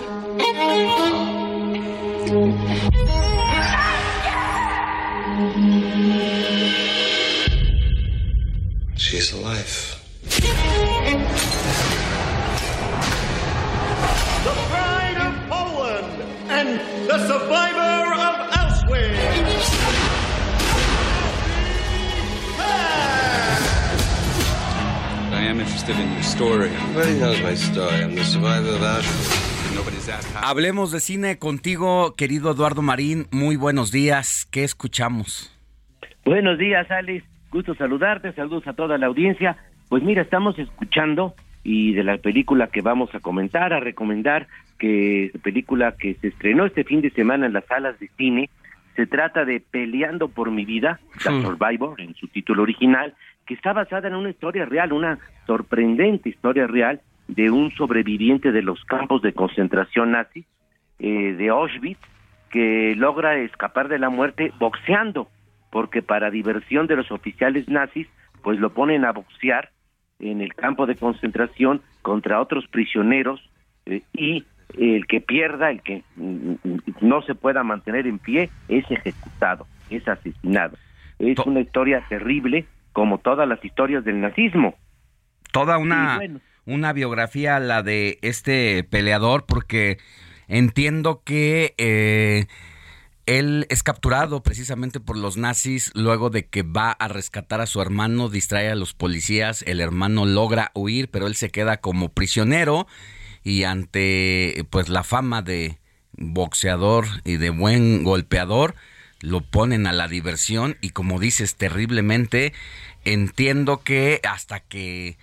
Speaker 20: She's alive. Interested in your story. Everybody knows my story. I'm the survivor of Auschwitz. Nobody's that happy.
Speaker 4: Hablemos de cine contigo, querido Eduardo Marín. Muy buenos días. ¿Qué escuchamos?
Speaker 12: Buenos días, Alex. Gusto saludarte. Saludos a toda la audiencia. Pues mira, estamos escuchando y de la película que vamos a comentar, a recomendar, que película que se estrenó este fin de semana en las salas de cine. Se trata de Peleando por mi vida, The. Survivor, en su título original, que está basada en una historia real, una sorprendente historia real de un sobreviviente de los campos de concentración nazis eh, de Auschwitz que logra escapar de la muerte boxeando, porque para diversión de los oficiales nazis, pues lo ponen a boxear en el campo de concentración contra otros prisioneros eh, y el que pierda, el que mm, no se pueda mantener en pie, es ejecutado, es asesinado. Es una historia terrible, como todas las historias del nazismo.
Speaker 4: Toda una,
Speaker 12: bueno.
Speaker 4: una biografía, la de este peleador, porque entiendo que eh, él es capturado precisamente por los nazis luego de que va a rescatar a su hermano, distrae a los policías, el hermano logra huir, pero él se queda como prisionero y ante pues la fama de boxeador y de buen golpeador, lo ponen a la diversión y como dices terriblemente, entiendo que hasta que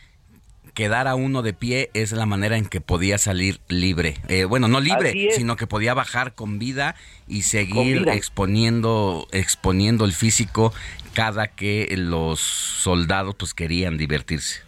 Speaker 4: quedara uno de pie es la manera en que podía salir libre. Eh, bueno, no libre, sino que podía bajar con vida y seguir
Speaker 12: vida.
Speaker 4: exponiendo, exponiendo el físico cada que los soldados pues querían divertirse.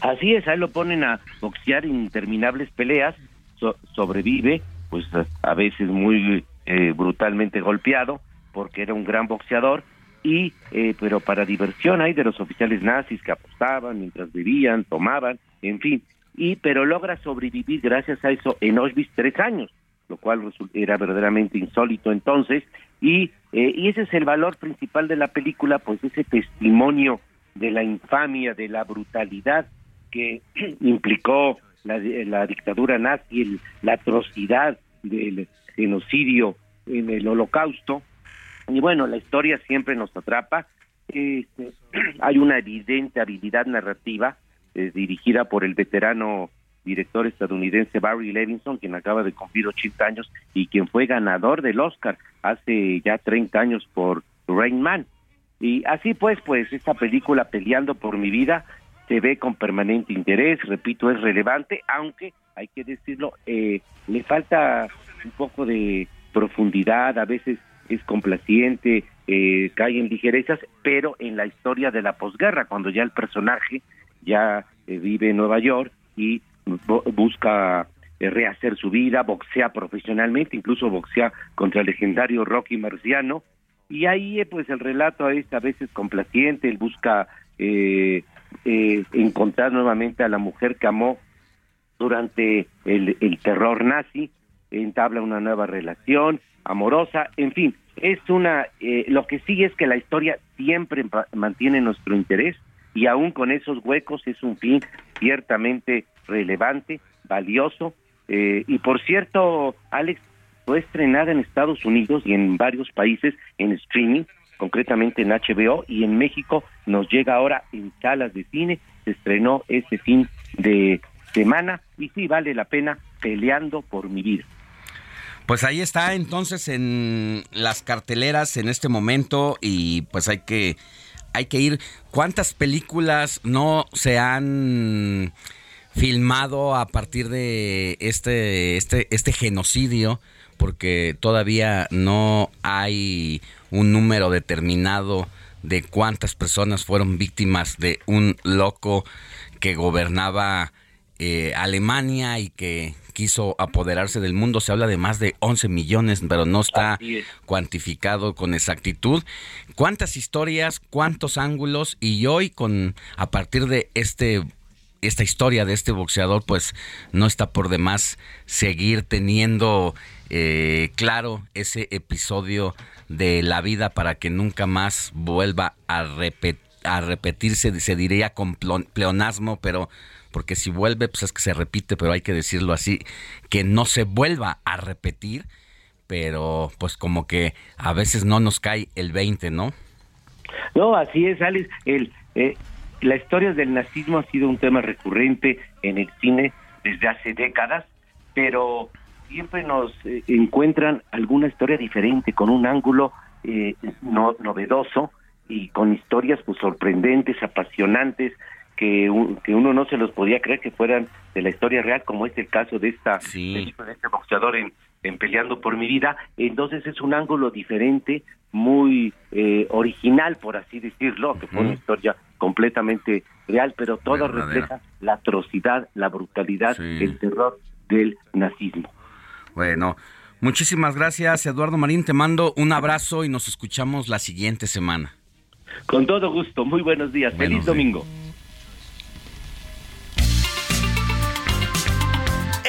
Speaker 12: Así es, ahí lo ponen a boxear interminables peleas, so- sobrevive, pues a, a veces muy eh, brutalmente golpeado, porque era un gran boxeador, y eh, pero para diversión hay de los oficiales nazis que apostaban mientras bebían, tomaban, en fin, y pero logra sobrevivir gracias a eso en Auschwitz tres años, lo cual era verdaderamente insólito entonces, y, eh, y ese es el valor principal de la película, pues ese testimonio de la infamia, de la brutalidad que *clears throat* implicó la, la dictadura nazi, el- la atrocidad del genocidio en el holocausto. Y bueno, la historia siempre nos atrapa. Este, *clears throat* hay una evidente habilidad narrativa eh, dirigida por el veterano director estadounidense Barry Levinson, quien acaba de cumplir 80 años y quien fue ganador del Oscar hace ya 30 años por Rain Man. Y así pues, pues esta película Peleando por mi vida se ve con permanente interés, repito, es relevante, aunque hay que decirlo, eh, le falta un poco de profundidad, a veces es complaciente, eh, cae en ligerezas, pero en la historia de la posguerra, cuando ya el personaje ya eh, vive en Nueva York y bu- busca eh, rehacer su vida, boxea profesionalmente, incluso boxea contra el legendario Rocky Marciano, y ahí eh, pues el relato es a veces complaciente, él busca encontrar nuevamente a la mujer que amó durante el terror nazi, entabla una nueva relación amorosa, en fin, es una, eh, lo que sí es que la historia siempre mantiene nuestro interés y aún con esos huecos es un fin ciertamente relevante, valioso, eh, y por cierto, Alex, fue estrenada en Estados Unidos y en varios países en streaming, concretamente en HBO, y en México nos llega ahora en salas de cine, se estrenó este fin de semana, y sí vale la pena peleando por mi vida.
Speaker 4: Pues ahí está entonces en las carteleras en este momento y pues hay que hay que ir. ¿Cuántas películas no se han filmado a partir de este este este genocidio? Porque todavía no hay un número determinado de cuántas personas fueron víctimas de un loco que gobernaba eh, Alemania y que quiso apoderarse del mundo. Se habla de más de 11 millones, pero no está cuantificado con exactitud. ¿Cuántas historias, cuántos ángulos? Y hoy, con a partir de este esta historia de este boxeador, pues no está por demás seguir teniendo eh, claro ese episodio de la vida para que nunca más vuelva a, a repetirse, se diría con pleonasmo, pero porque si vuelve, pues es que se repite, pero hay que decirlo así, que no se vuelva a repetir, pero pues como que a veces no nos cae el 20, ¿no?
Speaker 12: No, así es, Alex. El, eh, la historia del nazismo ha sido un tema recurrente en el cine desde hace décadas, pero siempre nos eh, encuentran alguna historia diferente, con un ángulo eh, no, novedoso y con historias pues sorprendentes, apasionantes, que, que uno no se los podía creer que fueran de la historia real, como es el caso de esta de este boxeador en, en Peleando por mi vida. Entonces es un ángulo diferente, muy eh, original, por así decirlo, que fue una historia completamente real, pero todo refleja la atrocidad, la brutalidad, el terror del nazismo.
Speaker 4: Bueno, muchísimas gracias, Eduardo Marín. Te mando un abrazo y nos escuchamos la siguiente semana.
Speaker 12: Con todo gusto. Muy buenos días. Feliz domingo.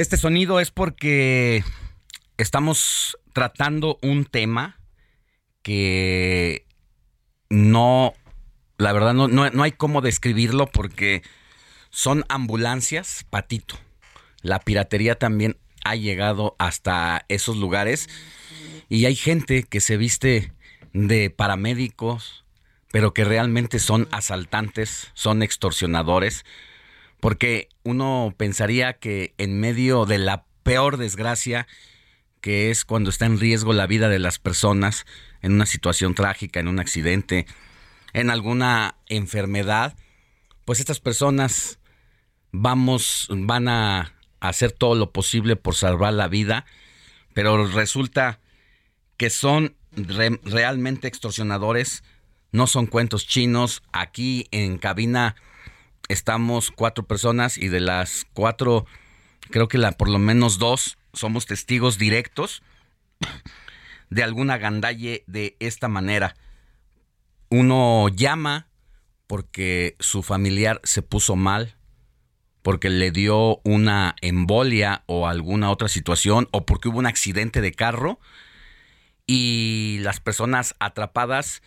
Speaker 4: Este sonido es porque estamos tratando un tema que no, la verdad no, no, hay cómo describirlo porque son ambulancias, patito. La piratería también ha llegado hasta esos lugares y hay gente que se viste de paramédicos, pero que realmente son asaltantes, son extorsionadores porque uno pensaría que en medio de la peor desgracia, que es cuando está en riesgo la vida de las personas, en una situación trágica, en un accidente, en alguna enfermedad, pues estas personas vamos, van a hacer todo lo posible por salvar la vida, pero resulta que son realmente extorsionadores, no son cuentos chinos. Aquí en cabina estamos cuatro personas y de las cuatro, creo que la, por lo menos dos somos testigos directos de alguna gandalle de esta manera. Uno llama porque su familiar se puso mal, porque le dio una embolia o alguna otra situación, o porque hubo un accidente de carro, y las personas atrapadas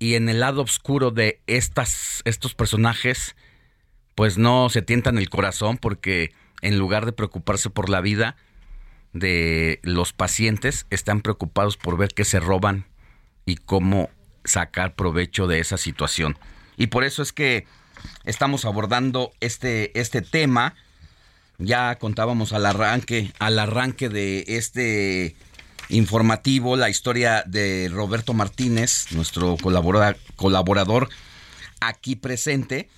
Speaker 4: y en el lado oscuro de estas, estos personajes pues no se tientan el corazón porque en lugar de preocuparse por la vida de los pacientes, están preocupados por ver qué se roban y cómo sacar provecho de esa situación. Y por eso es que estamos abordando este, este tema. Ya contábamos al arranque, al arranque de este informativo la historia de Roberto Martínez, nuestro colaborador aquí presente,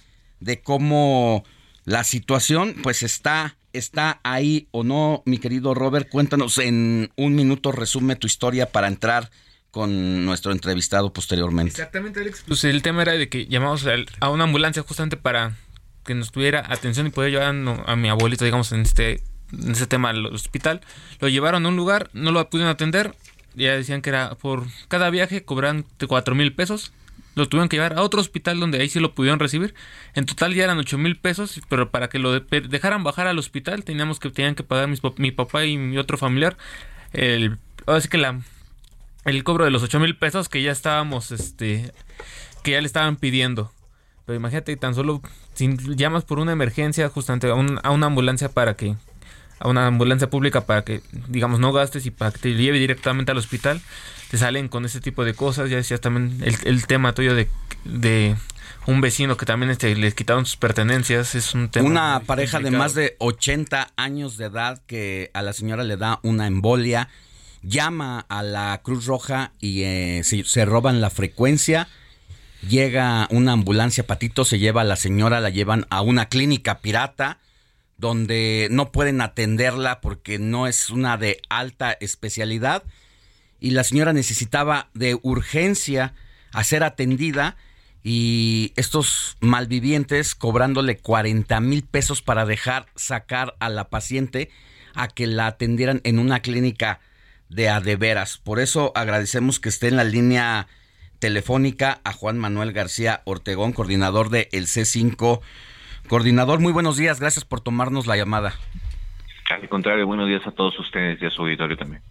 Speaker 4: de cómo la situación pues está está ahí o no, mi querido Robert. Cuéntanos en un minuto, resume tu historia para entrar con nuestro entrevistado posteriormente.
Speaker 3: Exactamente, Alex. Pues el tema era de que llamamos a una ambulancia justamente para que nos tuviera atención y poder llevar a, mi abuelito, digamos, en este, en este tema al hospital. Lo llevaron a un lugar, no lo pudieron atender. Ya decían que era por cada viaje cobran cuatro mil pesos lo tuvieron que llevar a otro hospital donde ahí sí lo pudieron recibir. En total ya eran 8 mil pesos, pero para que lo dejaran bajar al hospital teníamos que tenían que pagar mi papá y mi otro familiar el así que la el cobro de los 8 mil pesos que ya estábamos este que ya le estaban pidiendo. Pero imagínate tan solo si llamas por una emergencia justamente a, a una ambulancia para que a una ambulancia pública para que digamos no gastes y para que te lleve directamente al hospital te salen con ese tipo de cosas. Ya decías también el, tema tuyo de, de un vecino que también este, les quitaron sus pertenencias. Es un tema.
Speaker 4: Una pareja de más de 80 años de edad que a la señora le da una embolia. Llama a la Cruz Roja y eh, se, roban la frecuencia. Llega una ambulancia patito, se lleva a la señora, la llevan a una clínica pirata donde no pueden atenderla porque no es una de alta especialidad y la señora necesitaba de urgencia a ser atendida y estos malvivientes cobrándole 40 mil pesos para dejar sacar a la paciente a que la atendieran en una clínica de adeveras. Por eso agradecemos que esté en la línea telefónica a Juan Manuel García Ortegón, coordinador de el C5. Coordinador, muy buenos días, gracias por tomarnos la llamada.
Speaker 21: Al contrario, buenos días a todos ustedes y a su auditorio también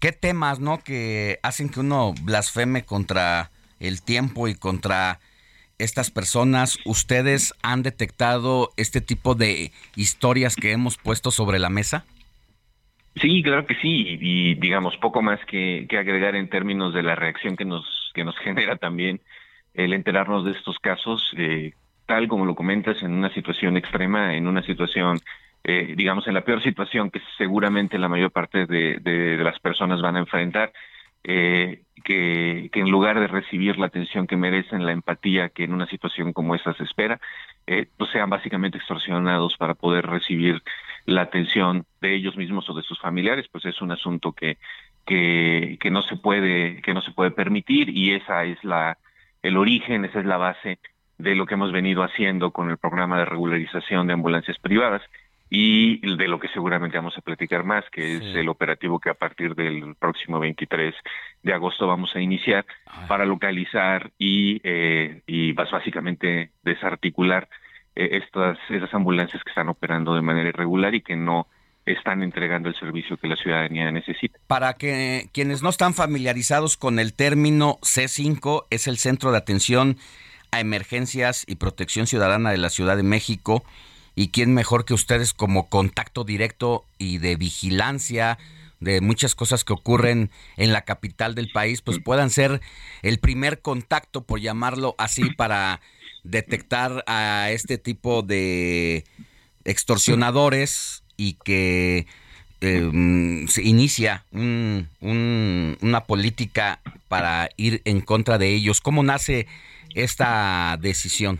Speaker 4: qué temas, ¿no? Que hacen que uno blasfeme contra el tiempo y contra estas personas. ¿Ustedes han detectado este tipo de historias que hemos puesto sobre la mesa?
Speaker 21: Sí, claro que sí, y, digamos poco más que, agregar en términos de la reacción que nos que nos *laughs* genera también el enterarnos de estos casos, eh, tal como lo comentas, en una situación extrema, en una situación eh, digamos, en la peor situación que seguramente la mayor parte de, las personas van a enfrentar, eh, que, en lugar de recibir la atención que merecen, la empatía que en una situación como esa se espera, eh, pues sean básicamente extorsionados para poder recibir la atención de ellos mismos o de sus familiares, pues es un asunto que, que, que no se puede, que no se puede permitir y esa es la, el origen, esa es la base de lo que hemos venido haciendo con el programa de regularización de ambulancias privadas y de lo que seguramente vamos a platicar más, que es el operativo que a partir del próximo 23 de agosto vamos a iniciar para localizar y, eh, y básicamente desarticular eh, estas esas ambulancias que están operando de manera irregular y que no están entregando el servicio que la ciudadanía necesita.
Speaker 4: Para que quienes no están familiarizados con el término C5, es el Centro de Atención a Emergencias y Protección Ciudadana de la Ciudad de México y quién mejor que ustedes como contacto directo y de vigilancia de muchas cosas que ocurren en la capital del país, pues puedan ser el primer contacto, por llamarlo así, para detectar a este tipo de extorsionadores y que em, se inicia una política para ir en contra de ellos. ¿Cómo nace esta decisión?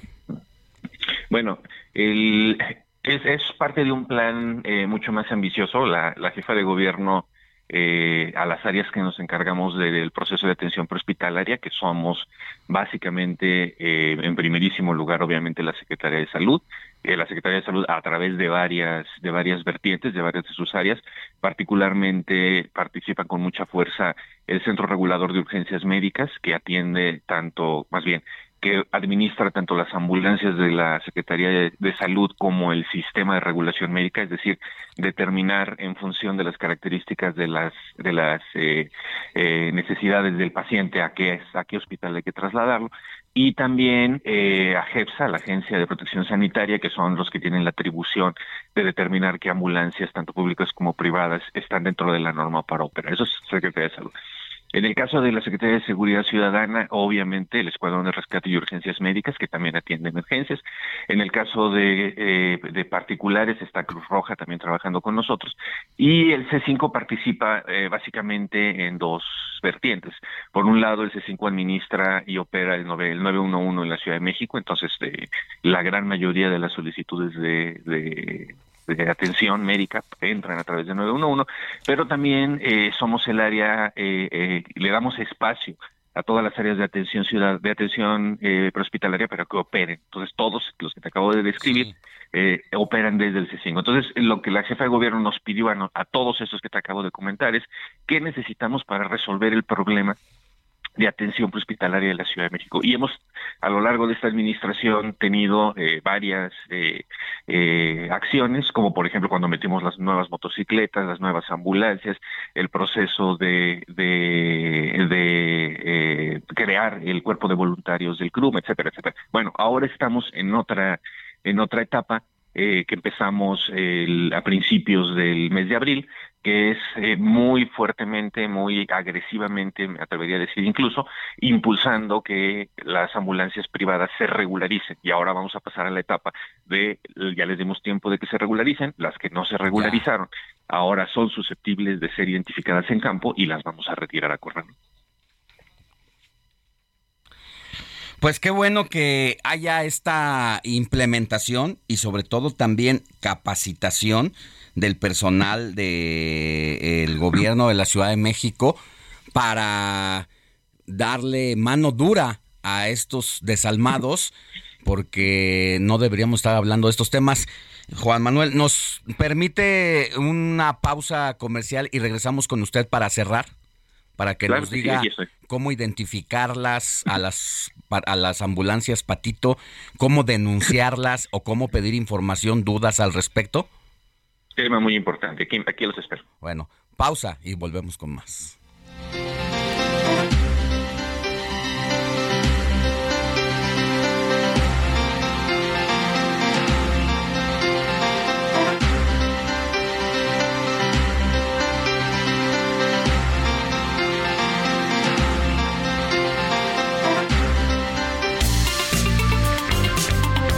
Speaker 21: Bueno, el, es, es parte de un plan eh, mucho más ambicioso. La, la jefa de gobierno eh, a las áreas que nos encargamos del proceso de atención prehospitalaria, que somos básicamente, eh, en primerísimo lugar, obviamente, la Secretaría de Salud, eh, la Secretaría de Salud a través de varias, de varias vertientes, de varias de sus áreas, particularmente participa con mucha fuerza el Centro Regulador de Urgencias Médicas, que atiende tanto, más bien, que administra tanto las ambulancias de la Secretaría de, Salud como el sistema de regulación médica, es decir, determinar en función de las características de las de las eh, eh, necesidades del paciente a qué a qué hospital hay que trasladarlo y también eh, a GEPSA, la Agencia de Protección Sanitaria, que son los que tienen la atribución de determinar qué ambulancias, tanto públicas como privadas, están dentro de la norma para operar. Eso es Secretaría de Salud. En el caso de la Secretaría de Seguridad Ciudadana, obviamente el Escuadrón de Rescate y Urgencias Médicas, que también atiende emergencias. En el caso de, eh, de particulares, está Cruz Roja también trabajando con nosotros. Y el C5 participa eh, básicamente en dos vertientes. Por un lado, el C5 administra y opera el, 911 en la Ciudad de México, entonces la gran mayoría de las solicitudes de, atención médica entran a través del 911, pero también eh, somos el área, eh, eh, le damos espacio a todas las áreas de atención ciudad de atención eh, prehospitalaria para que operen. Entonces todos los que te acabo de describir eh, operan desde el C5. Entonces lo que la jefa de gobierno nos pidió a, a todos esos que te acabo de comentar es qué necesitamos para resolver el problema de atención hospitalaria de la Ciudad de México. Y hemos, a lo largo de esta administración, tenido eh, varias eh, eh, acciones, como por ejemplo cuando metimos las nuevas motocicletas, las nuevas ambulancias, el proceso de, de, de crear el cuerpo de voluntarios del CRUM, etcétera, etcétera. Bueno, ahora estamos en otra, en otra etapa que empezamos a principios del mes de abril, que es eh, muy fuertemente, muy agresivamente, me atrevería a decir incluso, impulsando que las ambulancias privadas se regularicen. Y ahora vamos a pasar a la etapa de, ya les dimos tiempo de que se regularicen, las que no se regularizaron, ahora son susceptibles de ser identificadas en campo y las vamos a retirar a correr.
Speaker 4: Pues qué bueno que haya esta implementación y sobre todo también capacitación del personal del gobierno de la Ciudad de México para darle mano dura a estos desalmados porque no deberíamos estar hablando de estos temas. Juan Manuel, ¿nos permite una pausa comercial y regresamos con usted para cerrar? Para que nos diga cómo identificarlas a las, a las ambulancias Patito, cómo denunciarlas o cómo pedir información, dudas al respecto
Speaker 21: tema muy importante. Aquí, aquí los espero.
Speaker 4: Bueno, pausa y volvemos con más.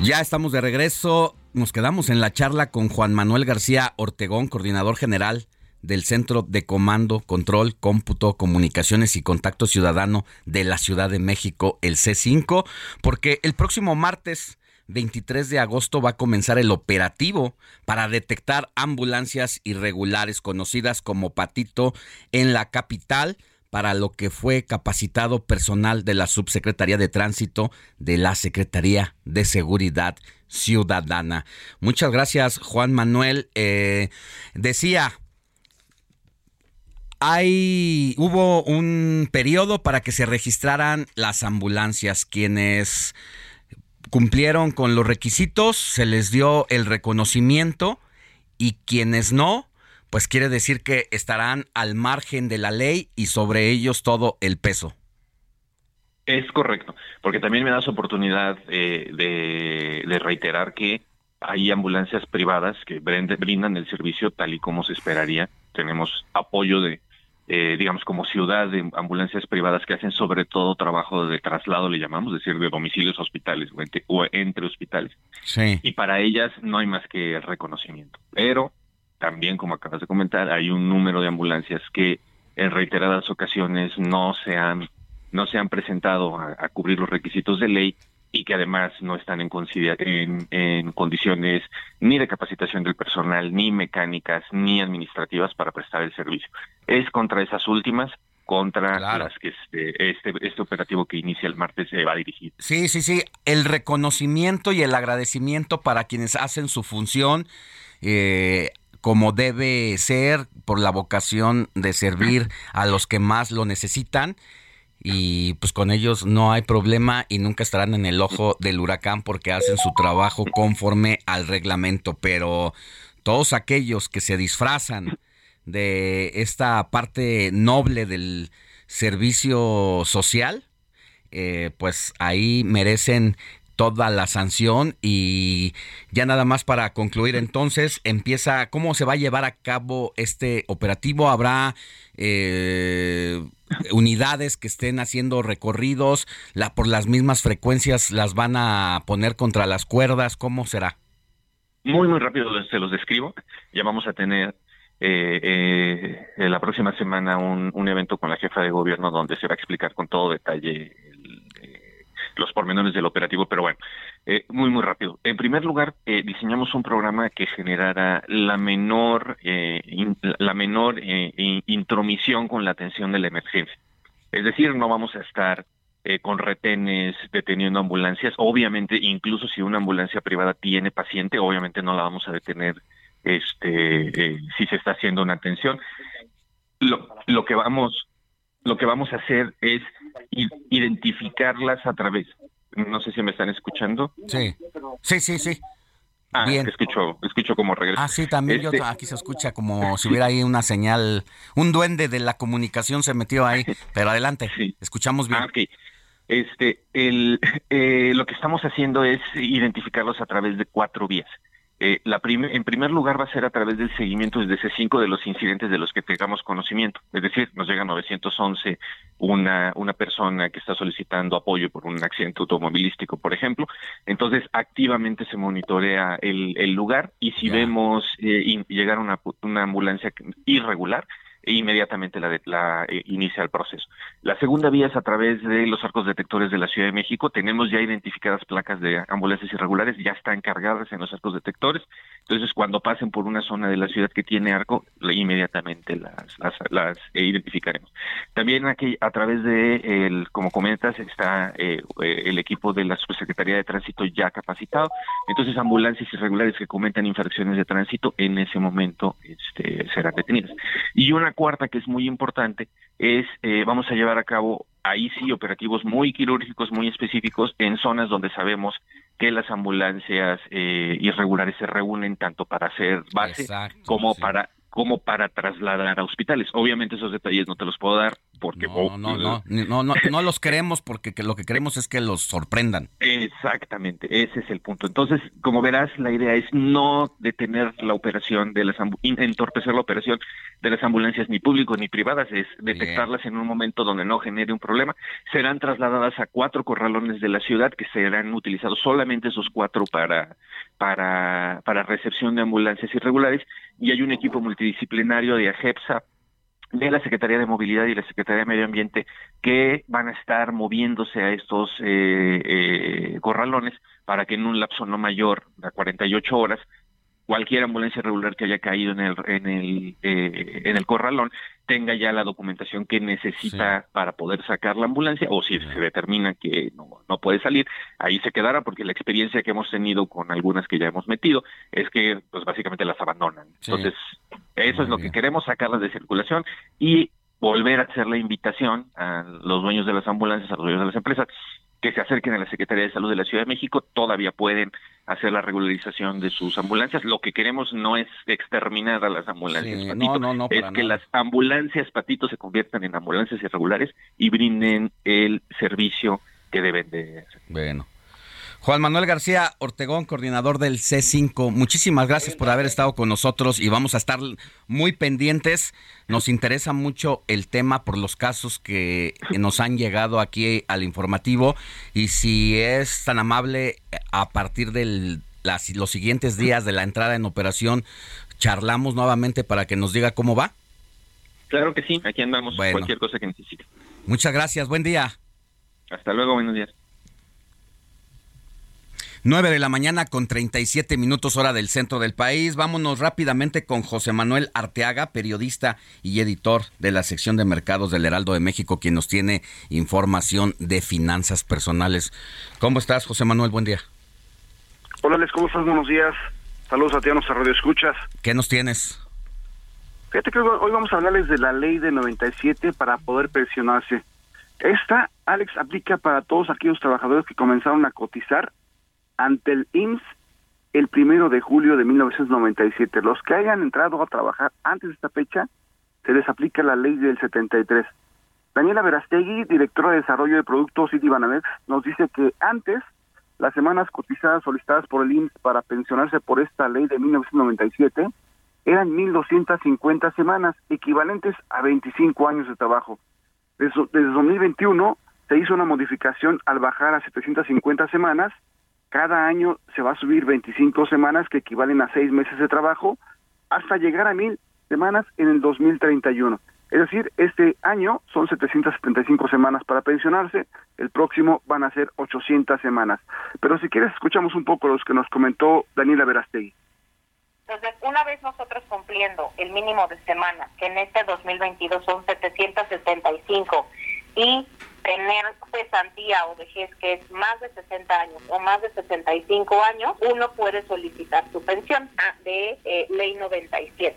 Speaker 4: Ya estamos de regreso. Nos quedamos en la charla con Juan Manuel García Ortegón, coordinador general del Centro de Comando, Control, Cómputo, Comunicaciones y Contacto Ciudadano de la Ciudad de México, el C5, porque el próximo martes 23 de agosto va a comenzar el operativo para detectar ambulancias irregulares conocidas como Patito en la capital para lo que fue capacitado personal de la Subsecretaría de Tránsito de la Secretaría de Seguridad Ciudadana. Muchas gracias, Juan Manuel. Eh, decía, hay hubo un periodo para que se registraran las ambulancias quienes cumplieron con los requisitos se les dio el reconocimiento y quienes no pues quiere decir que estarán al margen de la ley y sobre ellos todo el peso
Speaker 21: es correcto porque también me das oportunidad eh, de, de reiterar que hay ambulancias privadas que brindan el servicio tal y como se esperaría tenemos apoyo de eh, digamos, como ciudad de ambulancias privadas que hacen sobre todo trabajo de traslado, le llamamos, es decir, de domicilios a hospitales o entre, hospitales.
Speaker 4: Sí.
Speaker 21: Y para ellas no hay más que reconocimiento. Pero también, como acabas de comentar, hay un número de ambulancias que en reiteradas ocasiones no se han, no se han presentado a cubrir los requisitos de ley y que además no están en, en, condiciones ni de capacitación del personal, ni mecánicas, ni administrativas para prestar el servicio. Es contra esas últimas contra las que este, este, este operativo que inicia el martes se va a dirigir.
Speaker 4: Sí, sí, sí. El reconocimiento y el agradecimiento para quienes hacen su función. Eh, como debe ser por la vocación de servir a los que más lo necesitan. Y pues con ellos no hay problema y nunca estarán en el ojo del huracán porque hacen su trabajo conforme al reglamento, pero todos aquellos que se disfrazan de esta parte noble del servicio social, eh, pues ahí merecen toda la sanción y ya nada más para concluir entonces empieza cómo se va a llevar a cabo este operativo habrá eh, unidades que estén haciendo recorridos la, por las mismas frecuencias las van a poner contra las cuerdas cómo será
Speaker 21: muy muy rápido se los describo. Ya vamos a tener eh, eh, la próxima semana un, un evento con la jefa de gobierno donde se va a explicar con todo detalle los pormenores del operativo, pero bueno, eh, muy, muy rápido. En primer lugar, eh, diseñamos un programa que generara la menor, eh, la menor intromisión con la atención de la emergencia. Es decir, no vamos a estar con retenes deteniendo ambulancias. Obviamente, incluso si una ambulancia privada tiene paciente, obviamente no la vamos a detener este, si se está haciendo una atención. Lo, lo que vamos lo que vamos a hacer es identificarlas a través. No sé si me están escuchando.
Speaker 4: Sí, sí, sí, sí.
Speaker 21: Ah, Bien. escucho, escucho como regresa.
Speaker 4: Ah, sí, también yo, este aquí se escucha como si hubiera ahí una señal, un duende de la comunicación se metió ahí, pero adelante, sí. escuchamos bien.
Speaker 21: Ah, okay. Este, el, *laughs* eh, lo que estamos haciendo es identificarlos a través de cuatro vías. Eh, la en primer lugar va a ser a través del seguimiento desde C5 de los incidentes de los que tengamos conocimiento. Es decir, nos llega 911 una, una persona que está solicitando apoyo por un accidente automovilístico, por ejemplo. Entonces, activamente se monitorea el, el lugar y si vemos eh, llegar una, una ambulancia irregular, e inmediatamente la, eh, inicia el proceso. La segunda vía es a través de los arcos detectores de la Ciudad de México. Tenemos ya identificadas placas de ambulancias irregulares, ya están cargadas en los arcos detectores. Entonces, cuando pasen por una zona de la ciudad que tiene arco, inmediatamente las eh, identificaremos. También aquí, a través de, el, como comentas, está eh, el equipo de la Subsecretaría de Tránsito ya capacitado. Entonces, ambulancias irregulares que cometan infracciones de tránsito, en ese momento este, serán detenidas. Y una cuarta que es muy importante es, eh, vamos a llevar a cabo ahí sí operativos muy quirúrgicos, muy específicos en zonas donde sabemos que las ambulancias eh, irregulares se reúnen tanto para hacer base como para como para trasladar a hospitales. Obviamente esos detalles no te los puedo dar porque
Speaker 4: no, no, no, no, no, no, los queremos porque lo que queremos es que los sorprendan.
Speaker 21: Exactamente, ese es el punto. Entonces, como verás, la idea es no detener la operación de las entorpecer la operación de las ambulancias ni públicos ni privadas, es detectarlas en un momento donde no genere un problema. Serán trasladadas a cuatro corralones de la ciudad que serán utilizados solamente esos cuatro para para para recepción de ambulancias irregulares y hay un equipo multidisciplinario de AGEPSA de la Secretaría de Movilidad y la Secretaría de Medio Ambiente que van a estar moviéndose a estos eh, eh, corralones para que en un lapso no mayor a 48 horas cualquier ambulancia regular que haya caído en el en el eh, en el corralón tenga ya la documentación que necesita para poder sacar la ambulancia o si se determina que no, no puede salir ahí se quedará porque la experiencia que hemos tenido con algunas que ya hemos metido es que pues básicamente las abandonan. Entonces eso es lo que queremos sacarlas de circulación y volver a hacer la invitación a los dueños de las ambulancias a los dueños de las empresas que se acerquen a la Secretaría de Salud de la Ciudad de México, todavía pueden hacer la regularización de sus ambulancias. Lo que queremos no es exterminar a las ambulancias patito, es que las ambulancias patito se conviertan en ambulancias irregulares y brinden el servicio que deben de hacer.
Speaker 4: Bueno. Juan Manuel García Ortegón, coordinador del C5, muchísimas gracias por haber estado con nosotros y vamos a estar muy pendientes. Nos interesa mucho el tema por los casos que nos han llegado aquí al informativo y si es tan amable a partir de los siguientes días de la entrada en operación, charlamos nuevamente para que nos diga cómo va.
Speaker 21: Claro que sí, aquí andamos, cualquier cosa que necesite.
Speaker 4: Muchas gracias, buen día.
Speaker 21: Hasta luego, buenos días.
Speaker 4: 9 de la mañana con 37 minutos hora del centro del país. Vámonos rápidamente con José Manuel Arteaga, periodista y editor de la sección de mercados del Heraldo de México, quien nos tiene información de finanzas personales. ¿Cómo estás, José Manuel? Buen día.
Speaker 22: Hola, Les, ¿cómo estás? Buenos días. Saludos a ti a nuestra radio escuchas.
Speaker 4: ¿Qué nos tienes?
Speaker 22: Fíjate que hoy vamos a hablarles de la ley de 97 para poder pensionarse. Esta, Alex, aplica para todos aquellos trabajadores que comenzaron a cotizar ante el IMSS el primero de julio de 1997. Los que hayan entrado a trabajar antes de esta fecha, se les aplica la ley del 73. Daniela Verastegui, directora de Desarrollo de Productos Citibanamex, nos dice que antes las semanas cotizadas solicitadas por el IMSS para pensionarse por esta ley de 1997 eran 1.250 semanas, equivalentes a 25 años de trabajo. Desde, desde 2021 se hizo una modificación al bajar a 750 semanas cada año se va a subir 25 semanas que equivalen a seis meses de trabajo hasta llegar a mil semanas en el 2031. Es decir, este año son 775 semanas para pensionarse, el próximo van a ser 800 semanas. Pero si quieres, escuchamos un poco los que nos comentó Daniela Verastegui.
Speaker 23: Entonces, una vez nosotros cumpliendo el mínimo de semanas, que en este 2022 son 775, y tener cesantía o vejez que es más de 60 años o más de 65 años, uno puede solicitar su pensión ah, de eh, ley 97.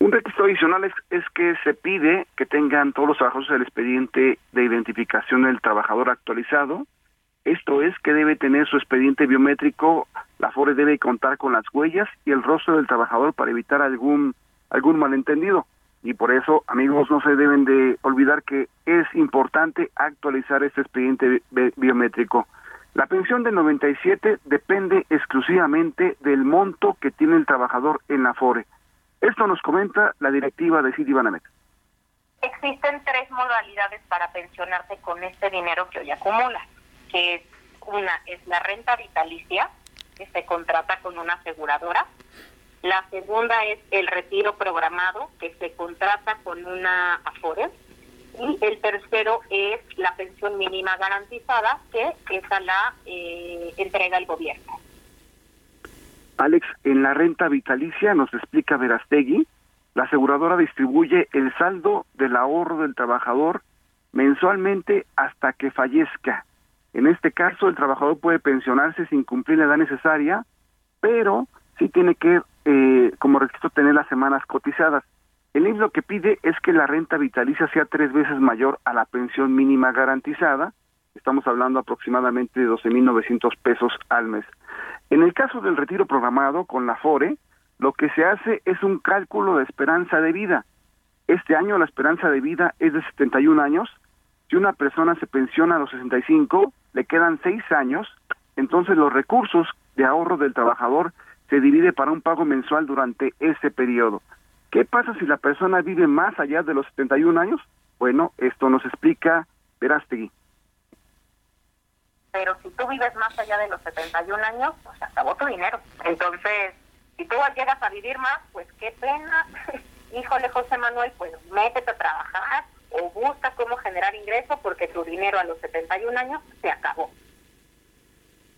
Speaker 22: Un requisito adicional es, es, que se pide que tengan todos los trabajadores el expediente de identificación del trabajador actualizado. Esto es que debe tener su expediente biométrico, la FORE debe contar con las huellas y el rostro del trabajador para evitar algún algún malentendido y por eso, amigos, no se deben de olvidar que es importante actualizar este expediente biométrico. La pensión de 97 depende exclusivamente del monto que tiene el trabajador en la FORE. Esto nos comenta la directiva de Citibanamex.
Speaker 23: Existen tres modalidades para pensionarse con este dinero que hoy acumula, que es una es la renta vitalicia, que se contrata con una aseguradora, la segunda es el retiro programado, que se contrata con una Afore. Y el tercero es la pensión mínima garantizada, que esa la eh, entrega el gobierno.
Speaker 22: Alex, en la renta vitalicia, nos explica Verastegui, la aseguradora distribuye el saldo del ahorro del trabajador mensualmente hasta que fallezca. En este caso, el trabajador puede pensionarse sin cumplir la edad necesaria, pero sí tiene que eh, como requisito tener las semanas cotizadas. El IMSS lo que pide es que la renta vitalicia sea tres veces mayor a la pensión mínima garantizada. Estamos hablando aproximadamente de 12.900 pesos al mes. En el caso del retiro programado con la FORE, lo que se hace es un cálculo de esperanza de vida. Este año la esperanza de vida es de 71 años. Si una persona se pensiona a los 65, le quedan seis años, entonces los recursos de ahorro del trabajador se divide para un pago mensual durante ese periodo. ¿Qué pasa si la persona vive más allá de los 71 años? Bueno, esto nos explica Verástegui.
Speaker 23: Pero si tú vives más allá de los 71 años, pues acabó tu dinero. Entonces, si tú llegas a vivir más, pues qué pena. *laughs* Híjole, José Manuel, pues métete a trabajar o busca cómo generar ingreso porque tu dinero a los 71 años se acabó.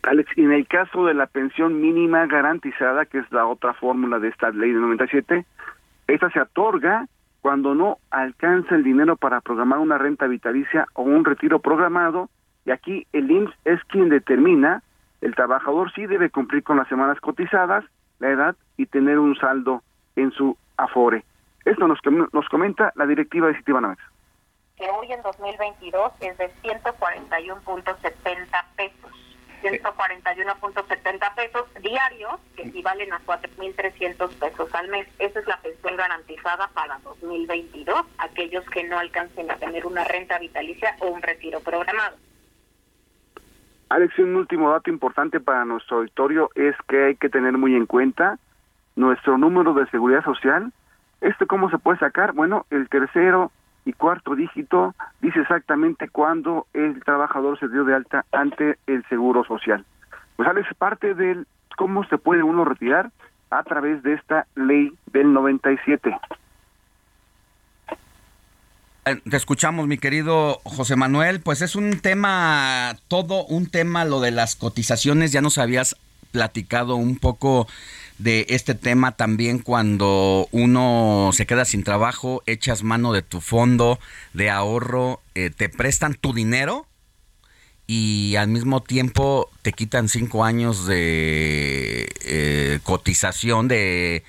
Speaker 22: Alex, en el caso de la pensión mínima garantizada, que es la otra fórmula de esta ley de 97, esta se otorga cuando no alcanza el dinero para programar una renta vitalicia o un retiro programado, y aquí el IMSS es quien determina, el trabajador sí debe cumplir con las semanas cotizadas, la edad y tener un saldo en su Afore. Esto nos, nos comenta la directiva de Citibanamex.
Speaker 23: Que hoy en 2022 es de 141.70 pesos 141.70 pesos diarios, que equivalen a 4.300 pesos al mes. Esa es la pensión garantizada para 2022, aquellos que no alcancen a tener una renta vitalicia o un retiro programado.
Speaker 22: Alex, un último dato importante para nuestro auditorio es que hay que tener muy en cuenta nuestro número de seguridad social. ¿Este cómo se puede sacar? Bueno, el tercero y cuarto dígito dice exactamente cuándo el trabajador se dio de alta ante el Seguro Social. Pues es parte del cómo se puede uno retirar a través de esta ley del 97.
Speaker 4: Eh, te escuchamos, mi querido José Manuel. Pues es un tema, todo un tema, lo de las cotizaciones. Ya nos habías platicado un poco de este tema también cuando uno se queda sin trabajo, echas mano de tu fondo de ahorro, eh, te prestan tu dinero y al mismo tiempo te quitan cinco años de eh, cotización de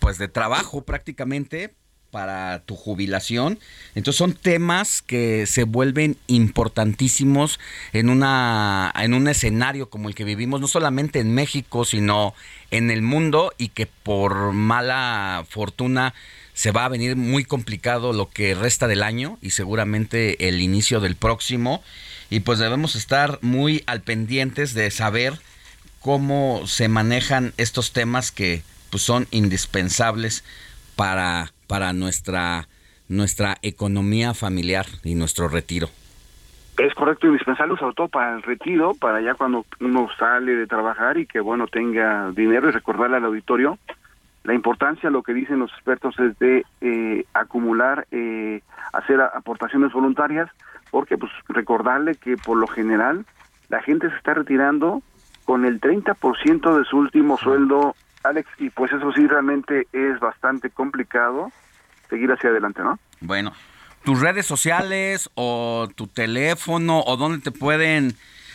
Speaker 4: pues de trabajo prácticamente para tu jubilación. Entonces son temas que se vuelven importantísimos en una en un escenario como el que vivimos no solamente en México, sino en el mundo y que por mala fortuna se va a venir muy complicado lo que resta del año y seguramente el inicio del próximo y pues debemos estar muy al pendientes de saber cómo se manejan estos temas que pues son indispensables para para nuestra, nuestra economía familiar y nuestro retiro.
Speaker 22: Es correcto, indispensable sobre todo para el retiro, para ya cuando uno sale de trabajar y que bueno tenga dinero y recordarle al auditorio la importancia, lo que dicen los expertos es de eh, acumular, eh, hacer aportaciones voluntarias, porque pues recordarle que por lo general la gente se está retirando con el 30% de su último sueldo Alex, y pues eso sí realmente es bastante complicado seguir hacia adelante, ¿no?
Speaker 4: Bueno, tus redes sociales o tu teléfono o dónde te pueden,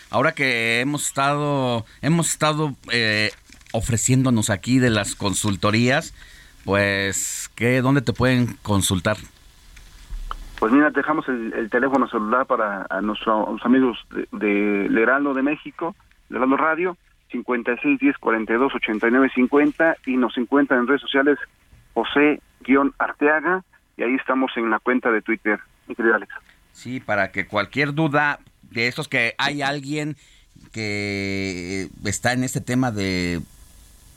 Speaker 4: ahora que hemos estado, hemos estado eh, ofreciéndonos aquí de las consultorías, pues, ¿qué, ¿dónde te pueden consultar?
Speaker 22: Pues mira, dejamos el, teléfono celular para a nuestros amigos de, de Leraldo de México, Leraldo Radio, 56 10 42 89 50 y nos encuentran en redes sociales José-Arteaga y ahí estamos en la cuenta de Twitter, mi querido Alex.
Speaker 4: Sí, para que cualquier duda de estos que hay alguien que está en este tema de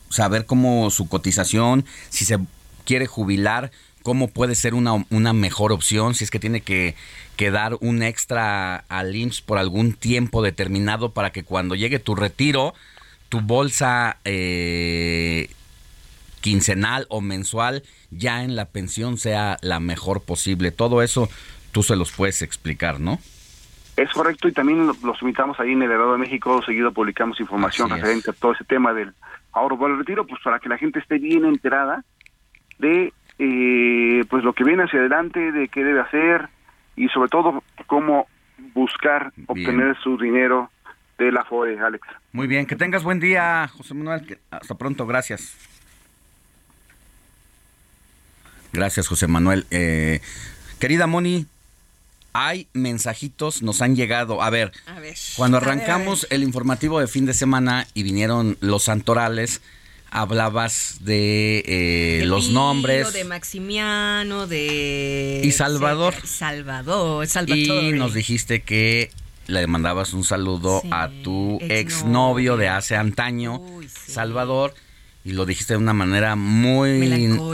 Speaker 4: saber cómo su cotización, si se quiere jubilar, cómo puede ser una, una mejor opción, si es que tiene que, que dar un extra al IMSS por algún tiempo determinado para que cuando llegue tu retiro, tu bolsa eh, quincenal o mensual ya en la pensión sea la mejor posible. Todo eso tú se los puedes explicar, ¿no?
Speaker 22: Es correcto y también los invitamos ahí en el Herado de México, seguido publicamos información referente a todo ese tema del ahorro por el retiro, pues para que la gente esté bien enterada de eh, pues lo que viene hacia adelante, de qué debe hacer y sobre todo cómo buscar obtener su dinero de la FOE, Alex.
Speaker 4: Muy bien, que tengas buen día, José Manuel. Hasta pronto, gracias. Gracias, José Manuel. Eh, querida Moni, hay mensajitos, nos han llegado. A ver, cuando arrancamos el informativo de fin de semana y vinieron los santorales, hablabas de, eh, los nombres.
Speaker 2: De Maximiano, de...
Speaker 4: Y Salvador.
Speaker 2: Salvador, Salvador.
Speaker 4: Y nos dijiste que le mandabas un saludo a tu exnovio de hace antaño, Salvador, y lo dijiste de una manera muy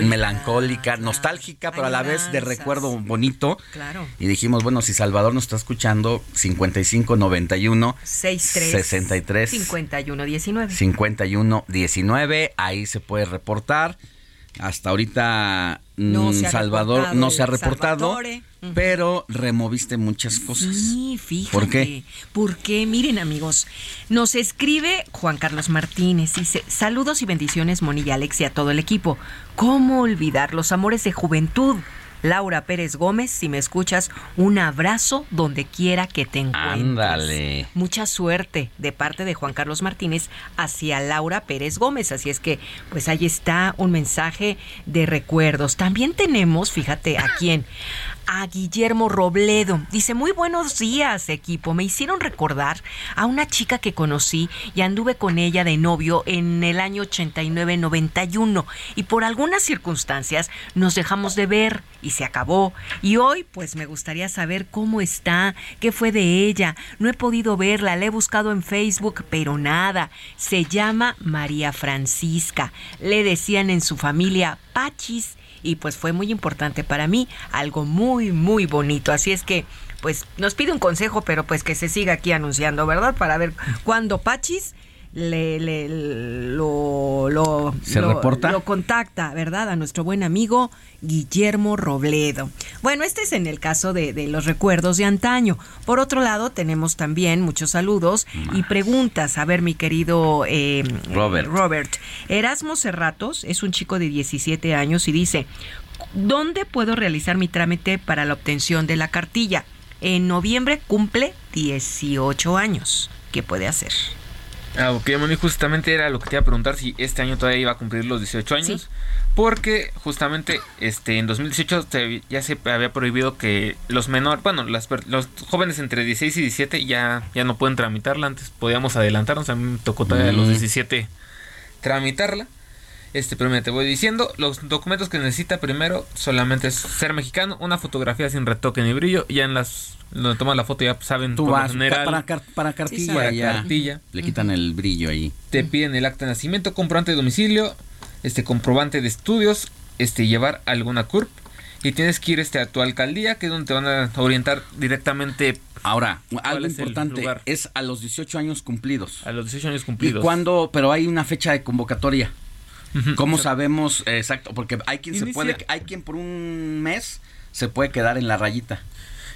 Speaker 4: melancólica, nostálgica, pero a la vez de recuerdo bonito.
Speaker 2: Claro.
Speaker 4: Y dijimos, bueno, si Salvador nos está escuchando, 5591
Speaker 2: 63
Speaker 4: 63
Speaker 2: 51 19.
Speaker 4: 51 19, ahí se puede reportar. Hasta ahorita mm, Salvador no se ha reportado, pero removiste muchas cosas.
Speaker 2: Sí, fíjate.
Speaker 4: ¿Por qué?
Speaker 2: Porque, miren amigos, nos escribe Juan Carlos Martínez, dice, saludos y bendiciones Moni y Alex y a todo el equipo. ¿Cómo olvidar los amores de juventud? Laura Pérez Gómez, si me escuchas, un abrazo donde quiera que te encuentres.
Speaker 4: Ándale.
Speaker 2: Mucha suerte de parte de Juan Carlos Martínez hacia Laura Pérez Gómez. Así es que, pues ahí está un mensaje de recuerdos. También tenemos, fíjate, a quién, a Guillermo Robledo. Dice, muy buenos días, equipo. Me hicieron recordar a una chica que conocí y anduve con ella de novio en el año 89-91 y por algunas circunstancias nos dejamos de ver y se acabó. Y hoy, pues me gustaría saber cómo está, qué fue de ella. No he podido verla, la he buscado en Facebook, pero nada. Se llama María Francisca. Le decían en su familia Pachis y pues fue muy importante para mí, algo muy, muy bonito. Así es que, pues nos pide un consejo, pero pues que se siga aquí anunciando, ¿verdad? Para ver cuándo Pachis le, le- lo, lo,
Speaker 4: ¿Se
Speaker 2: lo-
Speaker 4: reporta?
Speaker 2: lo contacta, ¿verdad? A nuestro buen amigo Guillermo Robledo. Bueno, este es en el caso de, de los recuerdos de antaño. Por otro lado, tenemos también muchos saludos y preguntas. A ver, mi querido eh,
Speaker 4: Robert.
Speaker 2: Robert. Erasmo Cerratos es un chico de 17 años y dice, ¿dónde puedo realizar mi trámite para la obtención de la cartilla? En noviembre cumple 18 años. ¿Qué puede hacer?
Speaker 3: Ah, ok, Moni, justamente era lo que te iba a preguntar si este año todavía iba a cumplir los 18 años.
Speaker 2: Sí.
Speaker 3: Porque justamente este en 2018 se- ya se había prohibido que los menores, bueno, las, los jóvenes entre 16 y 17 ya, ya no pueden tramitarla. Antes podíamos adelantarnos, a mí me tocó todavía a los
Speaker 4: Mm.
Speaker 3: 17 tramitarla. Este, pero mira, te voy diciendo, los documentos que necesita primero solamente es ser mexicano, una fotografía sin retoque ni brillo, ya en las donde tomas la foto ya saben
Speaker 4: Tú vas
Speaker 3: general,
Speaker 4: para, car- para cartilla,
Speaker 3: para
Speaker 4: ya.
Speaker 3: cartilla.
Speaker 4: Le quitan el brillo ahí.
Speaker 3: Te piden el acta de nacimiento, comprobante de domicilio, este comprobante de estudios, este llevar alguna CURP y tienes que ir este a tu alcaldía, que es donde te van a orientar directamente.
Speaker 4: Ahora, algo
Speaker 3: es
Speaker 4: importante es a los 18 años cumplidos.
Speaker 3: A los 18 años
Speaker 4: ¿Y
Speaker 3: cumplidos.
Speaker 4: cuándo? Pero hay una fecha de convocatoria. ¿Cómo sabemos exacto? Porque hay quien se puede, hay quien por un mes se puede quedar en la rayita.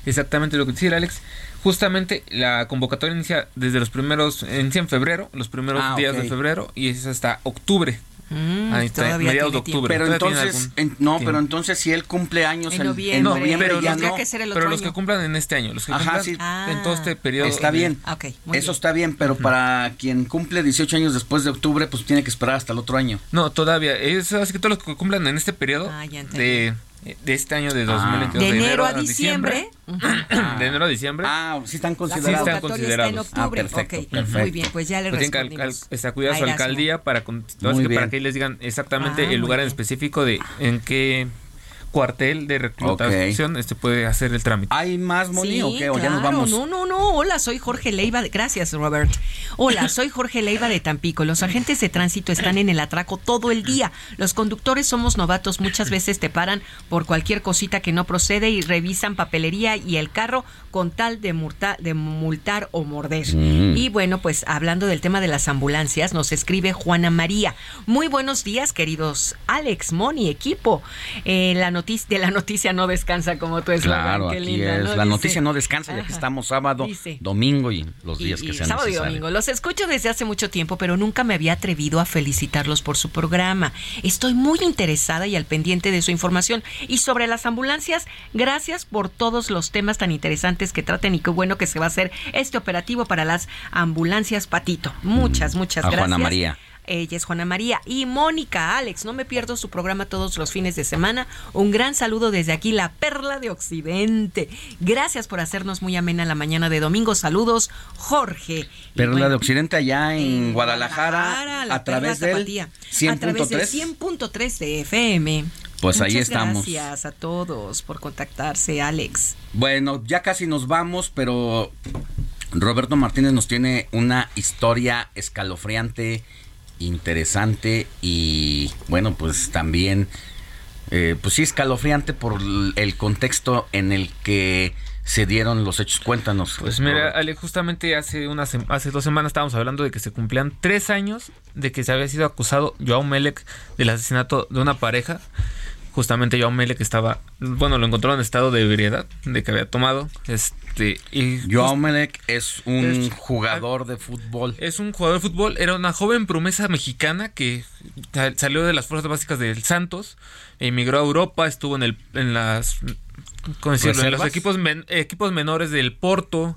Speaker 3: Exactamente lo que decía Alex. Justamente la convocatoria inicia desde los primeros, inicia en febrero, los primeros
Speaker 4: Ah,
Speaker 3: días de febrero y es hasta octubre.
Speaker 2: Mm,
Speaker 3: Ahí está,
Speaker 2: todavía
Speaker 3: mediados de octubre.
Speaker 4: Pero entonces, en- no,
Speaker 3: tiempo.
Speaker 4: pero entonces si él cumple años
Speaker 2: En
Speaker 4: en, en
Speaker 2: noviembre.
Speaker 4: noviembre,
Speaker 3: pero
Speaker 4: ya
Speaker 3: los
Speaker 4: no.
Speaker 2: que ser el
Speaker 3: Pero
Speaker 2: otro
Speaker 3: los que cumplan en este año, los que
Speaker 4: Ajá,
Speaker 3: cumplan
Speaker 4: sí.
Speaker 3: en todo este periodo.
Speaker 4: Está bien.
Speaker 2: Ah, ok, muy
Speaker 4: Eso
Speaker 2: bien.
Speaker 4: está bien, pero para quien cumple 18 años después de octubre, pues tiene que esperar hasta el otro año.
Speaker 3: No, todavía. Es así que todos los que cumplan en este periodo
Speaker 2: Ah, ya entendí.
Speaker 3: de, de este año de
Speaker 4: Ah.
Speaker 3: 2022.
Speaker 2: De enero a diciembre.
Speaker 3: de enero a diciembre.
Speaker 4: Ah, sí están
Speaker 2: La
Speaker 4: considerados.
Speaker 3: están
Speaker 2: convocatoria está en
Speaker 3: considerados.
Speaker 2: octubre.
Speaker 4: Ah, perfecto,
Speaker 2: Ok,
Speaker 4: perfecto.
Speaker 2: Muy bien, pues ya le
Speaker 3: Pues tienen que acudir a su alcaldía para, para que les digan exactamente
Speaker 2: Ah,
Speaker 3: el lugar en específico de en qué cuartel de reclutación este puede hacer el trámite.
Speaker 4: ¿Hay más, Moni,
Speaker 2: Sí,
Speaker 4: o qué? ¿O ya nos vamos?
Speaker 2: No, no, no. Hola, soy Jorge Leiva. de- Gracias, Robert. Hola, soy Jorge Leiva de Tampico. Los agentes de tránsito están en el atraco todo el día. Los conductores somos novatos. Muchas veces te paran por cualquier cosita que no procede y revisan papelería y el carro con tal de, multa- de multar o morder.
Speaker 4: Mm.
Speaker 2: Y bueno, pues hablando del tema de las ambulancias, nos escribe Juana María. Muy buenos días, queridos Alex, Moni, equipo. Eh, la noticia de la noticia no descansa como tú eslogan.
Speaker 4: Claro, aquí
Speaker 2: linda,
Speaker 4: es.
Speaker 2: ¿no?
Speaker 4: La
Speaker 2: Dice-
Speaker 4: noticia no descansa, ya que estamos sábado,
Speaker 2: Dice.
Speaker 4: domingo y los días
Speaker 2: Y-
Speaker 4: que
Speaker 2: y
Speaker 4: sean
Speaker 2: sábado y domingo. Los escucho desde hace mucho tiempo, pero nunca me había atrevido a felicitarlos por su programa. Estoy muy interesada y al pendiente de su información. Y sobre las ambulancias, gracias por todos los temas tan interesantes que traten y qué bueno que se va a hacer este operativo para las ambulancias Patito. Muchas, muchas
Speaker 4: Mm. A
Speaker 2: gracias.
Speaker 4: Juana María.
Speaker 2: Ella es Juana María y Mónica Alex. No me pierdo su programa todos los fines de semana. Un gran saludo desde aquí, la Perla de Occidente. Gracias por hacernos muy amena la mañana de domingo. Saludos, Jorge.
Speaker 4: Perla
Speaker 2: bueno,
Speaker 4: de Occidente allá en, Guadalajara,
Speaker 2: Guadalajara, la
Speaker 4: a través del.
Speaker 2: A través del
Speaker 4: 100.3.
Speaker 2: 100.3 de FM.
Speaker 4: Pues ahí estamos.
Speaker 2: Gracias a todos por contactarse, Alex.
Speaker 4: Bueno, ya casi nos vamos, pero Roberto Martínez nos tiene una historia escalofriante, interesante y bueno, pues también, eh, pues sí, escalofriante por el contexto en el que se dieron los hechos. Cuéntanos.
Speaker 3: Pues mira. Ale, justamente hace una hace dos semanas estábamos hablando de que se cumplían tres años de que se había sido acusado Joao Melec del asesinato de una pareja. Justamente Joao Melec estaba, bueno, lo encontró en estado de ebriedad, de que había tomado, este, y
Speaker 4: Joao Melec es un
Speaker 3: Es-
Speaker 4: jugador de fútbol.
Speaker 3: es un jugador de fútbol, era una joven promesa mexicana que sal- salió de las fuerzas básicas del Santos, emigró a Europa, estuvo en el en las ¿cómo decirlo? en los equipos men- equipos menores del Porto.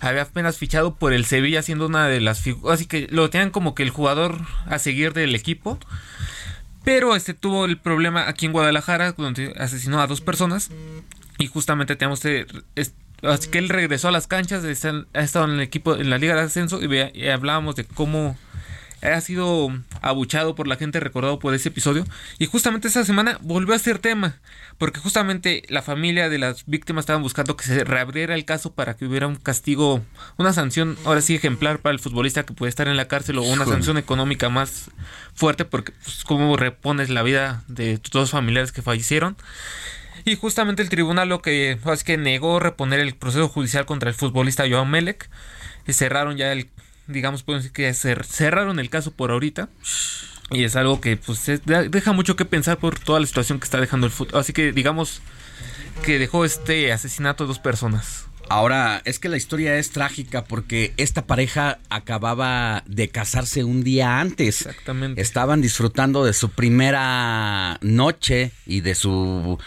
Speaker 3: Había apenas fichado por el Sevilla siendo una de las figuras, así que lo tenían como que el jugador a seguir del equipo. Pero este tuvo el problema aquí en Guadalajara, donde asesinó a dos personas. Y justamente tenemos este, es- así que él regresó a las canchas, ha estado en el equipo, en la Liga de Ascenso, y, vea- y hablábamos de cómo ha sido abuchado por la gente, recordado por ese episodio. Y justamente esa semana volvió a ser tema, porque justamente la familia de las víctimas estaban buscando que se reabriera el caso para que hubiera un castigo, una sanción, ahora sí ejemplar para el futbolista que puede estar en la cárcel o una sanción económica más fuerte, porque pues, cómo repones la vida de tus dos familiares que fallecieron. Y justamente el tribunal lo que es que negó reponer el proceso judicial contra el futbolista Joao Melec. Y cerraron ya el, digamos, pueden decir que cer- cerraron el caso por ahorita. Y es algo que pues es- de- deja mucho que pensar por toda la situación que está dejando el fútbol. Así que digamos que dejó este asesinato a dos personas.
Speaker 4: Ahora, es que la historia es trágica porque esta pareja acababa de casarse un día antes.
Speaker 3: Exactamente.
Speaker 4: Estaban disfrutando de su primera noche y de su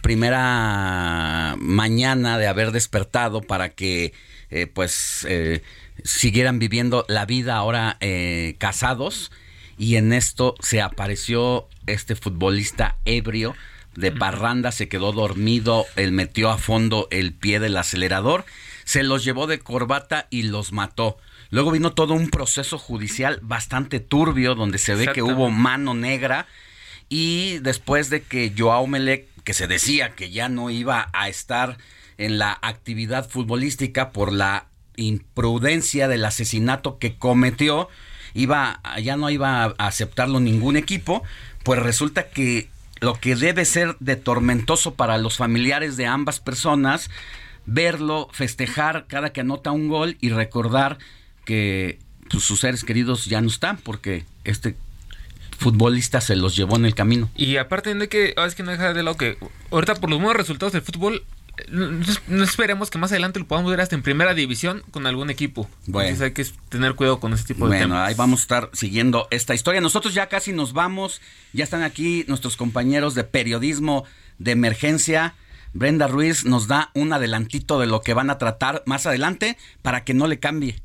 Speaker 4: primera mañana de haber despertado para que eh, pues eh, siguieran viviendo la vida ahora eh, casados y en esto se apareció este futbolista ebrio de parranda, se quedó dormido, él metió a fondo el pie del acelerador, se los llevó de corbata y los mató. Luego vino todo un proceso judicial bastante turbio donde se ve que hubo mano negra y después de que Joao Melec, que se decía que ya no iba a estar en la actividad futbolística por la imprudencia del asesinato que cometió, iba ya no iba a aceptarlo ningún equipo, pues resulta que lo que debe ser de tormentoso para los familiares de ambas personas, verlo festejar cada que anota un gol y recordar que pues, sus seres queridos ya no están porque este futbolista se los llevó en el camino.
Speaker 3: Y aparte de que, ah, es que no deja de lado que ahorita por los buenos resultados del fútbol, no, esperemos que más adelante lo podamos ver hasta en primera división con algún equipo.
Speaker 4: Bueno.
Speaker 3: Entonces hay que tener cuidado con ese tipo de
Speaker 4: Bueno,
Speaker 3: temas.
Speaker 4: ahí vamos a estar siguiendo esta historia. Nosotros ya casi nos vamos. Ya están aquí nuestros compañeros de periodismo de emergencia. Brenda Ruiz nos da un adelantito de lo que van a tratar más adelante para que no le cambie.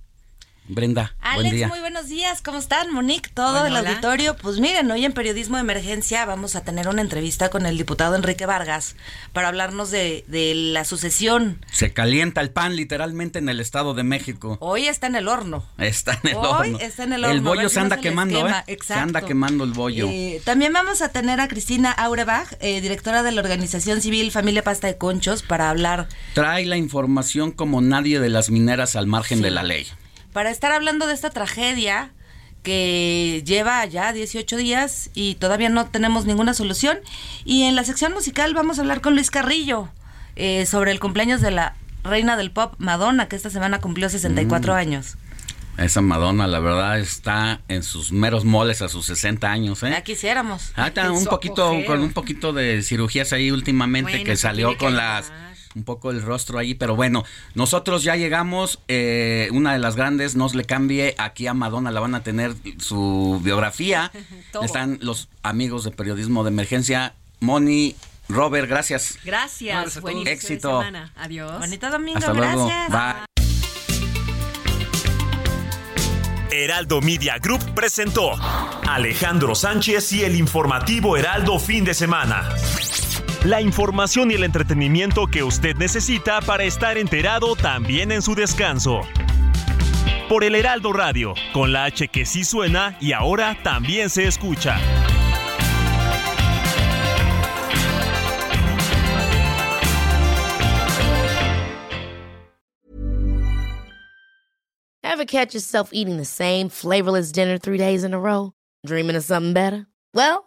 Speaker 4: Brenda, buen
Speaker 24: Alex,
Speaker 4: día.
Speaker 24: muy buenos días. ¿Cómo están? Monique, todo el
Speaker 2: hola.
Speaker 24: auditorio. Pues miren, hoy en Periodismo de Emergencia vamos a tener una entrevista con el diputado Enrique Vargas para hablarnos de, de la sucesión.
Speaker 4: Se calienta el pan literalmente en el Estado de México.
Speaker 24: Hoy está en el horno.
Speaker 4: Está en el
Speaker 24: Hoy
Speaker 4: horno.
Speaker 24: está en el
Speaker 4: El
Speaker 24: horno, a
Speaker 4: bollo se
Speaker 24: no
Speaker 4: anda
Speaker 24: se
Speaker 4: quemando,
Speaker 24: quema.
Speaker 4: ¿eh? Se anda quemando el bollo.
Speaker 24: Eh, también vamos a tener a Cristina Aurebach, eh, directora de la organización civil Familia Pasta de Conchos, para hablar,
Speaker 4: Trae la información como nadie de las mineras al margen
Speaker 24: Sí.
Speaker 4: de la ley.
Speaker 24: Para estar hablando de esta tragedia que lleva ya 18 días y todavía no tenemos ninguna solución. Y en la sección musical vamos a hablar con Luis Carrillo eh, sobre el cumpleaños de la reina del pop, Madonna, que esta semana cumplió 64
Speaker 4: Mm.
Speaker 24: años.
Speaker 4: Esa Madonna, la verdad, está en sus meros moles a sus 60 años, ¿eh?
Speaker 24: Ya quisiéramos.
Speaker 4: Ah, está un poquito,
Speaker 24: apogeo.
Speaker 4: con un poquito de cirugías ahí últimamente
Speaker 24: Bueno,
Speaker 4: que salió
Speaker 24: que
Speaker 4: con las un poco el rostro ahí, pero bueno, nosotros ya llegamos, eh, una de las grandes, nos le cambie, aquí a Madonna la van a tener su biografía, *laughs* están los amigos de periodismo de emergencia, Moni, Robert, gracias.
Speaker 2: Gracias. Buen
Speaker 4: Éxito.
Speaker 2: semana. Adiós.
Speaker 24: Bonito domingo,
Speaker 4: Hasta luego.
Speaker 24: gracias.
Speaker 4: Bye.
Speaker 11: Heraldo Media Group presentó Alejandro Sánchez y el informativo Heraldo fin de semana. La información y el entretenimiento que usted necesita para estar enterado también en su descanso. Por el Heraldo Radio, con la H que sí suena y ahora también se escucha.
Speaker 25: Ever catch yourself eating the same flavorless dinner three days in a row? Dreaming of something better? Well,